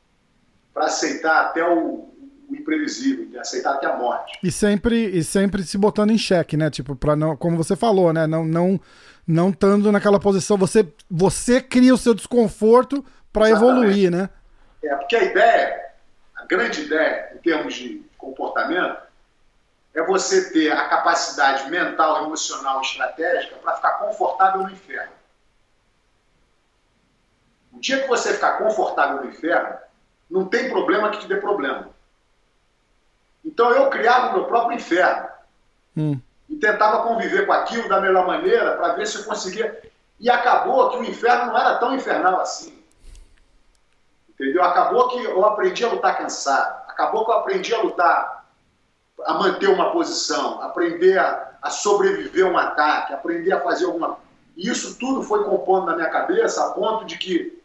para aceitar até o, o imprevisível, aceitar até a morte. E sempre, e sempre se botando em xeque, né? Tipo, para não, como você falou, né? Não, não, não estando naquela posição, você, você cria o seu desconforto para evoluir, né? É, porque a ideia, a grande ideia em termos de comportamento, é você ter a capacidade mental, emocional, estratégica para ficar confortável no inferno. O dia que você ficar confortável no inferno, não tem problema que te dê problema. Então eu criava o meu próprio inferno. Hum. E tentava conviver com aquilo da melhor maneira para ver se eu conseguia. E acabou que o inferno não era tão infernal assim. Entendeu? Acabou que eu aprendi a lutar cansado. Acabou que eu aprendi a lutar, a manter uma posição, aprender a, a sobreviver a um ataque, aprender a fazer alguma. E isso tudo foi compondo na minha cabeça a ponto de que,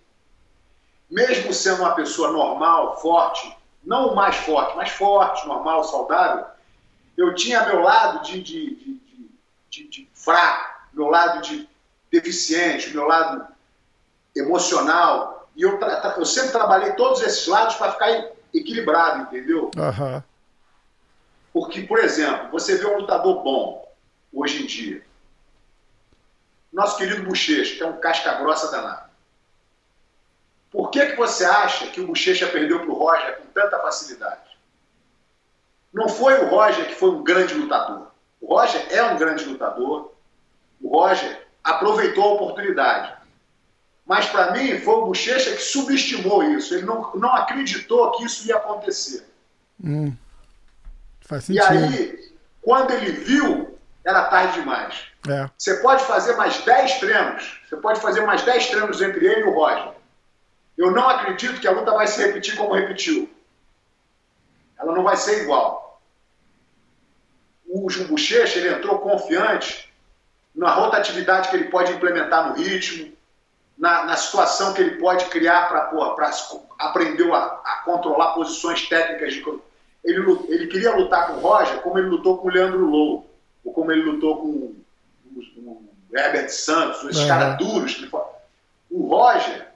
mesmo sendo uma pessoa normal, forte, não o mais forte, mas forte, normal, saudável, eu tinha meu lado de, de, de, de, de fraco, meu lado de deficiente, meu lado emocional. E eu, eu sempre trabalhei todos esses lados para ficar equilibrado, entendeu? Uhum. Porque, por exemplo, você vê um lutador bom hoje em dia. Nosso querido Bochecha, que é um casca grossa danado. Por que, que você acha que o Bochecha perdeu para o Roger com tanta facilidade? Não foi o Roger que foi um grande lutador. O Roger é um grande lutador. O Roger aproveitou a oportunidade. Mas para mim foi o Bochecha que subestimou isso. Ele não, não acreditou que isso ia acontecer. Hum. Faz E sentido. aí, quando ele viu, era tarde demais. É. Você pode fazer mais 10 treinos. Você pode fazer mais 10 treinos entre ele e o Roger. Eu não acredito que a luta vai se repetir como repetiu. Ela não vai ser igual. O Bochecha, ele entrou confiante na rotatividade que ele pode implementar no ritmo, na, na situação que ele pode criar para aprender a, a, controlar posições técnicas. De, ele, ele queria lutar com o Roger como ele lutou com o Leandro Low, ou como ele lutou com o, o Herbert Santos, esses Uhum. caras duros. O Roger,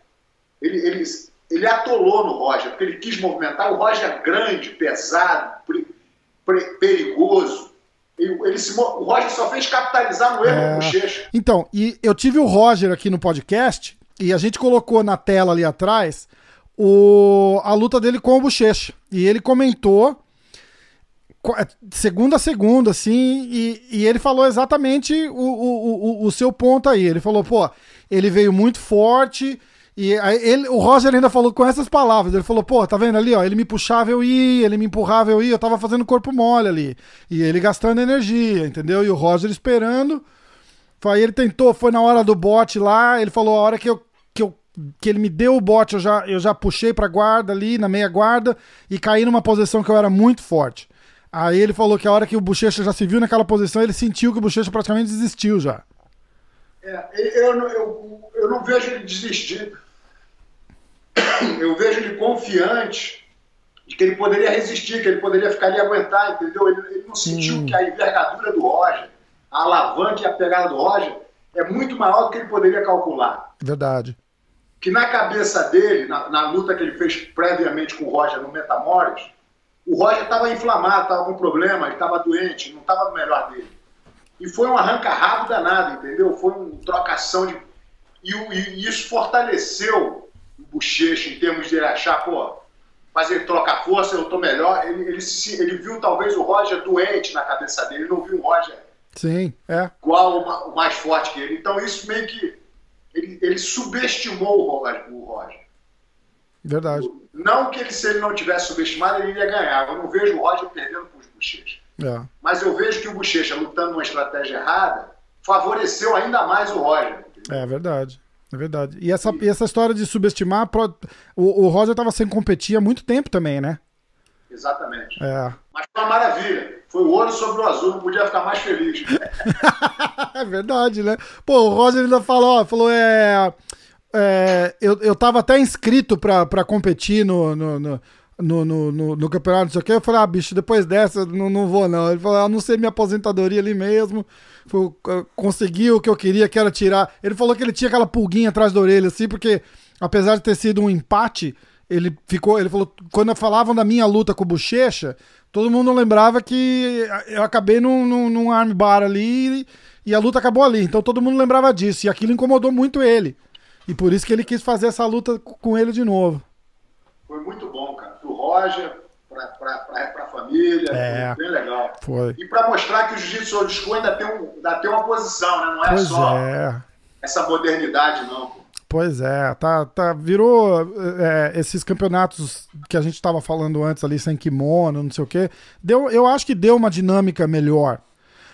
ele, ele, ele atolou no Roger, porque ele quis movimentar. O Roger é grande, pesado, perigoso. Ele, ele se o Roger só fez capitalizar no erro É. do Bochecha. Então, e eu tive o Roger aqui no podcast e a gente colocou na tela ali atrás o, a luta dele com o Bochecha. E ele comentou co- é, segunda a segunda, assim, e, e ele falou exatamente o, o, o, o seu ponto aí. Ele falou, pô, ele veio muito forte. E ele, o Roger ainda falou com essas palavras. Ele falou, pô, tá vendo ali, ó? Ele me puxava, eu ia, ele me empurrava, eu ia, eu tava fazendo corpo mole ali. E ele gastando energia, entendeu? E o Roger esperando. Aí ele tentou, foi na hora do bote lá, ele falou, a hora que eu que, eu, que ele me deu o bote, eu já, eu já puxei pra guarda ali, na meia guarda, e caí numa posição que eu era muito forte. Aí ele falou que a hora que o Bochecha já se viu naquela posição, ele sentiu que o Bochecha praticamente desistiu já. É, eu, não- eu, eu não vejo ele desistir. *coughs* Eu vejo ele confiante de que ele poderia resistir, que ele poderia ficar ali e aguentar, entendeu? Ele, ele não sentiu que a envergadura do Roger, a alavanca e a pegada do Roger é muito maior do que ele poderia calcular. Verdade. Que na cabeça dele, na, na luta que ele fez previamente com o Roger no Metamores, o Roger estava inflamado, estava com problema, ele estava doente, não estava no melhor dele. E foi um arranca-rabo danado, entendeu? Foi uma trocação de. E, o- e isso fortaleceu Bochecha em termos de ele achar, pô, fazer troca força, eu tô melhor. Ele, ele, se- ele viu talvez o Roger doente na cabeça dele, ele não viu o Roger Sim, é. igual o o mais forte que ele. Então isso meio que. Ele, ele subestimou o Roger. O Roger. Verdade. Não que ele, se ele não tivesse subestimado, ele iria ganhar. Eu não vejo o Roger perdendo para os Bochecha. É. Mas eu vejo que o Bochecha, lutando numa estratégia errada, favoreceu ainda mais o Roger. É verdade. É verdade. E essa, e essa história de subestimar, o, o Roger tava sem competir há muito tempo também, né? Exatamente. É. Mas foi uma maravilha. Foi o ouro sobre o azul, não podia ficar mais feliz. *laughs* É verdade, né? Pô, o Roger ainda falou, ó, falou, é. é, eu, eu tava até inscrito pra competir no, no, no, no, no, no- no campeonato, não sei o quê. Eu falei, ah, bicho, depois dessa, não, não vou, não. Ele falou, ah, não sei minha aposentadoria ali mesmo. Foi, consegui o que eu queria, que era tirar. Ele falou que ele tinha aquela pulguinha atrás da orelha, assim, porque apesar de ter sido um empate, ele ficou. Ele falou, quando falavam da minha luta com o Bochecha, todo mundo lembrava que eu acabei num, num, num armbar ali e, e a luta acabou ali. Então todo mundo lembrava disso. E aquilo incomodou muito ele. E por isso que ele quis fazer essa luta com ele de novo. Foi muito bom, cara. Pra, pra, pra família. É. Bem legal. Foi. E pra mostrar que o Jiu-Jitsu Old School ainda tem, um, ainda tem uma posição, né? Não é Pois só é. essa modernidade, não. pô. Pois é, tá, tá, virou é, esses campeonatos que a gente tava falando antes ali, sem kimono, não sei o quê. Deu, eu acho que deu uma dinâmica melhor.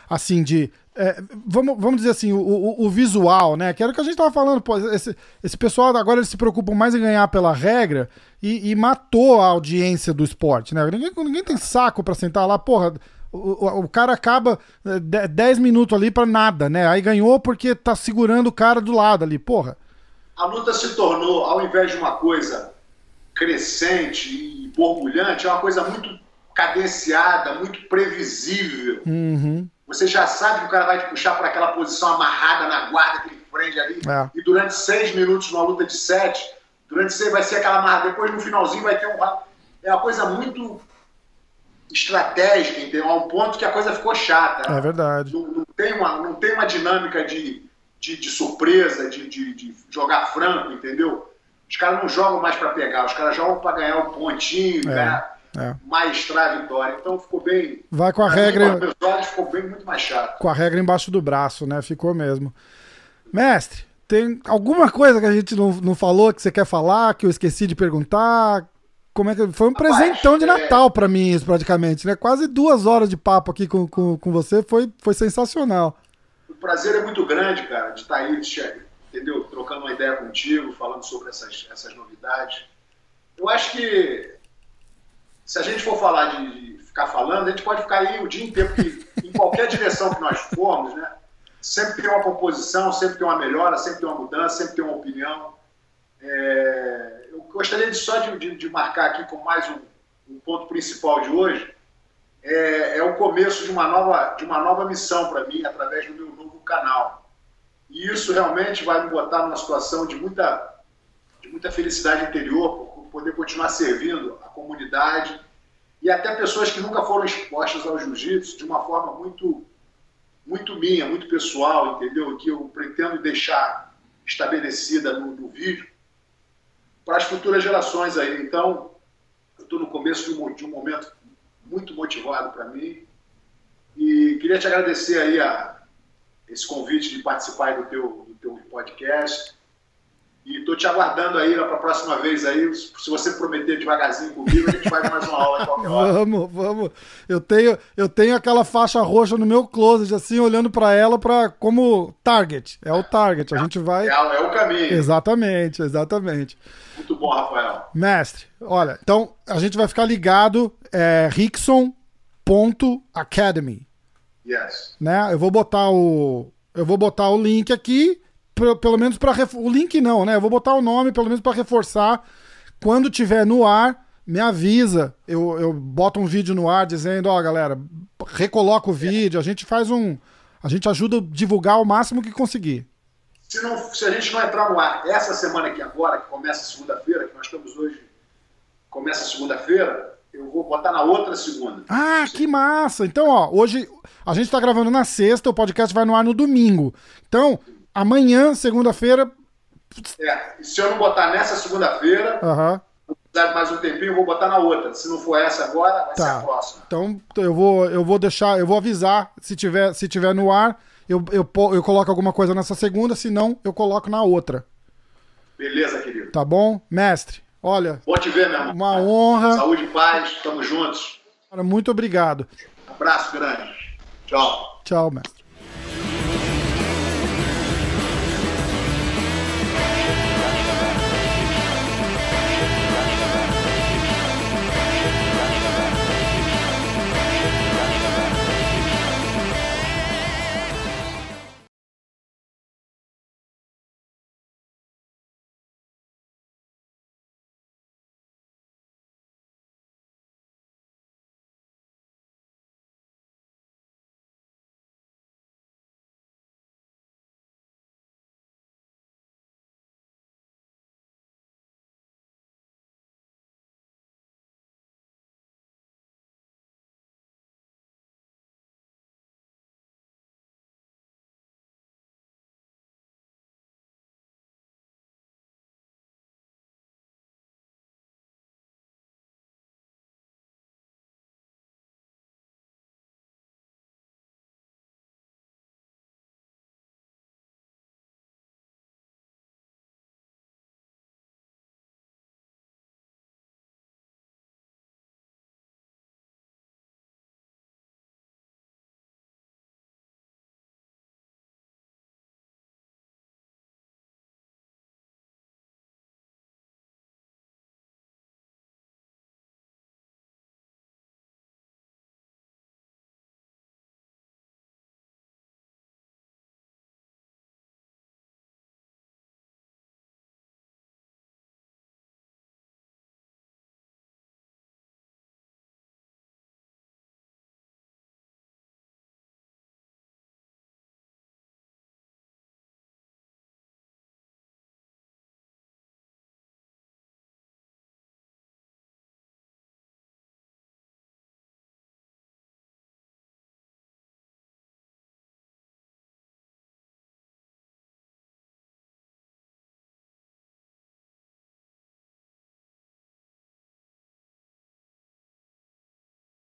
Assim, de. É, vamos, vamos dizer assim, o, o, o visual, né? Que era o que a gente tava falando, pô, esse, esse pessoal agora eles se preocupam mais em ganhar pela regra e, e matou a audiência do esporte, né? Ninguém, ninguém tem saco pra sentar lá, porra. O, o, cara acaba é, de- 10 minutos ali pra nada, né? Aí ganhou porque tá segurando o cara do lado ali, porra. A luta se tornou, ao invés de uma coisa crescente e borbulhante, é uma coisa muito cadenciada, muito previsível. Uhum. Você já sabe que o cara vai te puxar para aquela posição amarrada na guarda, aquele frente ali. É. E durante seis minutos, numa luta de sete, durante seis vai ser aquela amarrada. Depois, no finalzinho, vai ter um. round. É uma coisa muito estratégica, entendeu? A um ponto que a coisa ficou chata. É verdade. Não, não tem, uma, não tem uma dinâmica de, de, de surpresa, de, de, de jogar franco, entendeu? Os caras não jogam mais para pegar, os caras jogam para ganhar o pontinho, É, ganhar, é. maestrar a vitória. Então ficou bem. Vai com a regra, ficou bem muito mais chato. com a regra embaixo do braço, né? Ficou mesmo. Mestre, tem alguma coisa que a gente não, não falou que você quer falar, que eu esqueci de perguntar? como é que. Foi um presentão de é. Natal para mim, isso, praticamente, né? Quase duas horas de papo aqui com, com, com você, foi, foi sensacional. O prazer é muito grande, cara, de estar aí, entendeu? Trocando uma ideia contigo, falando sobre essas, essas novidades. Eu acho que se a gente for falar de, ficar falando, a gente pode ficar aí o dia inteiro, porque em qualquer direção que nós formos, né? Sempre tem uma composição, sempre tem uma melhora, sempre tem uma mudança, sempre tem uma opinião. É, eu gostaria de, só de, de, de, marcar aqui com mais um, um ponto principal de hoje, é, é, o começo de uma nova, de uma nova missão para mim, através do meu novo canal. E isso realmente vai me botar numa situação de muita, de muita felicidade interior, poder continuar servindo a comunidade e até pessoas que nunca foram expostas ao jiu-jitsu de uma forma muito, muito minha, muito pessoal, entendeu? Que eu pretendo deixar estabelecida no, no vídeo para as futuras gerações aí. Então, eu estou no começo de um, de um, momento muito motivado para mim e queria te agradecer aí a esse convite de participar do teu, do teu podcast. E estou te aguardando aí para a próxima vez aí. Se você prometer devagarzinho comigo, a gente faz mais uma aula qualquer hora. Vamos, vamos. Eu tenho, eu tenho aquela faixa roxa no meu closet, assim, olhando para ela para como target. É o target. A gente vai. É, é, o caminho. Exatamente, exatamente. Muito bom, Rafael. Mestre, olha, então a gente vai ficar ligado. É Rickson.academy. Yes. Né? Eu vou botar o. Eu vou botar o link aqui pelo menos para o link não, né? Eu vou botar o nome pelo menos para reforçar. Quando tiver no ar, me avisa. Eu, eu boto um vídeo no ar dizendo, ó, oh, galera, recoloca o vídeo, a gente faz um, a gente ajuda a divulgar o máximo que conseguir. Se, não, se a gente não entrar no ar essa semana aqui agora, que começa segunda-feira, que nós estamos hoje, começa segunda-feira, eu vou botar na outra segunda. Ah, que massa! Então, ó, hoje a gente tá gravando na sexta, o podcast vai no ar no domingo. Então, amanhã, segunda-feira. É, se eu não botar nessa segunda-feira, uhum. mais um tempinho, eu vou botar na outra. Se não for essa agora, vai tá. ser a próxima. Então eu vou, eu vou deixar, eu vou avisar se tiver, se tiver no ar, eu, eu, eu coloco alguma coisa nessa segunda, se não, eu coloco na outra. Beleza, querido. Tá bom? Mestre, olha. Bom te ver, meu irmão. Uma honra. Saúde e paz, tamo juntos. Muito obrigado. Abraço grande. Tchau. Tchau, mestre.